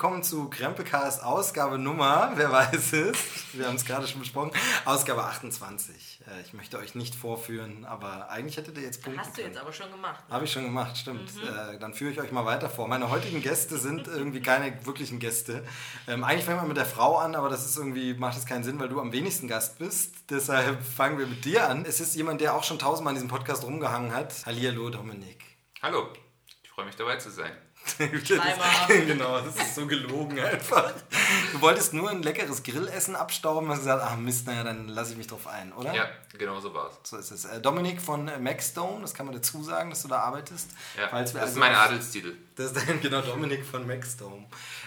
willkommen zu Krempelcast Ausgabe Nummer, wer weiß es, wir haben es gerade schon besprochen, Ausgabe 28. Äh, ich möchte euch nicht vorführen, aber eigentlich hättet ihr jetzt Punkte. Hast du jetzt aber schon gemacht. Ne? Habe ich schon gemacht, stimmt. Mhm. Äh, dann führe ich euch mal weiter vor. Meine heutigen Gäste sind irgendwie keine wirklichen Gäste. Ähm, eigentlich fangen wir mit der Frau an, aber das ist irgendwie, macht es keinen Sinn, weil du am wenigsten Gast bist. Deshalb fangen wir mit dir an. Es ist jemand, der auch schon tausendmal in diesem Podcast rumgehangen hat. Hallihallo, Dominik. Hallo, ich freue mich dabei zu sein. genau, das ist so gelogen einfach. Du wolltest nur ein leckeres Grillessen abstauben und hast gesagt, ach Mist, naja, dann lasse ich mich drauf ein, oder? Ja, genau so war es. So ist es. Äh, Dominik von äh, Maxdome, das kann man dazu sagen, dass du da arbeitest. Ja, das also ist mein Adelstitel. Das ist dein, genau, Dominik von Maxdome.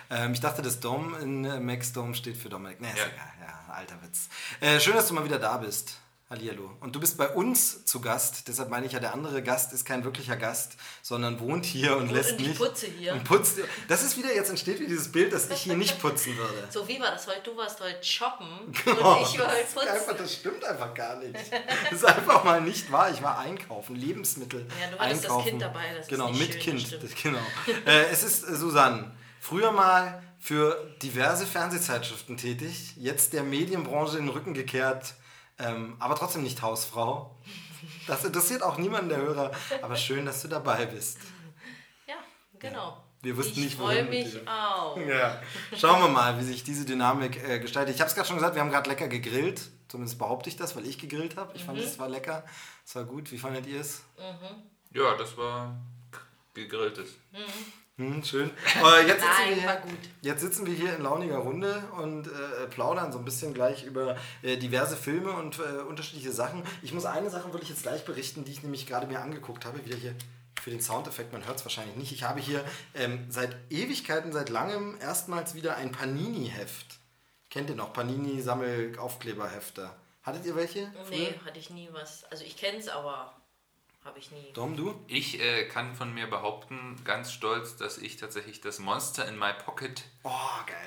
Ähm, ich dachte, das Dom in äh, Maxdome steht für Dominik. Nee, ist ja. egal. Ja, alter Witz. Äh, schön, dass du mal wieder da bist. Hallihallo. Und du bist bei uns zu Gast, deshalb meine ich ja, der andere Gast ist kein wirklicher Gast, sondern wohnt hier und, und lässt mich. Ich putze hier. Und putzt, das ist wieder, jetzt entsteht wie dieses Bild, dass ich hier nicht putzen würde. So wie war das heute? Du warst heute shoppen genau, und ich war heute putzen. Einfach, das stimmt einfach gar nicht. Das ist einfach mal nicht wahr. Ich war einkaufen, Lebensmittel. Ja, du hattest einkaufen. das Kind dabei. Das genau, mit schön, Kind. Das, genau. äh, es ist äh, Susanne. Früher mal für diverse Fernsehzeitschriften tätig, jetzt der Medienbranche in den Rücken gekehrt ähm, aber trotzdem nicht Hausfrau. Das interessiert auch niemanden der Hörer. Aber schön, dass du dabei bist. Ja, genau. Ja. Wir wussten ich nicht, freue mich auch. Ja. Schauen wir mal, wie sich diese Dynamik äh, gestaltet. Ich habe es gerade schon gesagt, wir haben gerade lecker gegrillt. Zumindest behaupte ich das, weil ich gegrillt habe. Ich mhm. fand, es war lecker. Es war gut. Wie fandet ihr es? Mhm. Ja, das war gegrilltes. Mhm. Hm, schön. Äh, jetzt, Nein, sitzen wir, jetzt sitzen wir hier in launiger Runde und äh, plaudern so ein bisschen gleich über äh, diverse Filme und äh, unterschiedliche Sachen. Ich muss eine Sache wirklich jetzt gleich berichten, die ich nämlich gerade mir angeguckt habe. Wieder hier für den Soundeffekt, man hört es wahrscheinlich nicht. Ich habe hier ähm, seit Ewigkeiten, seit langem erstmals wieder ein Panini-Heft. Kennt ihr noch? Panini-Sammelaufkleberhefte. Hattet ihr welche? Nee, hatte ich nie was. Also ich kenne es, aber habe ich nie. Dom, du? Ich äh, kann von mir behaupten, ganz stolz, dass ich tatsächlich das Monster in My Pocket oh,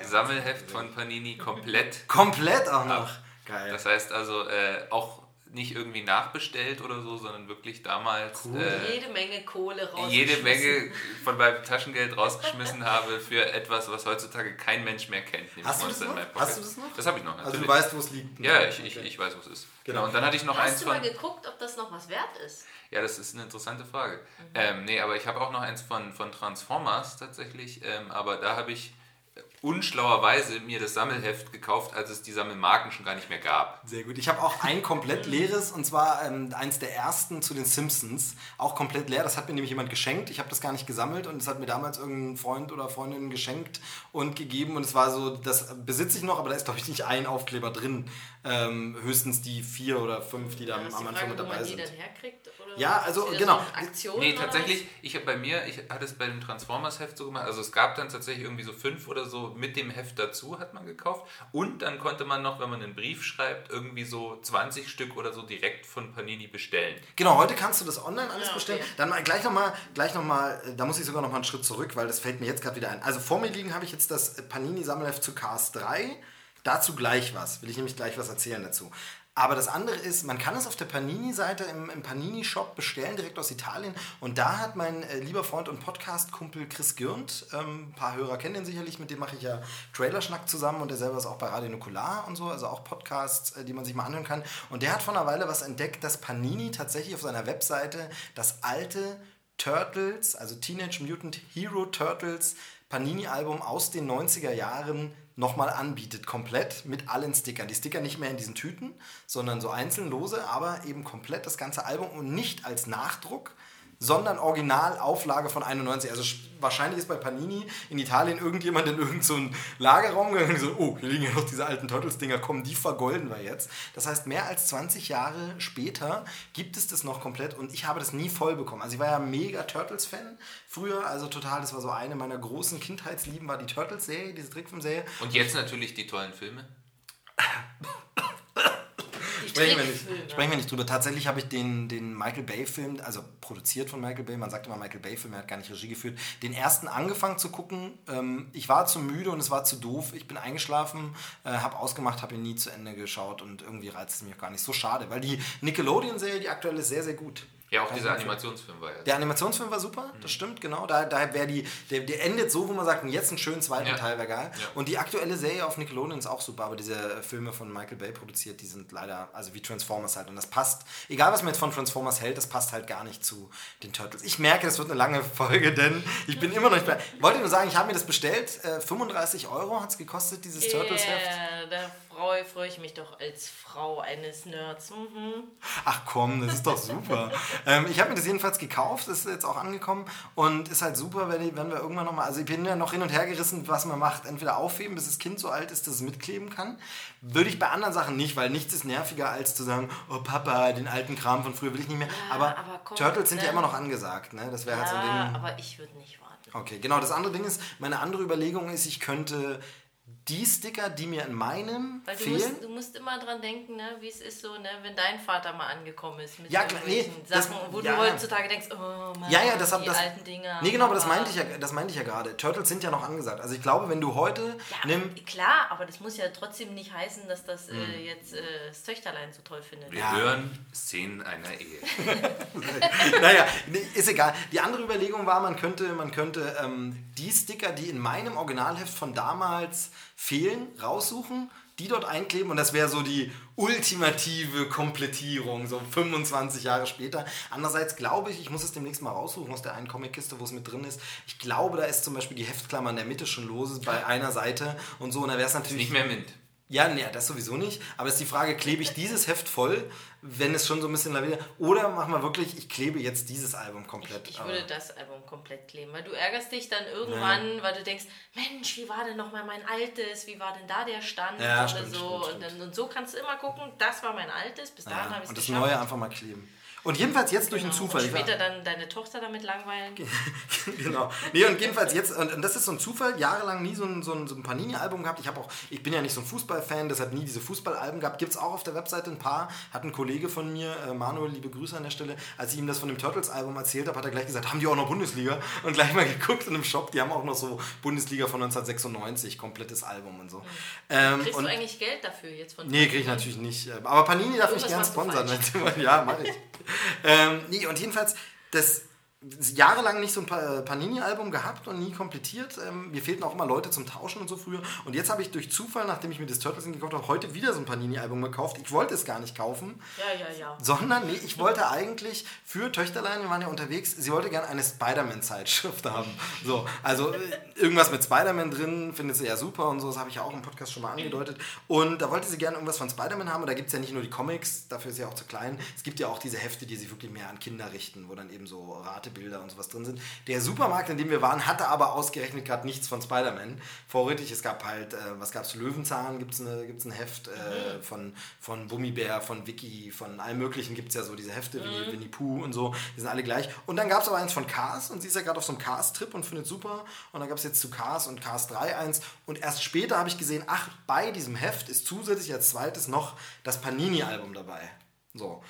Sammelheft von Panini komplett. komplett auch noch. Geil. Das heißt also äh, auch nicht irgendwie nachbestellt oder so, sondern wirklich damals cool. äh, jede Menge Kohle rausgeschmissen. Jede Menge von meinem Taschengeld rausgeschmissen habe für etwas, was heutzutage kein Mensch mehr kennt. Hast du, das noch? Hast du das noch? Das habe ich noch. Natürlich. Also du weißt, wo es liegt. Ja, ich, ich, ich weiß, wo es ist. Genau. Und dann hatte ich noch Hast eins du mal geguckt, ob das noch was wert ist? Ja, das ist eine interessante Frage. Mhm. Ähm, nee, aber ich habe auch noch eins von, von Transformers tatsächlich, ähm, aber da habe ich unschlauerweise mir das Sammelheft gekauft, als es die Sammelmarken schon gar nicht mehr gab. Sehr gut. Ich habe auch ein komplett leeres und zwar ähm, eins der ersten zu den Simpsons. Auch komplett leer. Das hat mir nämlich jemand geschenkt. Ich habe das gar nicht gesammelt und es hat mir damals irgendein Freund oder Freundin geschenkt und gegeben. Und es war so, das besitze ich noch, aber da ist glaube ich nicht ein Aufkleber drin. Ähm, höchstens die vier oder fünf, die da ja, am Anfang mit dabei sind. Die dann herkriegt, ja, also genau. So nee, tatsächlich, ich habe bei mir, ich hatte es bei dem Transformers-Heft so gemacht, also es gab dann tatsächlich irgendwie so fünf oder so mit dem Heft dazu, hat man gekauft. Und dann konnte man noch, wenn man einen Brief schreibt, irgendwie so 20 Stück oder so direkt von Panini bestellen. Genau, heute kannst du das online alles ja, bestellen. Okay. Dann mal, gleich nochmal, gleich noch mal, da muss ich sogar noch mal einen Schritt zurück, weil das fällt mir jetzt gerade wieder ein. Also vor mir liegen habe ich jetzt das Panini-Sammelheft zu Cars 3. Dazu gleich was, will ich nämlich gleich was erzählen dazu. Aber das andere ist, man kann es auf der Panini-Seite im, im Panini-Shop bestellen, direkt aus Italien. Und da hat mein äh, lieber Freund und Podcast-Kumpel Chris Gürnt, ähm, ein paar Hörer kennen ihn sicherlich, mit dem mache ich ja Trailerschnack zusammen und der selber ist auch bei Radio Nukular und so, also auch Podcasts, äh, die man sich mal anhören kann. Und der hat vor einer Weile was entdeckt, dass Panini tatsächlich auf seiner Webseite das alte Turtles, also Teenage Mutant Hero Turtles Panini-Album aus den 90er Jahren nochmal anbietet, komplett mit allen Stickern. Die Sticker nicht mehr in diesen Tüten, sondern so einzeln lose, aber eben komplett das ganze Album und nicht als Nachdruck, sondern Originalauflage von 91. Also wahrscheinlich ist bei Panini in Italien irgendjemand in irgendeinen so Lagerraum gegangen und gesagt, oh, hier liegen ja noch diese alten Turtles-Dinger, kommen, die vergolden wir jetzt. Das heißt, mehr als 20 Jahre später gibt es das noch komplett und ich habe das nie voll bekommen. Also ich war ja mega Turtles-Fan früher, also total, das war so eine meiner großen Kindheitslieben, war die Turtles-Serie, diese Trickfilm-Serie. Und jetzt natürlich die tollen Filme. sprechen, wir nicht, sprechen wir nicht drüber. Tatsächlich habe ich den, den Michael Bay-Film, also produziert von Michael Bay, man sagt immer Michael Bay-Film, er hat gar nicht Regie geführt, den ersten angefangen zu gucken. Ähm, ich war zu müde und es war zu doof. Ich bin eingeschlafen, äh, habe ausgemacht, habe ihn nie zu Ende geschaut und irgendwie reizt es mich auch gar nicht. So schade, weil die Nickelodeon-Serie, die aktuelle, ist sehr, sehr gut. Ja, auch dieser Animationsfilm war ja. Der Animationsfilm war super, das stimmt, genau. Da, da wäre die, der, der endet so, wo man sagt, jetzt einen schönen zweiten Ja. Teil wäre geil. Ja. Und die aktuelle Serie auf Nickelodeon ist auch super, aber diese äh, Filme von Michael Bay produziert, die sind leider, also wie Transformers halt. Und das passt, egal was man jetzt von Transformers hält, das passt halt gar nicht zu den Turtles. Ich merke, das wird eine lange Folge, denn ich bin immer noch nicht bei. Wollte nur sagen, ich habe mir das bestellt. Äh, 35 Euro hat es gekostet, dieses Turtles-Heft. Yeah, da freue freu ich mich doch als Frau eines Nerds. Mhm. Ach komm, das ist doch super. ähm, ich habe mir das jedenfalls gekauft, ist jetzt auch angekommen und ist halt super, wenn, wenn wir irgendwann nochmal, also ich bin ja noch hin und her gerissen, was man macht. Entweder aufheben, bis das Kind so alt ist, dass es mitkleben kann. Würde ich bei anderen Sachen nicht, weil nichts ist nerviger als zu sagen, oh Papa, den alten Kram von früher will ich nicht mehr. aber, aber komm, Turtles sind ja ne? immer noch angesagt, ne? Das wäre halt so ein Ja, Ding. aber ich würde nicht warten. Okay, genau. Das andere Ding ist, meine andere Überlegung ist, ich könnte die Sticker, die mir in meinem Weil du fehlen. musst, du musst immer dran denken, ne, wie es ist so, ne, wenn dein Vater mal angekommen ist mit Ja, nee, irgendwelchen das- Sachen, wo ja. du heutzutage denkst, oh Mann, Ja, ja, das die das. alten Dinger. Nee, genau, aber das Papa. meinte ich ja, das meinte ich ja gerade. Turtles sind ja noch angesagt. Also ich glaube, wenn du heute Ja, nimm klar, aber das muss ja trotzdem nicht heißen, dass das Hm. äh, jetzt äh, das Töchterlein so toll findet. Wir Ja. hören Szenen einer Ehe. naja, nee, ist egal. Die andere Überlegung war, man könnte, man könnte ähm, die Sticker, die in meinem Originalheft von damals fehlen, raussuchen, die dort einkleben und das wäre so die ultimative Komplettierung, so 25 Jahre später. Andererseits glaube ich, ich muss es demnächst mal raussuchen aus der einen Comic-Kiste, wo es mit drin ist. Ich glaube, da ist zum Beispiel die Heftklammer in der Mitte schon lose bei einer Seite und so und da wäre es natürlich... Nicht mehr Mint. Ja, nee, das sowieso nicht. Aber es ist die Frage, klebe ich dieses Heft voll, wenn es schon so ein bisschen laviert, oder machen wir wirklich, ich klebe jetzt dieses Album komplett. Ich Aber- würde das Album komplett kleben, weil du ärgerst dich dann irgendwann, weil du denkst, Mensch, wie war denn noch mal mein altes, wie war denn da der Stand Ja, oder stimmt, so. stimmt, und, stimmt. dann, und so kannst du immer gucken, das war mein altes, bis dahin habe ja, ich es und das geschafft. Neue einfach mal kleben. Und jedenfalls jetzt durch einen Genau. Zufall. Und später dann deine Tochter damit langweilen. genau. Nee, und jedenfalls jetzt, und, das ist so ein Zufall, jahrelang nie so ein, so ein, so ein Panini-Album gehabt. Ich habe auch, ich bin ja nicht so ein Fußballfan, deshalb nie diese Fußballalben gehabt. Gibt es auch auf der Webseite ein paar. Hat ein Kollege von mir, äh, Manuel, liebe Grüße an der Stelle, als ich ihm das von dem Turtles-Album erzählt habe, hat er gleich gesagt, haben die auch noch Bundesliga? Und gleich mal geguckt in einem Shop, die haben auch noch so Bundesliga von 1996, komplettes Album und so. Ähm, Kriegst und du eigentlich Geld dafür jetzt von Nee, kriege ich natürlich nicht. Aber Panini darf mich gern sponsern. Ja, mache ich. ähm, nee, und jedenfalls, das jahrelang nicht so ein Pa- Panini-Album gehabt und nie komplettiert. Ähm, mir fehlten auch immer Leute zum Tauschen und so früher. Und jetzt habe ich durch Zufall, nachdem ich mir das Turtles gekauft habe, heute wieder so ein Panini-Album gekauft. Ich wollte es gar nicht kaufen, Ja, ja, ja. sondern nee, ich wollte eigentlich für Töchterlein, wir waren ja unterwegs, sie wollte gerne eine Spider-Man-Zeitschrift haben. So, also äh, irgendwas mit Spider-Man drin, findet sie ja super und so, das habe ich ja auch im Podcast schon mal angedeutet. Und da wollte sie gerne irgendwas von Spider-Man haben und da gibt es ja nicht nur die Comics, dafür ist sie auch zu klein. Es gibt ja auch diese Hefte, die sich wirklich mehr an Kinder richten, wo dann eben so Ratebilder und sowas drin sind. Der Supermarkt, in dem wir waren, hatte aber ausgerechnet gerade nichts von Spider-Man. Vorrätig, es gab halt, äh, was gab es, Löwenzahn, gibt es gibt's ein Heft äh, von, von Bummibär, von Vicky, von allem möglichen gibt es ja so diese Hefte, wie Winnie Pooh und so, die sind alle gleich. Und dann gab es aber eins von Cars und sie ist ja gerade auf so einem Cars-Trip und findet super. Und dann gab es jetzt zu Cars und Cars 3 eins. Und erst später habe ich gesehen, ach, bei diesem Heft ist zusätzlich als zweites noch das Panini-Album dabei. So.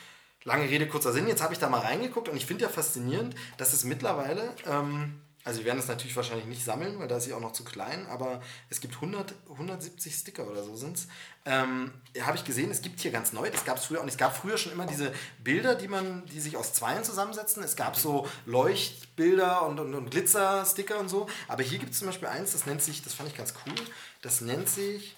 Lange Rede, kurzer Sinn. Jetzt habe ich da mal reingeguckt und ich finde ja faszinierend, dass es mittlerweile, ähm, also wir werden es natürlich wahrscheinlich nicht sammeln, weil da ist sie auch noch zu klein, aber es gibt 100, 170 Sticker oder so sind es. Ähm, habe ich gesehen, es gibt hier ganz neu, das gab es früher und es gab früher schon immer diese Bilder, die man, die sich aus Zweien zusammensetzen. Es gab so Leuchtbilder und, und, und Glitzer-Sticker und so. Aber hier gibt es zum Beispiel eins, das nennt sich, das fand ich ganz cool, das nennt sich,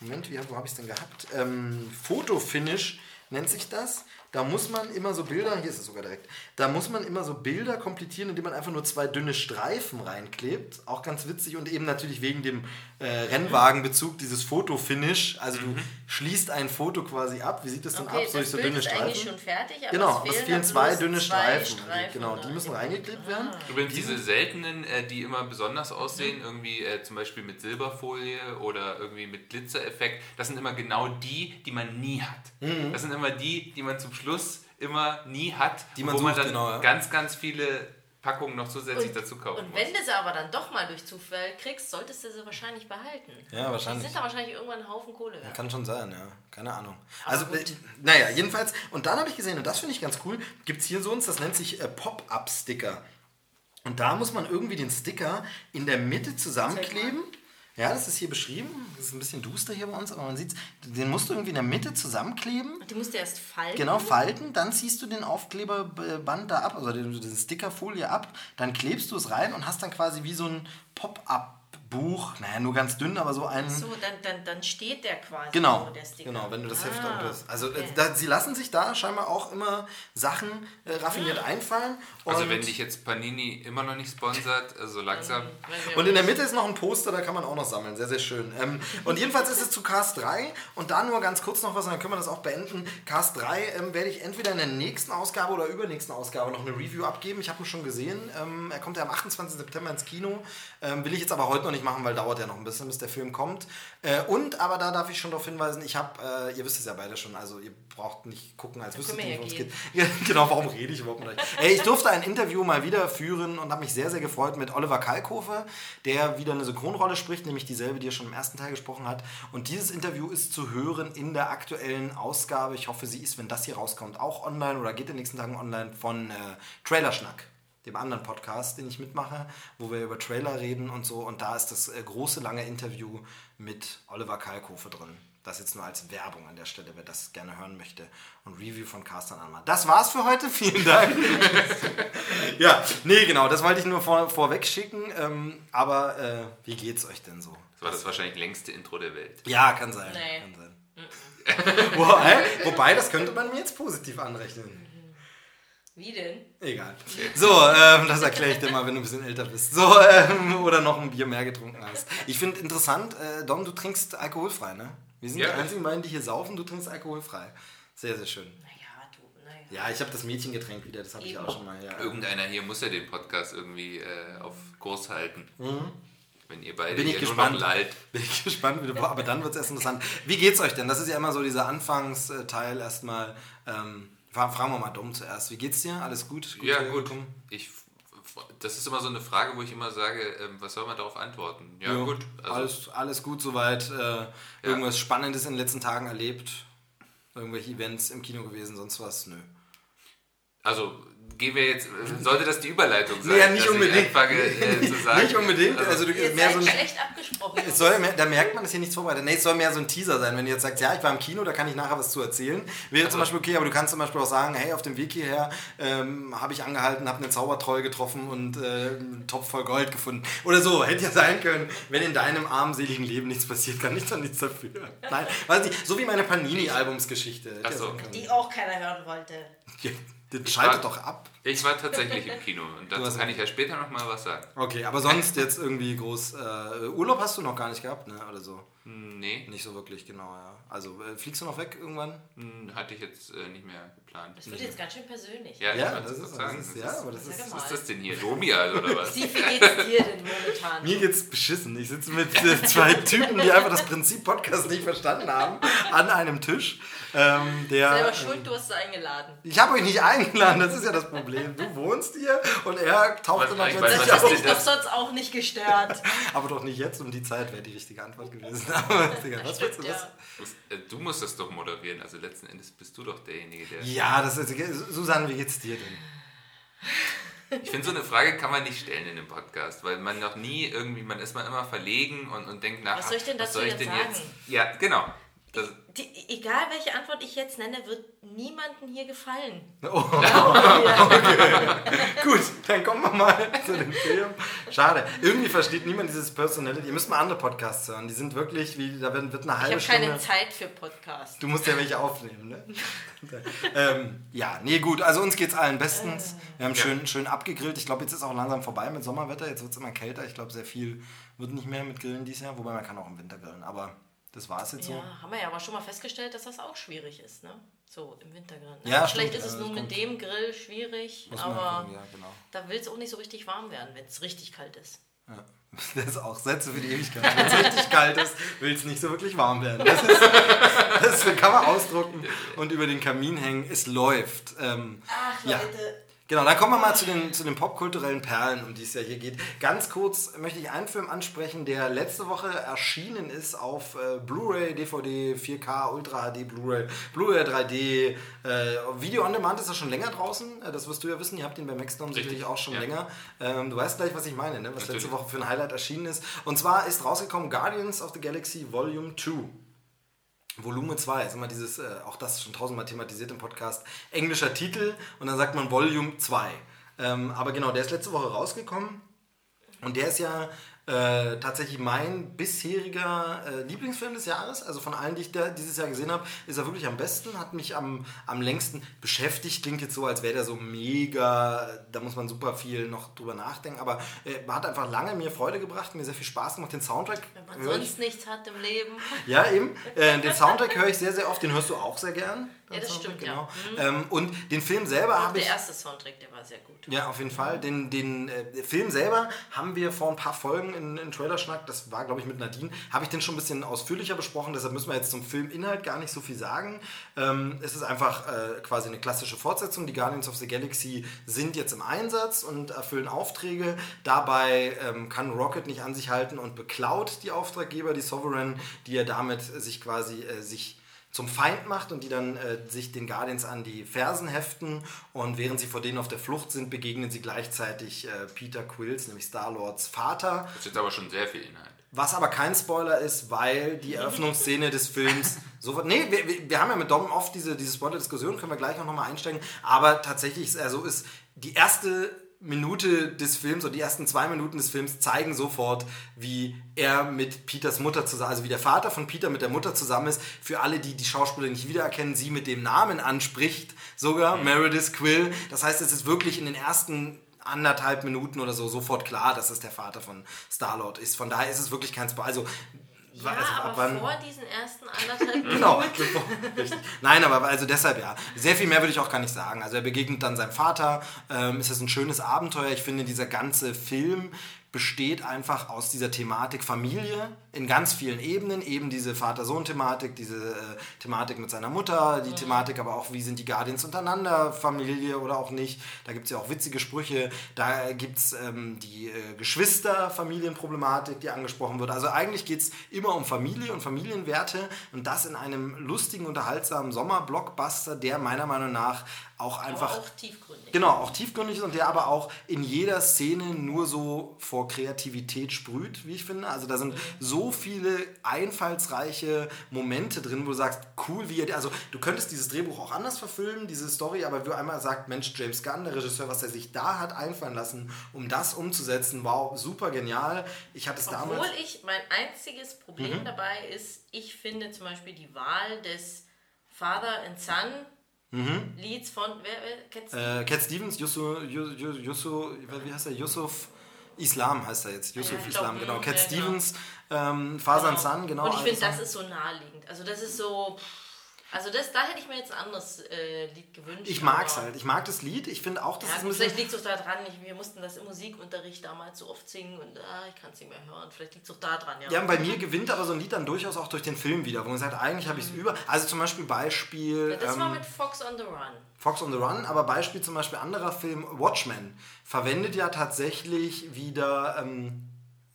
Moment, wie, wo habe ich es denn gehabt? Ähm, Fotofinish nennt sich das. Da muss man immer so Bilder, hier ist es sogar direkt, da muss man immer so Bilder komplettieren, indem man einfach nur zwei dünne Streifen reinklebt. Auch ganz witzig und eben natürlich wegen dem äh, Rennwagenbezug dieses Fotofinish. Also du schließt ein Foto quasi ab. Wie sieht das dann Okay, ab? Durch das so Bild dünne ist eigentlich Streifen? schon fertig, aber Genau, es aber es fehlen fehlen dann zwei dünne zwei Streifen. Streifen genau, die müssen reingeklebt werden. Übrigens diese seltenen, äh, die immer besonders aussehen, irgendwie äh, zum Beispiel mit Silberfolie oder irgendwie mit Glitzereffekt, das sind immer genau die, die man nie hat. Mhm. Das sind immer die, die man zum Schluss immer nie hat, Die man wo man sucht, dann genau, ja. ganz, ganz viele Packungen noch zusätzlich Und, dazu kaufen und muss. wenn du sie aber dann doch mal durch Zufall kriegst, solltest du sie wahrscheinlich behalten. Ja, wahrscheinlich. Die sind da wahrscheinlich irgendwann ein Haufen Kohle wert. Kann schon sein, ja. Keine Ahnung. Aber Also, gut. äh, naja, jedenfalls. Und dann habe ich gesehen, und das finde ich ganz cool, gibt es hier so uns, das nennt sich äh, Pop-Up-Sticker. Und da muss man irgendwie den Sticker in der Mitte zusammenkleben. Ja, das ist hier beschrieben. Das ist ein bisschen duster hier bei uns, aber man sieht Den musst du irgendwie in der Mitte zusammenkleben. Die musst du erst falten. Genau, falten. Dann ziehst du den Aufkleberband da ab, also den, den Stickerfolie ab. Dann klebst du es rein und hast dann quasi wie so ein Pop-up Buch, naja, nur ganz dünn, aber so ein. So, dann, dann, dann steht der quasi. Genau, so, genau, wenn du das Heft Ah, dann bist. Also okay. da, sie lassen sich da scheinbar auch immer Sachen äh, raffiniert einfallen. Also wenn dich jetzt Panini immer noch nicht sponsert, also langsam. Und in der. Mitte ist noch ein Poster, da kann man auch noch sammeln. Sehr, sehr schön. Ähm, und jedenfalls ist es zu Cast 3. Und da nur ganz kurz noch was, und dann können wir das auch beenden. Cast 3 ähm, werde ich entweder in der nächsten Ausgabe oder übernächsten Ausgabe noch eine Review abgeben. Ich habe ihn schon gesehen. Ähm, er kommt ja am 28. September ins Kino. Ähm, will ich jetzt aber heute noch nicht machen, weil dauert ja noch ein bisschen, bis der Film kommt. Äh, und, aber da darf ich schon darauf hinweisen, ich habe, äh, ihr wisst es ja beide schon, also ihr braucht nicht gucken, als wüsstet ihr nicht, worum es geht. Genau, warum rede ich überhaupt euch? Ey, ich durfte ein Interview mal wieder führen und habe mich sehr, sehr gefreut mit Oliver Kalkofe, der wieder eine Synchronrolle spricht, nämlich dieselbe, die er schon im ersten Teil gesprochen hat. Und dieses Interview ist zu hören in der aktuellen Ausgabe. Ich hoffe, sie ist, wenn das hier rauskommt, auch online oder geht in den nächsten Tagen online von äh, Trailerschnack dem anderen Podcast, den ich mitmache, wo wir über Trailer reden und so. Und da ist das äh, große, lange Interview mit Oliver Kalkofe drin. Das jetzt nur als Werbung an der Stelle, wer das gerne hören möchte. Und Review von Carsten Anmar. Das war's für heute. Vielen Dank. ja, nee, genau. Das wollte ich nur vor, vorweg schicken. Ähm, aber äh, wie geht's euch denn so? Das war das wahrscheinlich längste Intro der Welt. Ja, kann sein. Nee. Kann sein. wobei, wobei, das könnte man mir jetzt positiv anrechnen. Wie denn? Egal. So, ähm, das erkläre ich dir mal, wenn du ein bisschen älter bist. So, ähm, oder noch ein Bier mehr getrunken hast. Ich finde interessant, äh, Dom, du trinkst alkoholfrei, ne? Wir sind Ja. die einzigen beiden, die hier saufen, du trinkst alkoholfrei. Sehr, sehr schön. Naja, du, naja. Ja, ich habe das Mädchengetränk wieder, das habe ich auch schon mal. Ja. Irgendeiner hier muss ja den Podcast irgendwie äh, auf Kurs halten. Wenn ihr beide Mhm. Bin ich hier nur gespannt. noch lallt. Bin ich gespannt, wie du, aber dann wird es erst interessant. Wie geht's euch denn? Das ist ja immer so dieser Anfangsteil erstmal. Ähm, fragen wir mal Dom zuerst. Wie geht's dir? Alles gut? Ja, hier gut. Ich, das ist immer so eine Frage, wo ich immer sage, ähm, was soll man darauf antworten? Ja, Ja, gut. Also, alles, alles gut soweit. Äh, irgendwas Spannendes in den letzten Tagen erlebt. Irgendwelche Events im Kino gewesen, sonst was? Nö. also gehen wir jetzt, äh, sollte das die Überleitung sein? Ja, nicht unbedingt. Anfange, äh, zu sagen, Nicht unbedingt. Also, du, Ihr mehr seid so ein, schlecht abgesprochen. es soll, mehr- da merkt man, dass hier nichts vorbereitet. Nee, es soll mehr so ein Teaser sein. Wenn du jetzt sagst, ja, ich war im Kino, da kann ich nachher was zu erzählen. Wäre zum Beispiel okay, aber du kannst zum Beispiel auch sagen, hey, auf dem Weg hierher ähm, habe ich angehalten, habe einen Zaubertroll getroffen und äh, einen Topf voll Gold gefunden. Oder so, hätte ja sein können. Wenn in deinem armseligen Leben nichts passiert, kann ich doch nichts dafür. Nein, weiß nicht, so wie meine Panini-Albumsgeschichte. So. Die auch keiner hören wollte. Den schaltet doch ab. Ich war tatsächlich im Kino und dazu kann ich ja später nochmal was sagen. Okay, aber sonst jetzt irgendwie groß. Äh, Urlaub hast du noch gar nicht gehabt, ne? Oder so? Nee, Nicht so wirklich, genau, ja. Also äh, fliegst du noch weg irgendwann? hm, hatte ich jetzt äh, nicht mehr geplant. Das wird jetzt ganz schön persönlich. Ja, Ja, das ist, das ist, ja, ist- aber das ist. Sag Was ist das denn hier? Lomial oder was? Steve, wie geht's dir denn momentan? Mir geht's beschissen. Ich sitze mit äh, zwei Typen, die einfach das Prinzip Podcast nicht verstanden haben, an einem Tisch. Ähm, der, Selber ähm, schuld, du hast sie eingeladen. ich habe euch nicht eingeladen, das ist ja das Problem. Du wohnst hier und er taucht immer plötzlich auf. ist denn Doch sonst auch nicht gestört. Aber doch nicht jetzt, um die Zeit wäre die richtige Antwort gewesen. Aber. Was willst du? Ja. Äh, Du musst das doch moderieren. Also letzten Endes bist du doch derjenige, der. Ja, das ist. Susanne, wie geht's dir denn? Ich finde, so eine Frage kann man nicht stellen in einem Podcast, weil man noch nie irgendwie, man ist mal immer verlegen und, und denkt nach. Was soll ich denn dazu soll ich jetzt denn sagen? jetzt? Ja, genau. Das, Die, egal welche Antwort ich jetzt nenne, wird niemandem hier gefallen. Oh. Ja. Gut, dann kommen wir mal zu dem Film. Schade. Irgendwie versteht niemand dieses Personality. Ihr müsst mal andere Podcasts hören. Die sind wirklich, wie, da wird, wird eine Ich halbe habe Stunde. keine Zeit für Podcasts. Du musst ja welche aufnehmen, ne? ähm, ja, nee, gut. Also uns geht's allen bestens. Wir haben Ja. schön, schön abgegrillt. Ich glaube, jetzt ist auch langsam vorbei mit Sommerwetter. Jetzt wird es immer kälter. Ich glaube, sehr viel wird nicht mehr mit Grillen dieses Jahr. Wobei man kann auch im Winter grillen. Aber das war es jetzt so. Ja, haben wir ja aber schon mal festgestellt, dass das auch schwierig ist, ne? So im Wintergrill. Ne? Ja, Vielleicht stimmt, ist es ja, nur das mit dem Grill schwierig, aber gucken, ja, genau. da will es auch nicht so richtig warm werden, wenn es richtig kalt ist. Ja. Das ist auch Sätze für die Ewigkeit. Wenn es richtig kalt ist, will es nicht so wirklich warm werden. Das, ist, das kann man ausdrucken und über den Kamin hängen. Es läuft. Ähm, Ach Ja. Leute, Genau, dann kommen wir mal zu den, zu den popkulturellen Perlen, um die es ja hier geht. Ganz kurz möchte ich einen Film ansprechen, der letzte Woche erschienen ist auf äh, Blu-ray, DVD, 4K, Ultra HD, Blu-ray, Blu-ray 3D. Äh, Video on Demand ist ja schon länger draußen, äh, das wirst du ja wissen, ihr habt ihn bei Maxdom sicherlich auch schon ja. länger. Ähm, du weißt gleich, was ich meine, ne? was Natürlich. letzte Woche für ein Highlight erschienen ist. Und zwar ist rausgekommen Guardians of the Galaxy Volume 2. Volume 2 ist immer dieses, äh, auch das schon tausendmal thematisiert im Podcast, englischer Titel und dann sagt man Volume 2. Ähm, aber genau, der ist letzte Woche rausgekommen und der ist ja äh, tatsächlich mein bisheriger äh, Lieblingsfilm des Jahres. Also von allen, die ich da dieses Jahr gesehen habe, ist er wirklich am besten, hat mich am, am längsten beschäftigt. Klingt jetzt so, als wäre der so mega, da muss man super viel noch drüber nachdenken, aber äh, hat einfach lange mir Freude gebracht, mir sehr viel Spaß gemacht. Den Soundtrack. Wenn man sonst ich, nichts hat im Leben. Ja, eben. Äh, den Soundtrack höre ich sehr, sehr oft, den hörst du auch sehr gern. Ja, das Soundtrack, stimmt, genau. ja. Mhm. Ähm, und den Film selber habe ich... Der erste Soundtrack, der war sehr gut. Ja, auf jeden Fall. Den, den äh, Film selber haben wir vor ein paar Folgen in, in Trailerschnack, das war glaube ich mit Nadine, habe ich den schon ein bisschen ausführlicher besprochen, deshalb müssen wir jetzt zum Filminhalt gar nicht so viel sagen. Ähm, es ist einfach äh, quasi eine klassische Fortsetzung. Die Guardians of the Galaxy sind jetzt im Einsatz und erfüllen Aufträge. Dabei ähm, kann Rocket nicht an sich halten und beklaut die Auftraggeber, die Sovereign, die er damit sich quasi äh, sich zum Feind macht und die dann äh, sich den Guardians an die Fersen heften und während sie vor denen auf der Flucht sind, begegnen sie gleichzeitig äh, Peter Quills, nämlich Star-Lords Vater. Das ist jetzt aber schon sehr viel Inhalt. Was aber kein Spoiler ist, weil die Eröffnungsszene des Films sofort. Nee, wir, wir haben ja mit Dom oft diese, diese Spoiler-Diskussion, können wir gleich noch mal einsteigen. Aber tatsächlich ist er so, ist die erste Minute des Films oder die ersten zwei Minuten des Films zeigen sofort, wie er mit Peters Mutter zusammen, also wie der Vater von Peter mit der Mutter zusammen ist. Für alle, die die Schauspieler nicht wiedererkennen, sie mit dem Namen anspricht, sogar mhm. Meredith Quill. Das heißt, es ist wirklich in den ersten anderthalb Minuten oder so sofort klar, dass es der Vater von Star-Lord ist. Von daher ist es wirklich kein Spoiler. Also ja, also, aber wann, vor diesen ersten anderthalb Genau, Nein, aber also deshalb ja. Sehr viel mehr würde ich auch gar nicht sagen. Also er begegnet dann seinem Vater. Ähm, es ist ein schönes Abenteuer. Ich finde, dieser ganze Film besteht einfach aus dieser Thematik Familie in ganz vielen Ebenen. Eben diese Vater-Sohn-Thematik, diese äh, Thematik mit seiner Mutter, die mhm. Thematik aber auch, wie sind die Guardians untereinander, Familie oder auch nicht. Da gibt es ja auch witzige Sprüche. Da gibt es ähm, die äh, Geschwister-Familienproblematik, die angesprochen wird. Also eigentlich geht es immer um Familie und Familienwerte und das in einem lustigen, unterhaltsamen Sommer-Blockbuster, der meiner Meinung nach auch einfach. Aber auch tiefgründig. Genau, auch tiefgründig ist und der aber auch in jeder Szene nur so vor Kreativität sprüht, wie ich finde. Also da sind mhm. so viele einfallsreiche Momente drin, wo du sagst, cool, wie er. Also du könntest dieses Drehbuch auch anders verfilmen, diese Story, aber wo einmal sagt, Mensch, James Gunn, der Regisseur, was er sich da hat einfallen lassen, um das umzusetzen, wow, super genial. Ich hatte es Obwohl damals. Obwohl ich, mein einziges Problem mhm. dabei ist, ich finde zum Beispiel die Wahl des Father and Son Mhm. Leads von, wer, wer Cat Stevens? Äh, Cat Stevens, Yusuf, Yusuf, wie heißt er? Yusuf Islam heißt er jetzt. Yusuf ja, Islam, genau. Cat ja, Stevens, genau. ähm, Fasan genau. San, genau. Und ich finde, das ist so naheliegend. Also das ist so... Pff, also das, da hätte ich mir jetzt ein anderes äh, Lied gewünscht. Ich mag es halt. Ich mag das Lied. Ich finde auch, dass ja, es ein Vielleicht liegt es auch daran, ich, wir mussten das im Musikunterricht damals so oft singen und ah, ich kann es nicht mehr hören. Vielleicht liegt es auch daran, ja. Ja, und bei mir gewinnt aber so ein Lied dann durchaus auch durch den Film wieder, wo man sagt, eigentlich habe ich es mhm. über. Also zum Beispiel Beispiel... Ja, das ähm, war mit Fox on the Run. Fox on the Run, aber Beispiel zum Beispiel anderer Film, Watchmen, verwendet ja tatsächlich wieder... Ähm,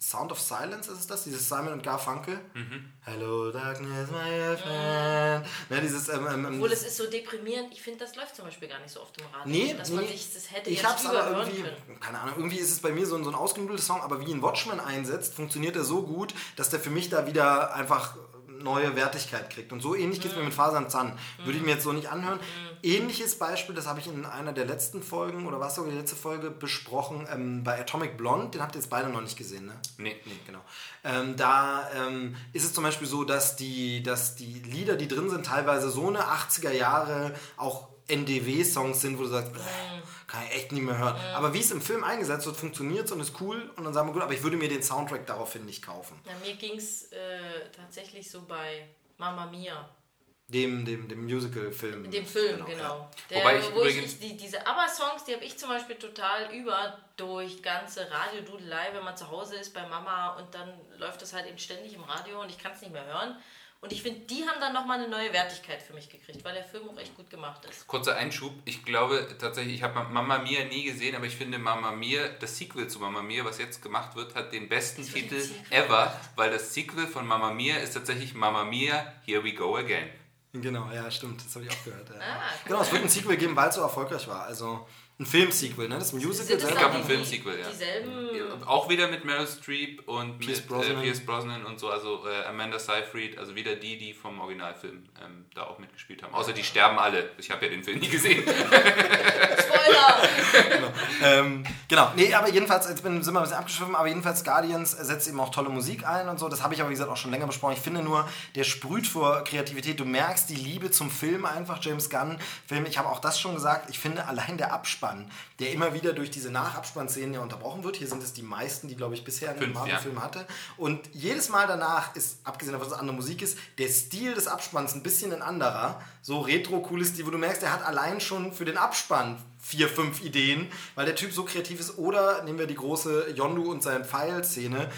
Sound of Silence ist es das, dieses Simon und Garfunkel. Mhm. Hello Darkness, my friend. Ja, dieses, ähm, ähm, Obwohl es ist so deprimierend, ich finde, das läuft zum Beispiel gar nicht so oft im Radio. Nee, dass nee, man sich das hätte ich hab's aber irgendwie, können. keine Ahnung, irgendwie ist es bei mir so, so ein ausgenuddelter Song, aber wie ihn Watchmen einsetzt, funktioniert er so gut, dass der für mich da wieder einfach neue Wertigkeit kriegt. Und so ähnlich geht es mir mit Fasern Zahn. Würde ich mir jetzt so nicht anhören. Ähnliches Beispiel, das habe ich in einer der letzten Folgen oder was sogar die letzte Folge besprochen, ähm, bei Atomic Blonde, den habt ihr jetzt beide noch nicht gesehen, ne? Nee. Nee, genau. Ähm, da ähm, ist es zum Beispiel so, dass die, dass die Lieder, die drin sind, teilweise so eine 80er Jahre auch NDW-Songs sind, wo du sagst, kann ich echt nicht mehr hören. Ja. Aber wie es im Film eingesetzt wird, funktioniert es und ist cool. Und dann sagen wir, gut, aber ich würde mir den Soundtrack daraufhin nicht kaufen. Ja, mir ging es äh, tatsächlich so bei Mamma Mia. Dem, dem, dem Musical-Film. Dem Film, genau. genau. Der, Wobei ich wo ich die, diese ABBA-Songs, die habe ich zum Beispiel total über durch ganze Radio-Dudelei, wenn man zu Hause ist bei Mama und dann läuft das halt eben ständig im Radio und ich kann es nicht mehr hören. Und ich finde, die haben dann nochmal eine neue Wertigkeit für mich gekriegt, weil der Film auch echt gut gemacht ist. Kurzer Einschub, ich glaube tatsächlich, ich habe Mama Mia nie gesehen, aber ich finde Mama Mia, das Sequel zu Mama Mia, was jetzt gemacht wird, hat den besten Titel ever, weil das Sequel von Mama Mia ist tatsächlich Mama Mia, Here We Go Again. Genau, ja, stimmt, das habe ich auch gehört. Ja. Ah, cool. Genau, es wird ein Sequel geben, weil es so erfolgreich war. Also ein Filmsequel, ne? Das Musical. Ich glaube, ein Filmsequel, ja. Dieselben. Auch wieder mit Meryl Streep und Pierce mit äh, Brosnan. Äh, Pierce Brosnan und so, also äh, Amanda Seyfried, also wieder die, die vom Originalfilm ähm, da auch mitgespielt haben. Außer die sterben alle. Ich habe ja den Film nie gesehen. Spoiler! genau. Ähm, genau. Nee, aber jedenfalls, jetzt bin, sind wir ein bisschen abgeschwiffen, aber jedenfalls Guardians setzt eben auch tolle Musik ein und so. Das habe ich aber, wie gesagt, auch schon länger besprochen. Ich finde nur, der sprüht vor Kreativität. Du merkst die Liebe zum Film einfach, James Gunn. Film, ich habe auch das schon gesagt, ich finde allein der Abspann, der immer wieder durch diese Nachabspannszenen ja unterbrochen wird. Hier sind es die meisten, die, glaube ich, bisher einen Marvel-Film ja. hatte. Und jedes Mal danach ist, abgesehen davon, dass es andere Musik ist, der Stil des Abspanns ein bisschen ein anderer. So retro-cooles Stil, wo du merkst, er hat allein schon für den Abspann vier, fünf Ideen, weil der Typ so kreativ ist. Oder nehmen wir die große Yondu und seine Pfeil-Szene.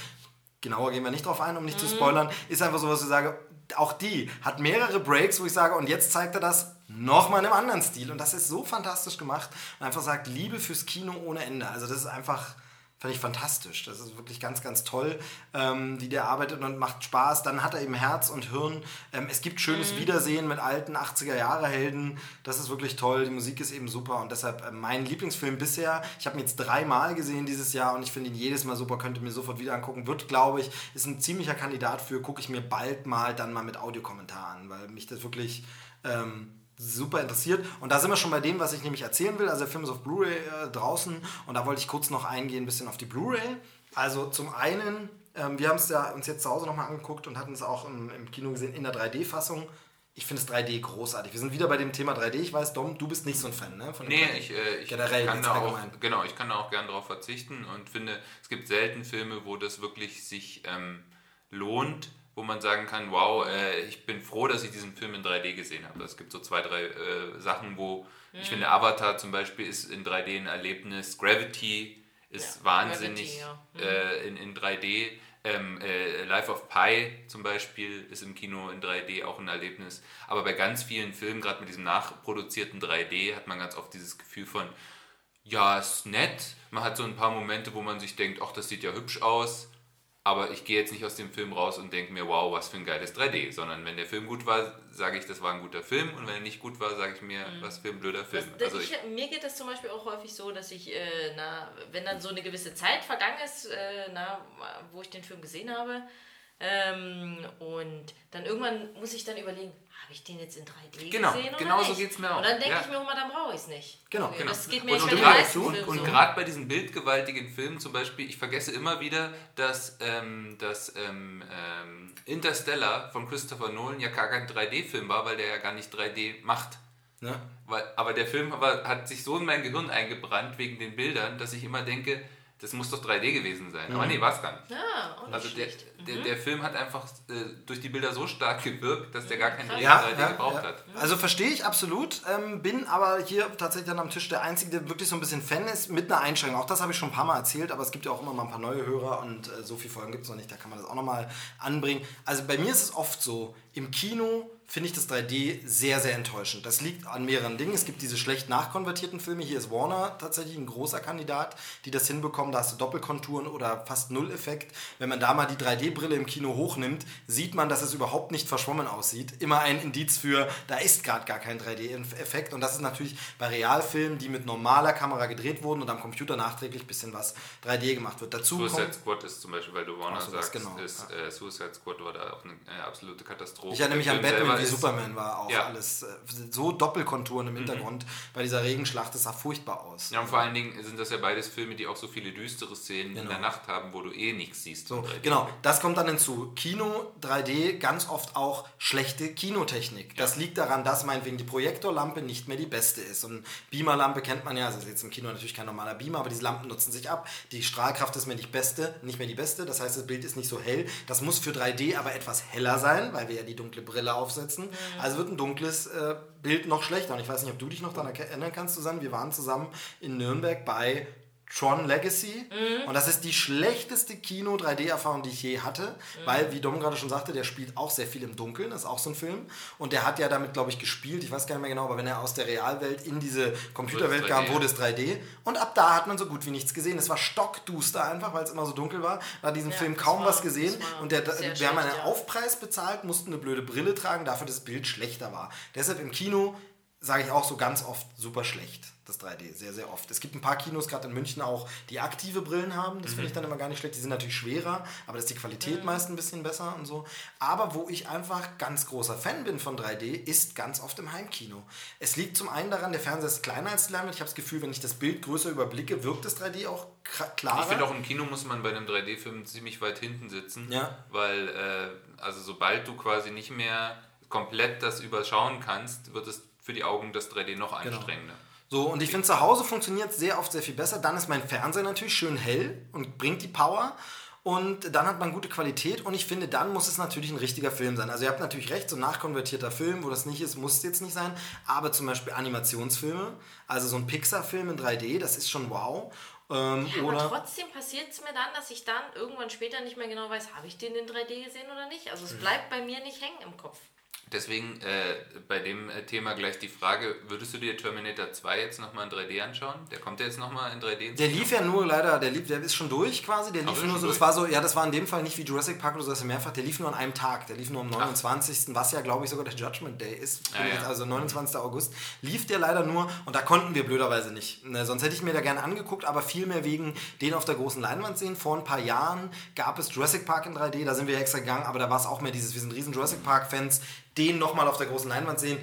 Genauer gehen wir nicht drauf ein, um nicht mhm. zu spoilern. Ist einfach so, was ich sage, auch die hat mehrere Breaks, wo ich sage, und jetzt zeigt er das nochmal in einem anderen Stil. Und das ist so fantastisch gemacht. Und einfach sagt, Liebe fürs Kino ohne Ende. Also das ist einfach Fand ich fantastisch. Das ist wirklich ganz, ganz toll, ähm, wie der arbeitet und macht Spaß. Dann hat er eben Herz und Hirn. Ähm, es gibt schönes mhm. Wiedersehen mit alten 80er-Jahre-Helden. Das ist wirklich toll. Die Musik ist eben super und deshalb äh, mein Lieblingsfilm bisher. Ich habe ihn jetzt dreimal gesehen dieses Jahr und ich finde ihn jedes Mal super. Könnte mir sofort wieder angucken. Wird, glaube ich, ist ein ziemlicher Kandidat für. Gucke ich mir bald mal dann mal mit Audiokommentar an, weil mich das wirklich. Ähm, super interessiert. Und da sind wir schon bei dem, was ich nämlich erzählen will. Also der Film ist auf Blu-ray äh, draußen und da wollte ich kurz noch eingehen, ein bisschen auf die Blu-ray. Also zum einen, ähm, wir haben es ja uns jetzt zu Hause nochmal angeguckt und hatten es auch im, im Kino gesehen in der 3D-Fassung. Ich finde es 3D großartig. Wir sind wieder bei dem Thema 3D. Ich weiß, Dom, du bist nicht so ein Fan, ne? Von nee, 3D. ich, äh, ich Generell kann da auch, genau, ich kann da auch gern drauf verzichten und finde, es gibt selten Filme, wo das wirklich sich ähm, lohnt, wo man sagen kann, wow, äh, ich bin froh, dass ich diesen Film in 3D gesehen habe. Es gibt so zwei, drei äh, Sachen, wo mhm. ich finde, Avatar zum Beispiel ist in 3D ein Erlebnis, Gravity ist ja, wahnsinnig Gravity, ja. mhm. äh, in, in 3D. Ähm, äh, Life of Pi zum Beispiel ist im Kino in 3D auch ein Erlebnis. Aber bei ganz vielen Filmen, gerade mit diesem nachproduzierten 3D, hat man ganz oft dieses Gefühl von, ja, ist nett. Man hat so ein paar Momente, wo man sich denkt, ach, das sieht ja hübsch aus aber ich gehe jetzt nicht aus dem Film raus und denke mir, wow, was für ein geiles 3D, sondern wenn der Film gut war, sage ich, das war ein guter Film und wenn er nicht gut war, sage ich mir, mhm. was für ein blöder Film. Das, also ich, ich, mir geht das zum Beispiel auch häufig so, dass ich, äh, na, wenn dann so eine gewisse Zeit vergangen ist, äh, na, wo ich den Film gesehen habe, ähm, und dann irgendwann muss ich dann überlegen, habe ich den jetzt in 3D genau, gesehen oder genau nicht? so geht es mir auch. Und dann denke ja. ich mir auch mal, dann brauche ich es nicht. Genau, okay, genau. Das geht mir und, und, gerade, und, und so. gerade bei diesen bildgewaltigen Filmen zum Beispiel, ich vergesse immer wieder, dass, ähm, dass ähm, ähm, Interstellar von Christopher Nolan ja gar kein 3D-Film war, weil der ja gar nicht 3D macht. Ja. Weil, aber der Film aber, hat sich so in mein Gehirn eingebrannt wegen den Bildern, dass ich immer denke, das muss doch 3D gewesen sein. Mhm. Aber nee, war es gar nicht. Ja, also der, der, der, Film hat einfach äh, durch die Bilder so stark gewirkt, dass der gar kein ja, 3D ja, gebraucht ja. hat. Also verstehe ich absolut, ähm, bin aber hier tatsächlich dann am Tisch der Einzige, der wirklich so ein bisschen Fan ist, mit einer Einschränkung. Auch das habe ich schon ein paar Mal erzählt, aber es gibt ja auch immer mal ein paar neue Hörer und äh, so viele Folgen gibt es noch nicht, da kann man das auch nochmal anbringen. Also bei mir ist es oft so, im Kino finde ich das 3D sehr, sehr enttäuschend. Das liegt an mehreren Dingen. Es gibt diese schlecht nachkonvertierten Filme. Hier ist Warner tatsächlich ein großer Kandidat, die das hinbekommen. Da hast du Doppelkonturen oder fast Null-Effekt. Wenn man da mal die 3D-Brille im Kino hochnimmt, sieht man, dass es überhaupt nicht verschwommen aussieht. Immer ein Indiz für, da ist gerade gar kein 3D-Effekt. Und das ist natürlich bei Realfilmen, die mit normaler Kamera gedreht wurden und am Computer nachträglich ein bisschen was 3D gemacht wird. Dazu Suicide Squad ist zum Beispiel, weil du Warner so, sagst, genau, ist, äh, Suicide Squad war da auch eine äh, absolute Katastrophe. Ich erinnere mich an Batman wie Superman war auch ja. alles. Äh, so Doppelkonturen im mhm. Hintergrund mhm. bei dieser Regenschlacht, das sah furchtbar aus. Ja, und vor allen Dingen sind das ja beides Filme, die auch so viele düstere Szenen genau. in der Nacht haben, wo du eh nichts siehst. So, genau, das kommt dann hinzu. Kino 3D, ganz oft auch schlechte Kinotechnik. Ja. Das liegt daran, dass meinetwegen die Projektorlampe nicht mehr die beste ist. Und Beamerlampe kennt man ja, also ist jetzt im Kino natürlich kein normaler Beamer, aber diese Lampen nutzen sich ab. Die Strahlkraft ist mir nicht beste, nicht mehr die beste. Das heißt, das Bild ist nicht so hell. Das muss für 3D aber etwas heller sein, weil wir ja die dunkle Brille aufsetzen. Mhm. Also wird ein dunkles äh, Bild noch schlechter. Und ich weiß nicht, ob du dich noch daran erinnern kannst, Susanne. Wir waren zusammen in Nürnberg bei Tron Legacy. Und das ist die schlechteste Kino-3D-Erfahrung, die ich je hatte. Weil, wie Dom gerade schon sagte, der spielt auch sehr viel im Dunkeln. Das ist auch so ein Film. Und der hat ja damit, glaube ich, gespielt. Ich weiß gar nicht mehr genau, aber wenn er aus der Realwelt in diese Computerwelt kam, 3D. wurde es 3D. Und ab da hat man so gut wie nichts gesehen. Es war stockduster einfach, weil es immer so dunkel war. Man hat diesen Ja, Film kaum war- was gesehen. Und der, wir haben einen schlecht, ja. Aufpreis bezahlt, mussten eine blöde Brille tragen, dafür, dass das Bild schlechter war. Deshalb im Kino sage ich auch so ganz oft super schlecht, das 3D, sehr, sehr oft. Es gibt ein paar Kinos, gerade in München auch, die aktive Brillen haben. Das finde ich dann immer gar nicht schlecht. Die sind natürlich schwerer, aber da ist die Qualität meist ein bisschen besser und so. Aber wo ich einfach ganz großer Fan bin von 3D, ist ganz oft im Heimkino. Es liegt zum einen daran, der Fernseher ist kleiner als die Leinwand. Ich habe das Gefühl, wenn ich das Bild größer überblicke, wirkt das 3D auch klarer. Ich finde auch im Kino muss man bei einem 3D-Film ziemlich weit hinten sitzen, Ja. weil äh, also sobald du quasi nicht mehr komplett das überschauen kannst, wird es für die Augen das 3D noch Genau. So, und ich finde, zu Hause funktioniert es sehr oft sehr viel besser. Dann ist mein Fernseher natürlich schön hell und bringt die Power. Und dann hat man gute Qualität und ich finde, dann muss es natürlich ein richtiger Film sein. Also ihr habt natürlich recht, so ein nachkonvertierter Film, wo das nicht ist, muss es jetzt nicht sein. Aber zum Beispiel Animationsfilme, also so ein Pixar-Film in 3D, das ist schon wow. Ähm, Aber oder trotzdem passiert es mir dann, dass ich dann irgendwann später nicht mehr genau weiß, habe ich den in 3D gesehen oder nicht. Also es Mhm. bleibt bei mir nicht hängen im Kopf. Deswegen äh, bei dem äh, Thema gleich die Frage, würdest du dir Terminator 2 jetzt nochmal in 3D anschauen? Der kommt ja jetzt nochmal in 3D ins Der lief ja nur leider, der, lief, der ist schon durch quasi, der lief nur so, das durch. war so, ja, das war in dem Fall nicht wie Jurassic Park oder so, das ist mehrfach, der lief nur an einem Tag, der lief nur am 29., was ja glaube ich sogar der Judgment Day ist, Ja, ja. also 29. August, lief der leider nur und da konnten wir blöderweise nicht. Ne, sonst hätte ich mir da gerne angeguckt, aber vielmehr wegen den auf der großen Leinwand sehen. Vor ein paar Jahren gab es Jurassic Park in 3D, da sind wir extra gegangen, aber da war es auch mehr dieses, wir sind riesen Jurassic Park Fans, den nochmal auf der großen Leinwand sehen.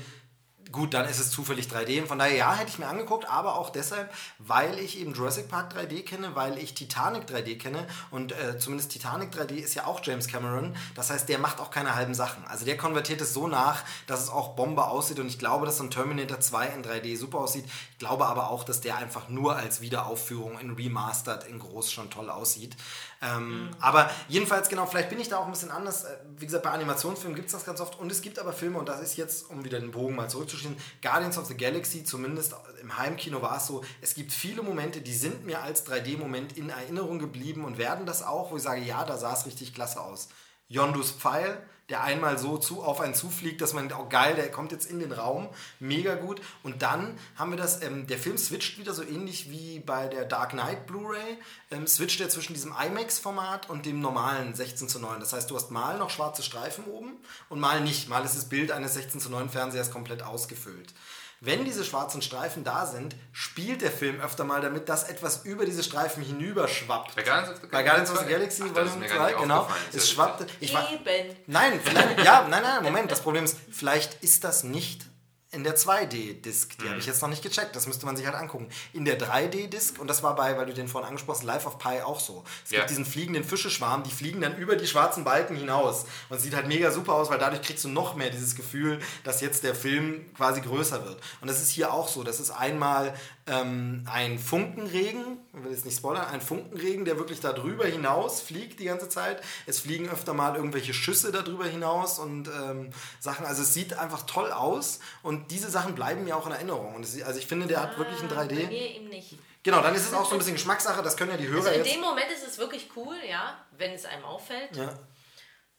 Gut, dann ist es zufällig 3D. Von daher, ja, hätte ich mir angeguckt, aber auch deshalb, weil ich eben Jurassic Park 3D kenne, weil ich Titanic 3D kenne und äh, zumindest Titanic 3D ist ja auch James Cameron. Das heißt, der macht auch keine halben Sachen. Also der konvertiert es so nach, dass es auch Bombe aussieht und ich glaube, dass so ein Terminator 2 in 3D super aussieht. Ich glaube aber auch, dass der einfach nur als Wiederaufführung in Remastered in groß schon toll aussieht. Ähm, Aber jedenfalls, genau, vielleicht bin ich da auch ein bisschen anders. Äh, Wie gesagt, bei Animationsfilmen gibt es das ganz oft. Und es gibt aber Filme, und das ist jetzt, um wieder den Bogen mal zurückzuschließen, Guardians of the Galaxy, zumindest im Heimkino war es so, es gibt viele Momente, die sind mir als 3D-Moment in Erinnerung geblieben und werden das auch, wo ich sage, ja, da sah es richtig klasse aus. Yondus Pfeil, der einmal so zu, auf einen zufliegt, dass man oh geil, der kommt jetzt in den Raum, mega gut. Und dann haben wir das, ähm, der Film switcht wieder so ähnlich wie bei der Dark Knight Blu-ray, ähm, switcht er zwischen diesem IMAX-Format und dem normalen 16 zu 9. Das heißt, du hast mal noch schwarze Streifen oben und mal nicht. Mal ist das Bild eines 16 zu 9 Fernsehers komplett ausgefüllt. Wenn diese schwarzen Streifen da sind, spielt der Film öfter mal damit, dass etwas über diese Streifen hinüberschwappt. Bei Guardians of the Bei Guardians of the Galaxy Galaxy Ach, das ist Volume mir gar 2, nicht genau. Es schwappte. Ich war, Eben. Nein, vielleicht, ja, nein, nein, Moment. Das Problem ist, vielleicht ist das nicht in der 2D-Disc. Die habe ich jetzt noch nicht gecheckt. Das müsste man sich halt angucken. In der 3D-Disc, und das war bei, weil du den vorhin angesprochen hast, Life of Pi auch so. Es Ja. gibt diesen fliegenden Fischeschwarm, die fliegen dann über die schwarzen Balken hinaus. Und es sieht halt mega super aus, weil dadurch kriegst du noch mehr dieses Gefühl, dass jetzt der Film quasi größer wird. Und das ist hier auch so. Das ist einmal ähm, ein Funkenregen, ich will jetzt nicht spoilern, ein Funkenregen, der wirklich da drüber hinaus fliegt die ganze Zeit. Es fliegen öfter mal irgendwelche Schüsse da drüber hinaus und ähm, Sachen. Also es sieht einfach toll aus und diese Sachen bleiben mir auch in Erinnerung. Und es, also ich finde, der hat wirklich ein Ah, Bei 3D. mir eben nicht. Genau, dann ist es auch so ein bisschen Geschmackssache, das können ja die Hörer Also in dem Moment ist es wirklich cool, ja, wenn es einem auffällt. Ja.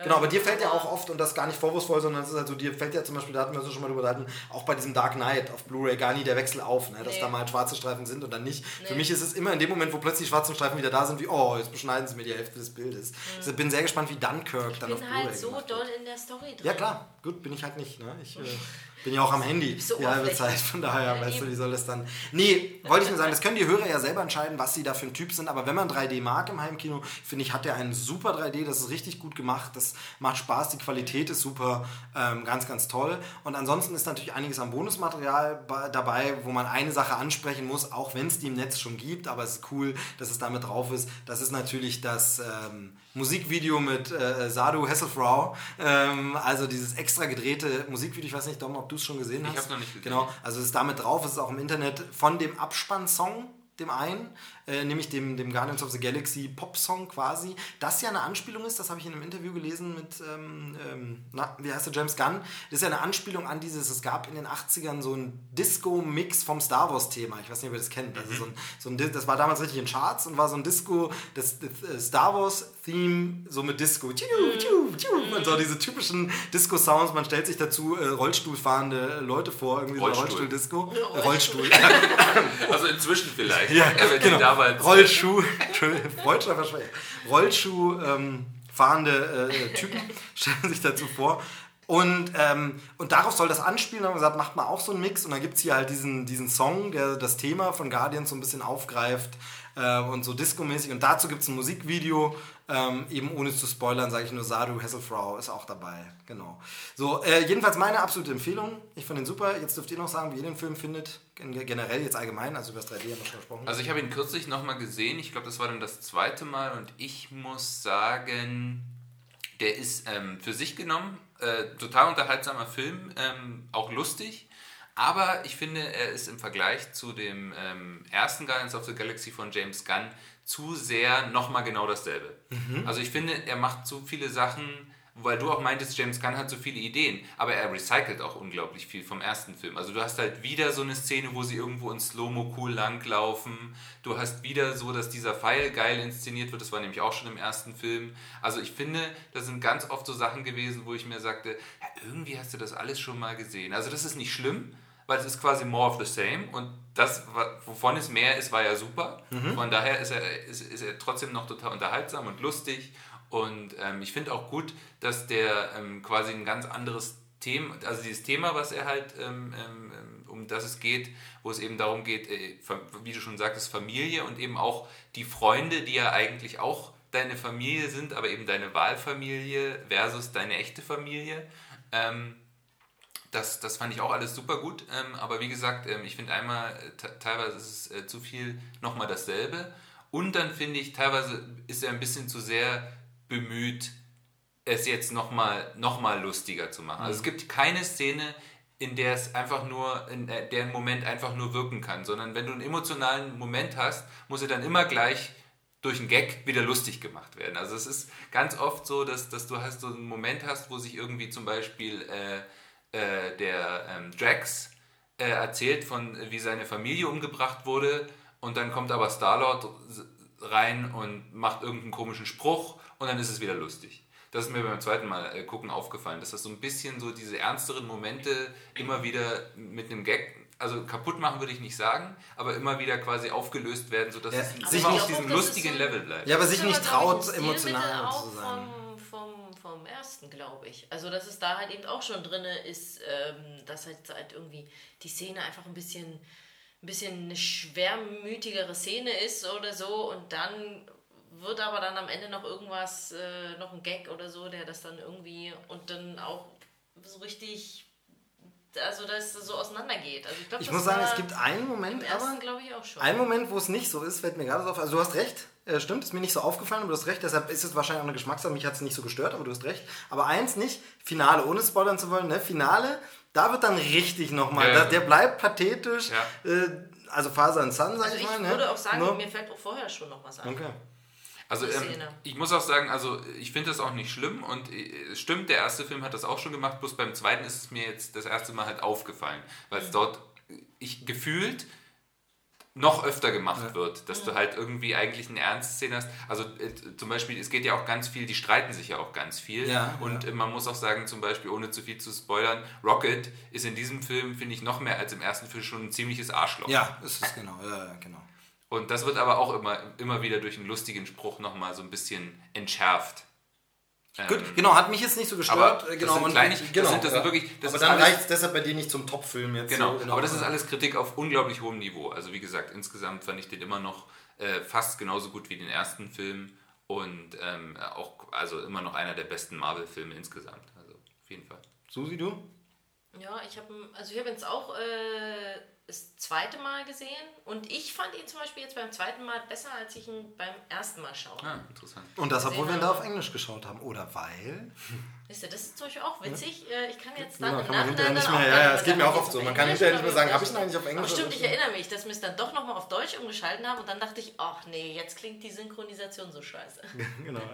Genau, aber dir fällt ja auch oft, und das gar nicht vorwurfsvoll, sondern es ist halt so, dir fällt ja zum Beispiel, da hatten wir so schon mal drüber unterhalten, auch bei diesem Dark Knight auf Blu-ray gar nie der Wechsel auf, ne? dass Nee. da mal schwarze Streifen sind und dann nicht. Für Nee. mich ist es immer in dem Moment, wo plötzlich die schwarzen Streifen wieder da sind, wie, oh, jetzt beschneiden sie mir die Hälfte des Bildes. Also Ich bin sehr gespannt, wie Dunkirk dann Ich auf bin Blu-ray halt so doll in der Story drin. Ja klar, gut, bin ich halt nicht. Ne? Ich äh, bin ja auch am Handy So die halbe. Zeit, von daher, Ja, weißt du, eben. wie soll das dann... Nee, wollte ich nur sagen, das können die Hörer ja selber entscheiden, was sie da für ein Typ sind, aber wenn man 3D mag im Heimkino, finde ich, hat der einen super 3D, das ist richtig gut gemacht, das macht Spaß, die Qualität ist super, ähm, ganz, ganz toll. Und ansonsten ist natürlich einiges am Bonusmaterial dabei, wo man eine Sache ansprechen muss, auch wenn es die im Netz schon gibt, aber es ist cool, dass es damit drauf ist. Das ist natürlich das ähm, Musikvideo mit äh, Sadu Hasselfrau, ähm, also dieses extra gedrehte Musikvideo, ich weiß nicht, Dom, ob du es schon gesehen Ich hast. hab's noch nicht gesehen. Genau, also es ist damit drauf, es ist auch im Internet von dem Abspannsong dem einen, äh, nämlich dem, dem Guardians of the Galaxy Pop-Song quasi, das ja eine Anspielung ist, das habe ich in einem Interview gelesen mit, ähm, ähm, na, wie heißt der, James Gunn, das ist ja eine Anspielung an dieses, es gab in den 80ern so ein Disco-Mix vom Star Wars-Thema, ich weiß nicht, ob ihr das kennt, also so ein, so ein, das war damals richtig in Charts und war so ein Disco, das, das äh, Star Wars-Theme so mit Disco, und so diese typischen Disco-Sounds, man stellt sich dazu äh, Rollstuhlfahrende Leute vor, irgendwie Rollstuhl. so Rollstuhl-Disco, äh, Rollstuhl. Also inzwischen vielleicht. Ja, Aber genau. damals, Rollschuh, Rollschuh, Rollschuh ähm, fahrende äh, Typen stellen sich dazu vor. Und, ähm, und darauf soll das anspielen. Da haben wir gesagt, macht mal auch so einen Mix. Und dann gibt es hier halt diesen, diesen Song, der das Thema von Guardians so ein bisschen aufgreift äh, und so disco-mäßig. Und dazu gibt es ein Musikvideo. Ähm, eben ohne zu spoilern, sage ich nur, Sadu Hasselfrau ist auch dabei. Genau. So, äh, jedenfalls meine absolute Empfehlung. Ich fand den super. Jetzt dürft ihr noch sagen, wie ihr den Film findet. Gen- Generell jetzt allgemein, also über das 3D haben wir schon gesprochen. Also ich habe ihn kürzlich nochmal gesehen. Ich glaube, das war dann das zweite Mal und ich muss sagen, der ist ähm, für sich genommen äh, total unterhaltsamer Film, ähm, auch lustig. Aber ich finde, er ist im Vergleich zu dem ähm, ersten Guardians of the Galaxy von James Gunn zu sehr nochmal genau dasselbe. Also ich finde, er macht zu viele Sachen, weil du auch meintest, James Gunn hat so viele Ideen, aber er recycelt auch unglaublich viel vom ersten Film. Also du hast halt wieder so eine Szene, wo sie irgendwo in Slow-Mo cool langlaufen. Du hast wieder so, dass dieser Pfeil geil inszeniert wird. Das war nämlich auch schon im ersten Film. Also ich finde, das sind ganz oft so Sachen gewesen, wo ich mir sagte, ja, irgendwie hast du das alles schon mal gesehen. Also das ist nicht schlimm, weil es ist quasi more of the same und das, wovon es mehr ist, war ja super. Von daher ist er, ist, ist er trotzdem noch total unterhaltsam und lustig und ähm, ich finde auch gut, dass der ähm, quasi ein ganz anderes Thema, also dieses Thema, was er halt, ähm, ähm, um das es geht, wo es eben darum geht, äh, wie du schon sagtest, Familie und eben auch die Freunde, die ja eigentlich auch deine Familie sind, aber eben deine Wahlfamilie versus deine echte Familie. Ähm, das, das fand ich auch alles super gut. Ähm, aber wie gesagt, ähm, ich finde einmal, äh, te- teilweise ist es äh, zu viel nochmal dasselbe. Und dann finde ich, teilweise ist er ein bisschen zu sehr bemüht, es jetzt nochmal noch mal lustiger zu machen. Also es gibt keine Szene, in der es einfach nur, in der der ein Moment einfach nur wirken kann, sondern wenn du einen emotionalen Moment hast, muss er dann immer gleich durch einen Gag wieder lustig gemacht werden. Also es ist ganz oft so, dass, dass du hast so einen Moment hast, wo sich irgendwie zum Beispiel äh, äh, der ähm, Drax äh, erzählt von, äh, wie seine Familie umgebracht wurde und dann kommt aber Star-Lord rein und macht irgendeinen komischen Spruch und dann ist es wieder lustig. Das ist mir beim zweiten Mal äh, gucken aufgefallen, dass das so ein bisschen so diese ernsteren Momente immer wieder mit einem Gag, also kaputt machen würde ich nicht sagen, aber immer wieder quasi aufgelöst werden, sodass Ja, es sich immer nicht- auf diesem lustigen so- Level bleibt. Ja, aber sich nicht traut, emotional zu sein. Vom, ersten, glaube ich. Also, dass es da halt eben auch schon drin ist, ähm, dass halt, halt irgendwie die Szene einfach ein bisschen, ein bisschen eine schwermütigere Szene ist oder so und dann wird aber dann am Ende noch irgendwas, äh, noch ein Gag oder so, der das dann irgendwie und dann auch so richtig, also dass es so auseinandergeht. Also ich glaube, Ich muss sagen, es gibt einen Moment, ersten, aber glaube ich, auch schon. ein Moment, wo es nicht so ist, fällt mir gerade so auf. Also du hast recht, äh, stimmt, ist mir nicht so aufgefallen, aber du hast recht, deshalb ist es wahrscheinlich auch eine Geschmackssache, mich hat es nicht so gestört, aber du hast recht. Aber eins nicht, Finale, ohne spoilern zu wollen, ne? Finale, da wird dann richtig nochmal, Ja. da- der bleibt pathetisch, Ja. äh, also Father and Son, sag also ich ich mal. ne? würde auch sagen, Nur- mir fällt auch vorher schon noch was ein. Okay. Also ähm, ich muss auch sagen, also ich finde das auch nicht schlimm und äh, es stimmt, der erste Film hat das auch schon gemacht, bloß beim zweiten ist es mir jetzt das erste Mal halt aufgefallen, weil Mhm. es dort ich gefühlt noch öfter gemacht wird, dass du halt irgendwie eigentlich eine ernste Szene hast. Also äh, zum Beispiel, es geht ja auch ganz viel, die streiten sich ja auch ganz viel. Ja, und ja. äh, man muss auch sagen, zum Beispiel, ohne zu viel zu spoilern, Rocket ist in diesem Film, finde ich, noch mehr als im ersten Film schon ein ziemliches Arschloch. Ja, ist es genau, ja, ja, genau. Und das wird aber auch immer, immer wieder durch einen lustigen Spruch nochmal so ein bisschen entschärft. Gut, Ähm, genau, hat mich jetzt nicht so gestört. aber äh, das genau, sind und- Kleinig- das genau, sind- das sind ja. wirklich- das aber ist dann reicht es deshalb bei dir nicht zum Top-Film jetzt. Genau, so, aber das ist alles Kritik auf unglaublich hohem Niveau. Also wie gesagt, insgesamt fand ich den immer noch äh, fast genauso gut wie den ersten Film und ähm, auch also immer noch einer der besten Marvel-Filme insgesamt. Also auf jeden Fall. Susi, du? Ja, ich habe also ich habe jetzt auch äh, das zweite Mal gesehen und ich fand ihn zum Beispiel jetzt beim zweiten Mal besser, als ich ihn beim ersten Mal schaue. Ah, interessant. Und das, obwohl wir ihn da auf Englisch geschaut haben. Oder weil? Wisst ihr, das ist zum Beispiel auch witzig. Äh, Ich kann jetzt Ja, dann im kann man hinterher nicht dann mehr- ja, ja, nicht es mehr geht mir sagen, auch oft so. Man kann hinterher nicht mehr sagen, habe ich ihn eigentlich auf Englisch Aber stimmt, ich erinnere mich, dass wir es dann doch nochmal auf Deutsch umgeschalten haben und dann dachte ich, ach nee, jetzt klingt die Synchronisation so scheiße. genau, ja.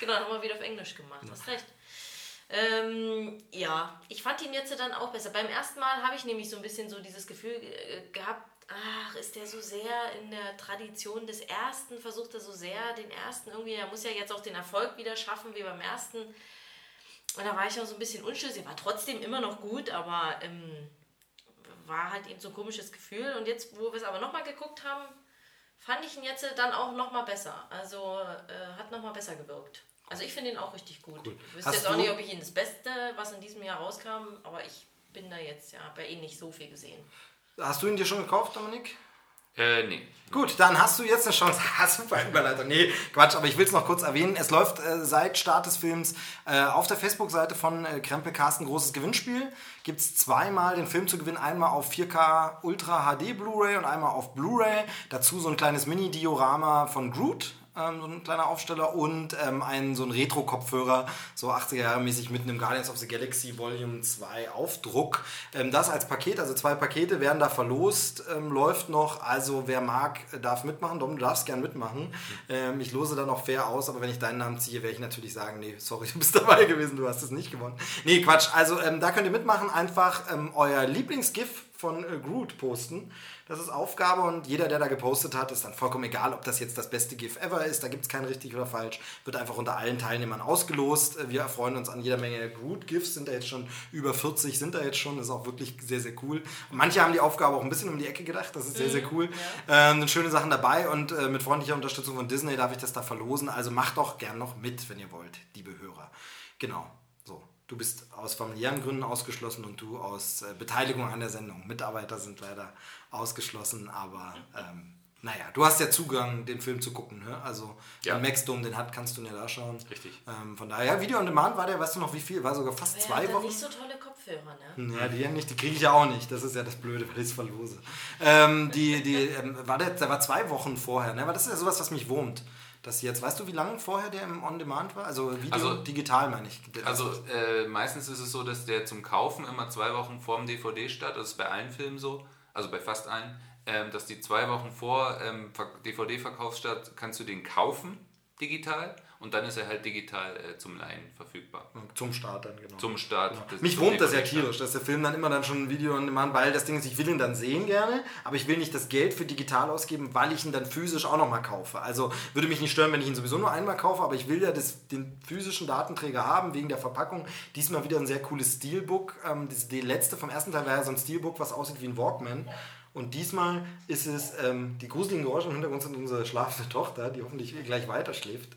Genau, dann haben wir wieder auf Englisch gemacht. Hast recht. Ähm, ja, ich fand ihn jetzt dann auch besser. Beim ersten Mal habe ich nämlich so ein bisschen so dieses Gefühl äh, gehabt, ach, ist der so sehr in der Tradition des ersten, versucht er so sehr den ersten irgendwie, er muss ja jetzt auch den Erfolg wieder schaffen wie beim ersten. Und da war ich auch so ein bisschen unschlüssig, war trotzdem immer noch gut, aber ähm, war halt eben so ein komisches Gefühl. Und jetzt, wo wir es aber nochmal geguckt haben, fand ich ihn jetzt dann auch nochmal besser. Also äh, hat nochmal besser gewirkt. Also ich finde ihn auch richtig gut. Ich wüsste Hast jetzt auch nicht, ob ich ihn das Beste, was in diesem Jahr rauskam, aber ich bin da jetzt ja bei ihm nicht so viel gesehen. Hast du ihn dir schon gekauft, Dominik? Äh, nee. Gut, dann hast du jetzt eine Chance. Ah, super Überleitung. Nee, Quatsch, aber ich will es noch kurz erwähnen. Es läuft äh, seit Start des Films äh, auf der Facebook-Seite von äh, Krempel Carsten großes Gewinnspiel. Gibt es zweimal den Film zu gewinnen. Einmal auf 4K Ultra HD Blu-ray und einmal auf Blu-ray. Dazu so ein kleines Mini-Diorama von Groot. Ähm, so ein kleiner Aufsteller und ähm, ein, so ein Retro-Kopfhörer, so 80er Jahre mäßig mit einem Guardians of the Galaxy Volume 2 Aufdruck. Ähm, das als Paket, also zwei Pakete werden da verlost, ähm, läuft noch. Also wer mag, darf mitmachen. Dom, du darfst gern mitmachen. Ähm, ich lose dann noch fair aus, aber wenn ich deinen Namen ziehe, werde ich natürlich sagen, nee, sorry, du bist dabei gewesen, du hast es nicht gewonnen. Nee, Quatsch. Also ähm, da könnt ihr mitmachen. Einfach euer Lieblingsgif von äh, Groot posten. Das ist Aufgabe und jeder, der da gepostet hat, ist dann vollkommen egal, ob das jetzt das beste GIF ever ist. Da gibt es kein richtig oder falsch. Wird einfach unter allen Teilnehmern ausgelost. Äh, Wir erfreuen uns an jeder Menge Groot-GIFs. Sind da jetzt schon über 40, sind da jetzt schon. Das ist auch wirklich sehr, sehr cool. Und manche haben die Aufgabe auch ein bisschen um die Ecke gedacht. Das ist sehr, sehr cool. Ähm, sind schöne Sachen dabei und äh, mit freundlicher Unterstützung von Disney darf ich das da verlosen. Also macht doch gern noch mit, wenn ihr wollt, liebe Hörer. Genau. So. Du bist aus familiären Gründen ausgeschlossen und du aus äh, Beteiligung an der Sendung. Mitarbeiter sind leider ausgeschlossen, aber ähm, naja, du hast ja Zugang, den Film zu gucken. Ne? Also, Ja. wenn Maxdome den hat, kannst du ihn ja da schauen. Richtig. Ähm, von daher, Video on Demand war der, weißt du noch wie viel? War sogar fast zwei Wochen. nicht so tolle Kopfhörer, ne? Ja, die ja nicht, die kriege ich ja auch nicht. Das ist ja das Blöde, weil ich es verlose. Ähm, die, die, ähm, war der, der war zwei Wochen vorher, ne? Aber das ist ja sowas, was mich wurmt. Das jetzt, weißt du, wie lange vorher der im On Demand war? Also Video, Also- digital meine ich. Also äh, meistens ist es so, dass der zum Kaufen immer zwei Wochen vor dem DVD statt. Das ist bei allen Filmen so, also bei fast allen, ähm, dass die zwei Wochen vor ähm, DVD-Verkauf statt, kannst du den kaufen digital und dann ist er halt digital äh, zum Leihen verfügbar. zum Start dann, genau. Zum Start. des- Mich wurmt das ja tierisch, dass der Film dann immer dann schon ein Video on demand, weil das Ding ist, ich will ihn dann sehen gerne, aber ich will nicht das Geld für digital ausgeben, weil ich ihn dann physisch auch nochmal kaufe. Also würde mich nicht stören, wenn ich ihn sowieso nur einmal kaufe, aber ich will ja das, den physischen Datenträger haben, wegen der Verpackung. Diesmal wieder ein sehr cooles Steelbook. Ähm, das, die letzte vom ersten Teil war ja so ein Steelbook, was aussieht wie ein Walkman. Und diesmal ist es, ähm, die gruseligen Geräusche im Hintergrund sind unsere schlafende Tochter, die hoffentlich gleich weiter schläft.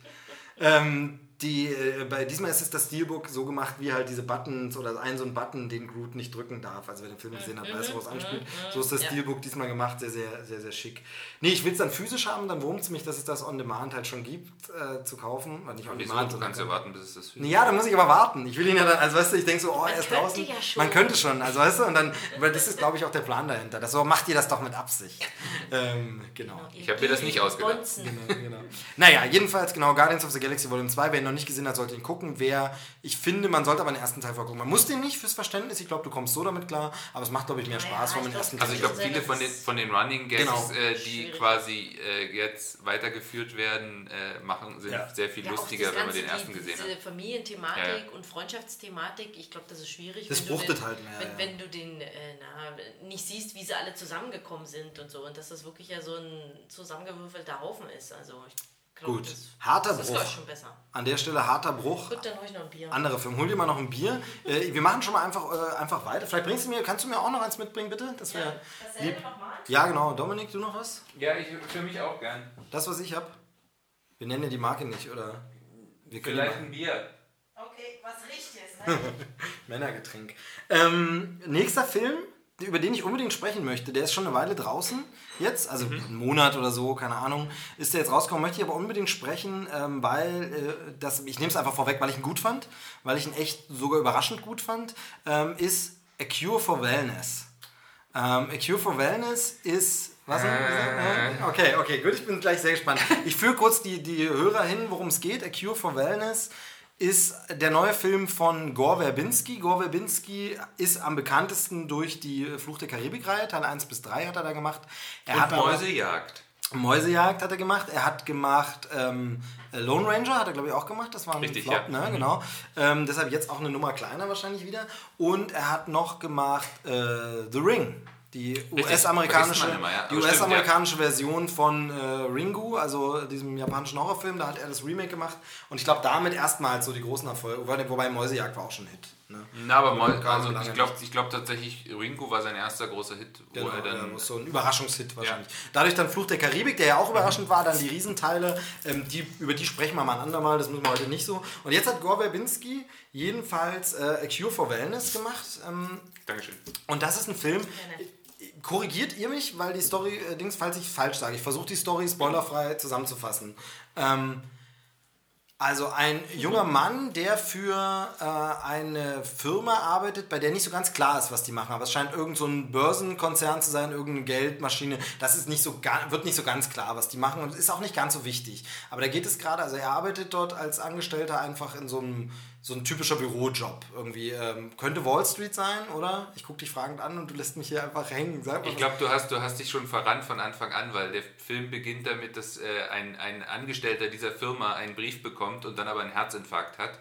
Ähm, die, äh, bei diesmal ist es das Steelbook so gemacht, wie halt diese Buttons oder ein so ein Button, den Groot nicht drücken darf. Also wer den Film gesehen hat, weiß, woraus anspielt. So ist das Ja. Steelbook diesmal gemacht, sehr, sehr, sehr, sehr schick. Nee, ich will es dann physisch haben, dann wurmt es mich, dass es das On Demand halt schon gibt, äh, zu kaufen. Oder nicht On? Demand, Du kannst ja warten, bis es das ja, da muss ich aber warten. Ich will ihn ja dann, also weißt du, ich denke so, oh, Man er ist draußen. ja schon. Man könnte schon, also weißt du, und dann, weil das ist, glaube ich, auch der Plan dahinter. Das, so macht ihr das doch mit Absicht. ähm, genau. Ich hab mir das nicht ausgedacht. Genau, genau. Naja, jedenfalls genau, Guardians of the Galaxy Volume 2. Wer ihn noch nicht gesehen hat, sollte ihn gucken. Wer, ich finde, man sollte aber den ersten Teil vorgucken. Man muss den nicht fürs Verständnis. Ich glaube, du kommst so damit klar. Aber es macht, glaube ich, mehr Naja, Spaß, wenn man den ersten Also ich Teil glaube, viele von den, von den Running Gags, Genau. äh, die quasi äh, jetzt weitergeführt werden, äh, machen, sind Ja. sehr viel Ja, lustiger, wenn man den ersten die, gesehen diese hat. Familienthematik Ja, und Freundschaftsthematik, ich glaube, das ist schwierig. Das wenn du fruchtet den, halt mehr, Wenn, ja. wenn du den äh, na, nicht siehst, wie sie alle zusammengekommen sind und so. Und dass das wirklich ja so ein zusammengewürfelter Haufen ist. Also ich glaube, Gut. das, Harter das ist Bruch. glaub ich, schon besser. An der Stelle harter Bruch. Gut, dann hol ich noch ein Bier. Andere Film. Hol dir mal noch ein Bier. Äh, wir machen schon mal einfach, äh, einfach weiter. Vielleicht bringst du mir, kannst du mir auch noch eins mitbringen, bitte? Das wäre Dasselbe lieb. nochmal? Ja, genau. Dominik, du noch was? Ja, ich für mich auch gern. Das, was ich habe? Wir nennen ja die Marke nicht, oder? Wir Vielleicht ein Bier. Okay, was richtiges, ne? Männergetränk. Ähm, nächster Film, über den ich unbedingt sprechen möchte, der ist schon eine Weile draußen jetzt, also einen Monat oder so, keine Ahnung, ist der jetzt rausgekommen, möchte ich aber unbedingt sprechen, ähm, weil äh, das, ich nehme es einfach vorweg, weil ich ihn gut fand, weil ich ihn echt sogar überraschend gut fand, ähm, ist A Cure for Wellness. Ähm, A Cure for Wellness ist. Was? Äh. Okay, okay, gut, ich bin gleich sehr gespannt. Ich führe kurz die, die Hörer hin, worum es geht. A Cure for Wellness ist der neue Film von Gore Verbinski. Gore Verbinski ist am bekanntesten durch die Fluch der Karibik-Reihe. Teil 1 bis 3 hat er da gemacht. Er Und hat Mäusejagd. Mäusejagd hat er gemacht. Er hat gemacht ähm, Lone Ranger, hat er glaube ich auch gemacht. Das war ein Richtig, Flop, ja. ne? genau. Ähm, deshalb jetzt auch eine Nummer kleiner wahrscheinlich wieder. Und er hat noch gemacht äh, The Ring. Die US-amerikanische ja. stimmt, US-amerikanische Version von äh, Ringu, also diesem japanischen Horrorfilm. Da hat er das Remake gemacht. Und ich glaube, damit erstmals so die großen Erfolge. Wobei- Mäusejagd war auch schon ein Hit. Ne? Na, aber Mäu- Kam also ich glaube glaub tatsächlich, Ringo war sein erster großer Hit, wo Genau, er ja, dann. so ein Überraschungshit wahrscheinlich. Dadurch dann Fluch der Karibik, der ja auch überraschend war, dann die Riesenteile, ähm, die, über die sprechen wir mal ein andermal, das müssen wir heute nicht so. Und jetzt hat Gore Verbinski jedenfalls äh, A Cure for Wellness gemacht. Ähm, Dankeschön. und das ist ein Film. Gerne. Korrigiert ihr mich, weil die Story, äh, Dings, falls ich falsch sage. Ich versuche die Story spoilerfrei zusammenzufassen. Ähm, also ein junger Mann, der für äh, eine Firma arbeitet, bei der nicht so ganz klar ist, was die machen. Aber es scheint irgend so Börsenkonzern zu sein, irgendeine Geldmaschine. Das ist nicht so wird nicht so ganz klar, was die machen und ist auch nicht ganz so wichtig. Aber da geht es gerade, also er arbeitet dort als Angestellter einfach in so einem so ein typischer Bürojob irgendwie. Ähm, könnte Wall Street sein, oder? Ich gucke dich fragend an und du lässt mich hier einfach hängen. Ich glaube, du hast, du hast dich schon verrannt von Anfang an, weil der Film beginnt damit, dass äh, ein, ein Angestellter dieser Firma einen Brief bekommt und dann aber einen Herzinfarkt hat.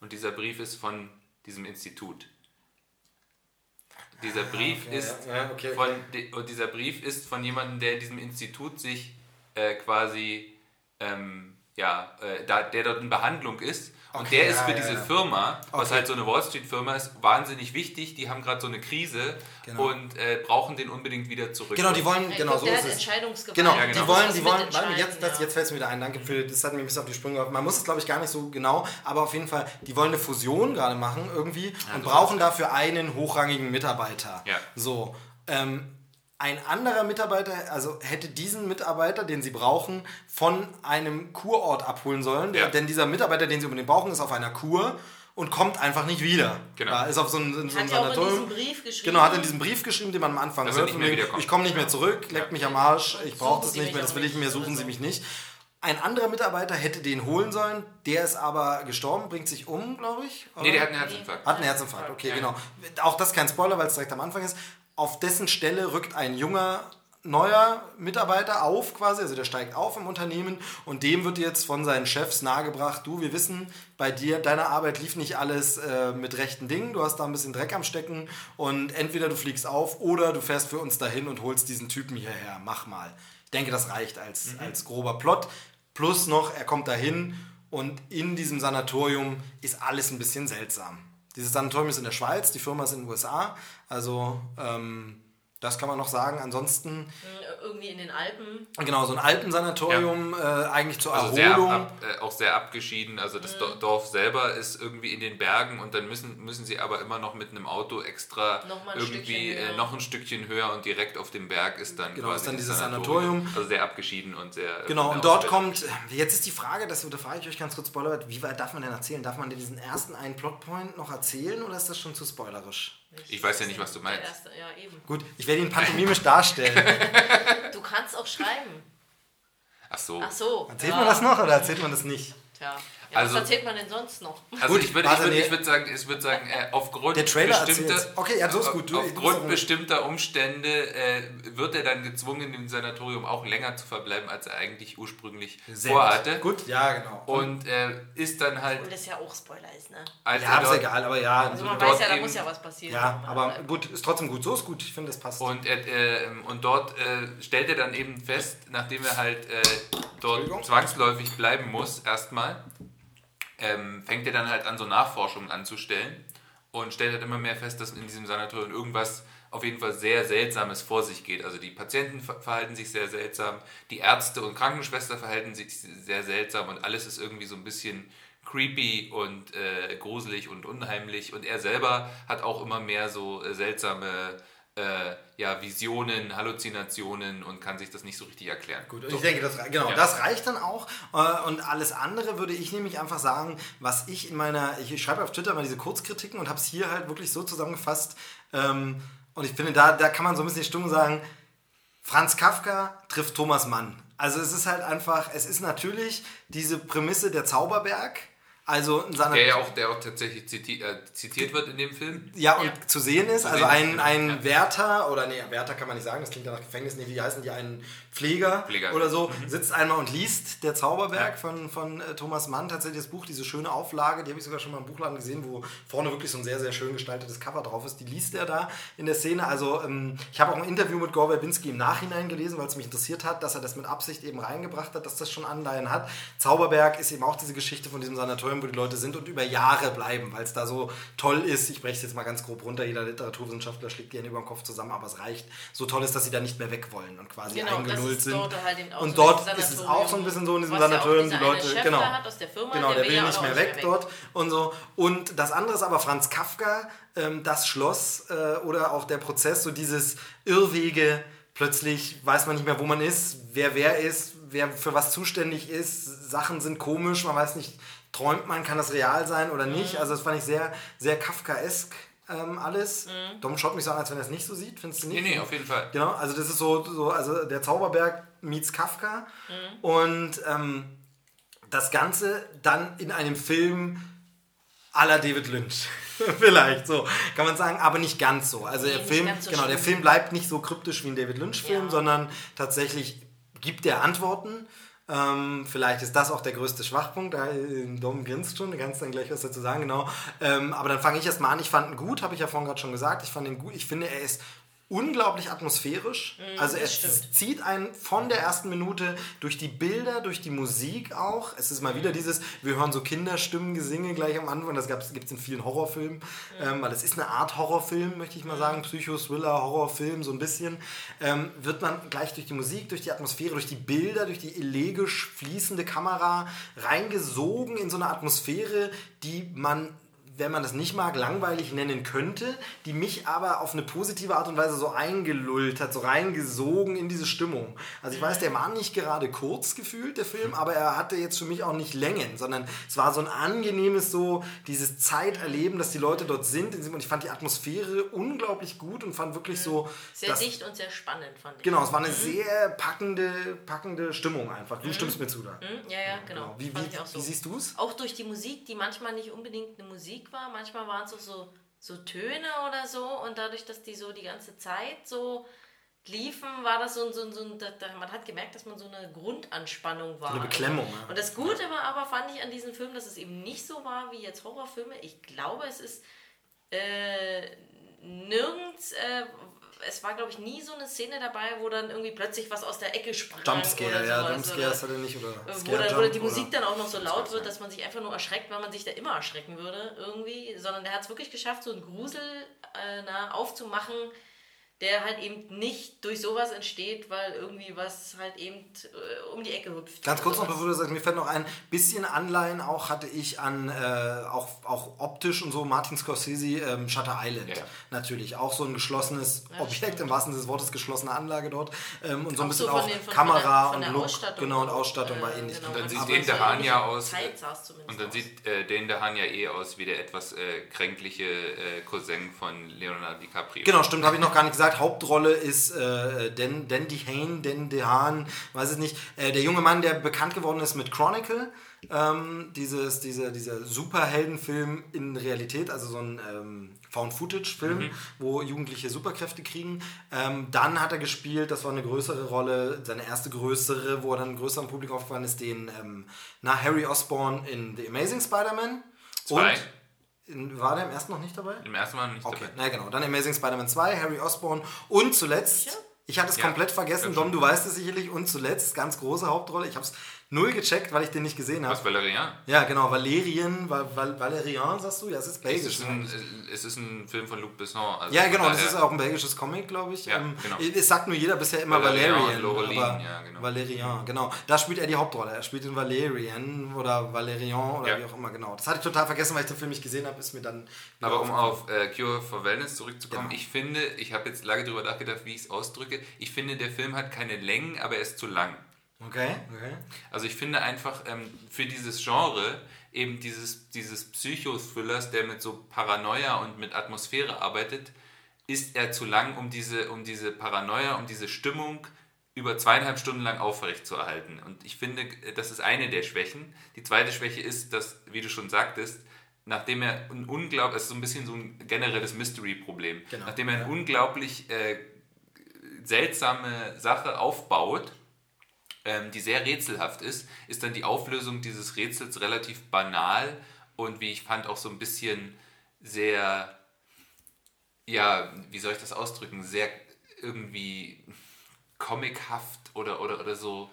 Und dieser Brief ist von diesem Institut. Dieser Brief okay, ist ja, okay, okay. von de- und dieser Brief ist von jemandem, der in diesem Institut sich äh, quasi ähm, ja, äh, da, der dort in Behandlung ist. Und Okay, der ist für ja, diese ja. Firma, was Okay. halt so eine Wall Street Firma ist, wahnsinnig wichtig. Die haben gerade so eine Krise Genau. und äh, brauchen den unbedingt wieder zurück. Genau, die wollen, genau so der ist es. Genau, Ja, genau. die wollen, die wollen, jetzt, das, ja. jetzt fällt es mir wieder ein, danke für, das hat mir ein bisschen auf die Sprünge geholfen. Man muss es, glaube ich, gar nicht so genau, aber auf jeden Fall, die wollen eine Fusion gerade machen irgendwie und brauchen dafür einen hochrangigen Mitarbeiter. Ja. So, ähm, ein anderer Mitarbeiter, also hätte diesen Mitarbeiter, den sie brauchen, von einem Kurort abholen sollen, Ja. denn dieser Mitarbeiter, den sie unbedingt brauchen, ist auf einer Kur und kommt einfach nicht wieder. Genau. Ja, ist auf so einem, in so einem Hat ja auch in diesem Brief geschrieben. Genau, hat in diesem Brief geschrieben, den man am Anfang Dass hört. ich komme nicht mehr zurück, leckt mich am Arsch, ich brauche das nicht mehr, das will ich mir, suchen Sie mich nicht. Ein anderer Mitarbeiter hätte den holen sollen, der ist aber gestorben, bringt sich um, glaube ich. oder? Nee, der hat einen Herzinfarkt. Hat einen Herzinfarkt, okay, Ja. genau. Auch das kein Spoiler, weil es direkt am Anfang ist. Auf dessen Stelle rückt ein junger, neuer Mitarbeiter auf quasi, also der steigt auf im Unternehmen und dem wird jetzt von seinen Chefs nahegebracht, du, wir wissen, bei dir, deiner Arbeit lief nicht alles äh, mit rechten Dingen, du hast da ein bisschen Dreck am Stecken und entweder du fliegst auf oder du fährst für uns dahin und holst diesen Typen hierher, mach mal. Ich denke, das reicht als, als grober Plot. Plus noch, er kommt dahin und in diesem Sanatorium ist alles ein bisschen seltsam. Dieses Sanatorium ist in der Schweiz, die Firma ist in den USA. Also, ähm, das kann man noch sagen. Ansonsten, Irgendwie in den Alpen. genau, so ein Alpensanatorium, äh, eigentlich zur Also sehr Erholung. ab, ab, äh, auch sehr abgeschieden. Also das Do- Dorf selber ist irgendwie in den Bergen und dann müssen, müssen sie aber immer noch mit einem Auto extra Noch irgendwie äh, noch ein Stückchen höher und direkt auf dem Berg ist dann Genau, quasi ist dann dieses Sanatorium. Also sehr abgeschieden und sehr. äh, Genau, und dort kommt, jetzt ist die Frage, das, da frage ich euch ganz kurz Spoiler, wie weit darf man denn erzählen? Darf man denn diesen ersten einen Plotpoint noch erzählen oder ist das schon zu spoilerisch? Ich weiß ja nicht, was du meinst. Erste, ja, eben. Gut, ich werde ihn pantomimisch darstellen. Du kannst auch schreiben. Ach so. Ach so. Erzählt ja. man das noch oder erzählt man das nicht? Tja. Ja, Also- was erzählt man denn sonst noch? Also Gut, ich würde ich warte, würd, würd sagen, ich würd sagen äh, aufgrund bestimmter. Okay, ja, so ist gut. Aufgrund bestimmter Umstände äh, wird er dann gezwungen, im Sanatorium auch länger zu verbleiben, als er eigentlich ursprünglich vorhatte. Gut, ja, genau. Und äh, ist dann halt, Und das ja auch Spoiler ist, ne? als ja, ist egal, aber ja. Also man weiß ja, da eben- muss ja was passieren. ja, aber gut, ist trotzdem gut. So ist gut. Ich finde, das passt. Und, er, äh, und dort äh, stellt er dann eben fest, nachdem er halt äh, dort zwangsläufig bleiben muss, erstmal, ähm, fängt er dann halt an, so Nachforschungen anzustellen und stellt halt immer mehr fest, dass in diesem Sanatorium irgendwas auf jeden Fall sehr Seltsames vor sich geht. Also die Patienten ver verhalten sich sehr seltsam, die Ärzte und Krankenschwester verhalten sich sehr seltsam und alles ist irgendwie so ein bisschen creepy und äh, gruselig und unheimlich. Und er selber hat auch immer mehr so äh, seltsame äh, ja, Visionen, Halluzinationen und kann sich das nicht so richtig erklären. Gut, und ich denke, das, genau, Ja. das reicht dann auch. Äh, Und alles andere würde ich nämlich einfach sagen, was ich in meiner, ich schreibe auf Twitter mal diese Kurzkritiken und habe es hier halt wirklich so zusammengefasst, Ähm, und ich finde, da, da kann man so ein bisschen stumm sagen, Franz Kafka trifft Thomas Mann. Also es ist halt einfach, es ist natürlich diese Prämisse der Zauberberg, also in seiner Der ja auch, der auch tatsächlich ziti äh, zitiert wird in dem Film. Ja, und Ja. zu sehen ist, Zu also sehen ein, ein ja. Wärter, oder nee, Wärter kann man nicht sagen, das klingt ja nach Gefängnis, nee, wie heißen die, ein Pfleger, Pfleger. oder so, sitzt einmal und liest Der Zauberberg Ja. von, von äh, Thomas Mann, tatsächlich das Buch, diese schöne Auflage, die habe ich sogar schon mal im Buchladen gesehen, wo vorne wirklich so ein sehr, sehr schön gestaltetes Cover drauf ist, die liest er da in der Szene, also ähm, ich habe auch ein Interview mit Gore Verbinski im Nachhinein gelesen, weil es mich interessiert hat, dass er das mit Absicht eben reingebracht hat, dass das schon Anleihen hat. Zauberberg ist eben auch diese Geschichte von diesem Sanatorium, wo die Leute sind und über Jahre bleiben, weil es da so toll ist. Ich breche es jetzt mal ganz grob runter. Jeder Literaturwissenschaftler schlägt die Hände über den Kopf zusammen, aber es reicht. So toll ist, dass sie da nicht mehr weg wollen und quasi Genau, das ist sind. dort halt und dort ist es auch so ein bisschen so in diesem Was ja Sanatorium, die Leute, Chef genau. der Firma, Genau, der, will ja nicht mehr nicht weg dort und so. Und das andere ist aber Franz Kafka, ähm, das Schloss äh, oder auch der Prozess, so dieses Irrwege, plötzlich weiß man nicht mehr, wo man ist, wer wer ist, wer für was zuständig ist, Sachen sind komisch, man weiß nicht, träumt man, kann das real sein oder nicht. Also das fand ich sehr, sehr Kafkaesk ähm, alles. Dom schaut mich so an, als wenn er es nicht so sieht, findest du nicht? Nee, nee, auf jeden Fall. Genau, also das ist so, so also der Zauberberg meets Kafka und ähm, das Ganze dann in einem Film à la David Lynch. Vielleicht, so kann man sagen, aber nicht ganz so. Also Nee, der Film, ganz so genau, der. Film bleibt nicht so kryptisch wie ein David Lynch-Film, Ja. sondern tatsächlich gibt er Antworten. Ähm, vielleicht ist das auch der größte Schwachpunkt. Da, äh, Dom grinst schon, du kannst dann gleich was dazu sagen, genau. Ähm, aber dann fange ich erstmal an. Ich fand ihn gut, habe ich ja vorhin gerade schon gesagt. Ich fand ihn gut. Ich finde, er ist unglaublich atmosphärisch. also Mhm, das stimmt. zieht einen von der ersten Minute durch die Bilder, durch die Musik auch. Es ist mal wieder dieses, wir hören so Kinderstimmengesinge gleich am Anfang. Das gibt es in vielen Horrorfilmen, ähm, weil es ist eine Art Horrorfilm, möchte ich mal sagen. Psycho-Thriller, Horrorfilm, so ein bisschen. Ähm, wird man gleich durch die Musik, durch die Atmosphäre, durch die Bilder, durch die elegisch fließende Kamera reingesogen in so eine Atmosphäre, die man wenn man das nicht mag, langweilig nennen könnte, die mich aber auf eine positive Art und Weise so eingelullt hat, so reingesogen in diese Stimmung. Also ich weiß, der war nicht gerade kurz gefühlt, der Film, aber er hatte jetzt für mich auch nicht Längen, sondern es war so ein angenehmes so, dieses Zeiterleben, dass die Leute dort sind und ich fand die Atmosphäre unglaublich gut und fand wirklich so... Sehr dicht und sehr spannend, fand ich. Genau, es war eine sehr packende, packende Stimmung einfach. Du stimmst mir zu da. Hm? Ja, ja, genau. Wie, Fand wie, auch so. wie siehst du es? auch durch die Musik, die manchmal nicht unbedingt eine Musik war, manchmal waren es auch so, so Töne oder so und dadurch, dass die so die ganze Zeit so liefen, war das so ein, so ein, so ein man hat gemerkt, dass man so eine Grundanspannung war. eine Beklemmung, ja. Und das Gute war aber, fand ich an diesem Film, dass es eben nicht so war wie jetzt Horrorfilme. Ich glaube, es ist äh, nirgends, äh, es war glaube ich nie so eine Szene dabei, wo dann irgendwie plötzlich was aus der Ecke sprang. Jumpscare, oder ja, sowas, Jumpscares hat er nicht, oder wo, dann, wo die Musik oder- dann auch noch so laut wird, dass man sich einfach nur erschreckt, weil man sich da immer erschrecken würde irgendwie, sondern der hat es wirklich geschafft, so einen Grusel äh, na, aufzumachen, der halt eben nicht durch sowas entsteht, weil irgendwie was halt eben äh, um die Ecke hüpft. Ganz kurz noch, bevor du sagst, mir fällt noch ein bisschen Anleihen auch hatte ich an, äh, auch, auch optisch und so, Martin Scorsese, ähm, Shutter Island. Ja. Natürlich, auch so ein geschlossenes Objekt, stimmt. im wahrsten Sinne des Wortes, geschlossene Anlage dort. Ähm, und so ein bisschen so auch den- von- Kamera von der- von und Look. Ausstattung genau, und Ausstattung war äh, ähnlich. genau. Und dann sieht den Dehan ähnliche ja aus. Zumindest Und dann aus. sieht äh, Dane DeHaan ja eh aus wie der etwas äh, kränkliche äh, Cousin von Leonardo DiCaprio. Genau, stimmt, habe ich noch gar nicht gesagt. Hauptrolle ist äh, Dan, Dan DeHaan, Dan DeHaan, weiß es nicht. Äh, der junge Mann, der bekannt geworden ist mit Chronicle. Ähm, dieses, diese, dieser Superheldenfilm in Realität, also so ein ähm, Found-Footage-Film, wo Jugendliche Superkräfte kriegen. Ähm, dann hat er gespielt, das war eine größere Rolle, seine erste größere, wo er dann größer im Publikum aufgefallen ist, den ähm, na, Harry Osborn in The Amazing Spider-Man. Zwei. Und war der im ersten noch nicht dabei? Im ersten Mal nicht Okay, dabei. na genau. Dann Amazing Spider-Man 2, Harry Osborn und zuletzt, ich hatte es Ja, komplett vergessen, Dom, du weißt es sicherlich, und zuletzt, ganz große Hauptrolle, ich habe es null gecheckt, weil ich den nicht gesehen habe. Was Valerian? Ja, genau, Valerien, Val, Val, Valerian, sagst du? Ja, es ist Es belgisch. ist, ein, äh, es ist ein Film von Luc Besson. Also ja, genau, das ist auch ein belgisches Comic, glaube ich. Ja, Ähm, genau. Es sagt nur jeder bisher immer Valerian Valerian. aber ja, genau. Valerian, genau. Da spielt er die Hauptrolle. Er spielt in Valerian oder Valerian oder Ja. wie auch immer, genau. Das hatte ich total vergessen, weil ich den Film nicht gesehen habe, ist mir dann. Aber um auf äh, Cure for Wellness zurückzukommen, Genau. ich finde, ich habe jetzt lange darüber nachgedacht, wie ich es ausdrücke. Ich finde, der Film hat keine Längen, aber er ist zu lang. Okay, okay. Also ich finde einfach ähm, für dieses Genre eben dieses, dieses Psychothrillers, der mit so Paranoia und mit Atmosphäre arbeitet, ist er zu lang, um diese, um diese Paranoia, um diese Stimmung über zweieinhalb Stunden lang aufrechtzuerhalten. Und ich finde, das ist eine der Schwächen. Die zweite Schwäche ist, dass, wie du schon sagtest, nachdem er ein unglaublich, also so ein bisschen so ein generelles Mystery-Problem, genau, nachdem er eine unglaublich äh, seltsame Sache aufbaut, ähm, die sehr rätselhaft ist, ist dann die Auflösung dieses Rätsels relativ banal und wie ich fand auch so ein bisschen sehr, ja, wie soll ich das ausdrücken, sehr irgendwie comichaft oder, oder, oder so.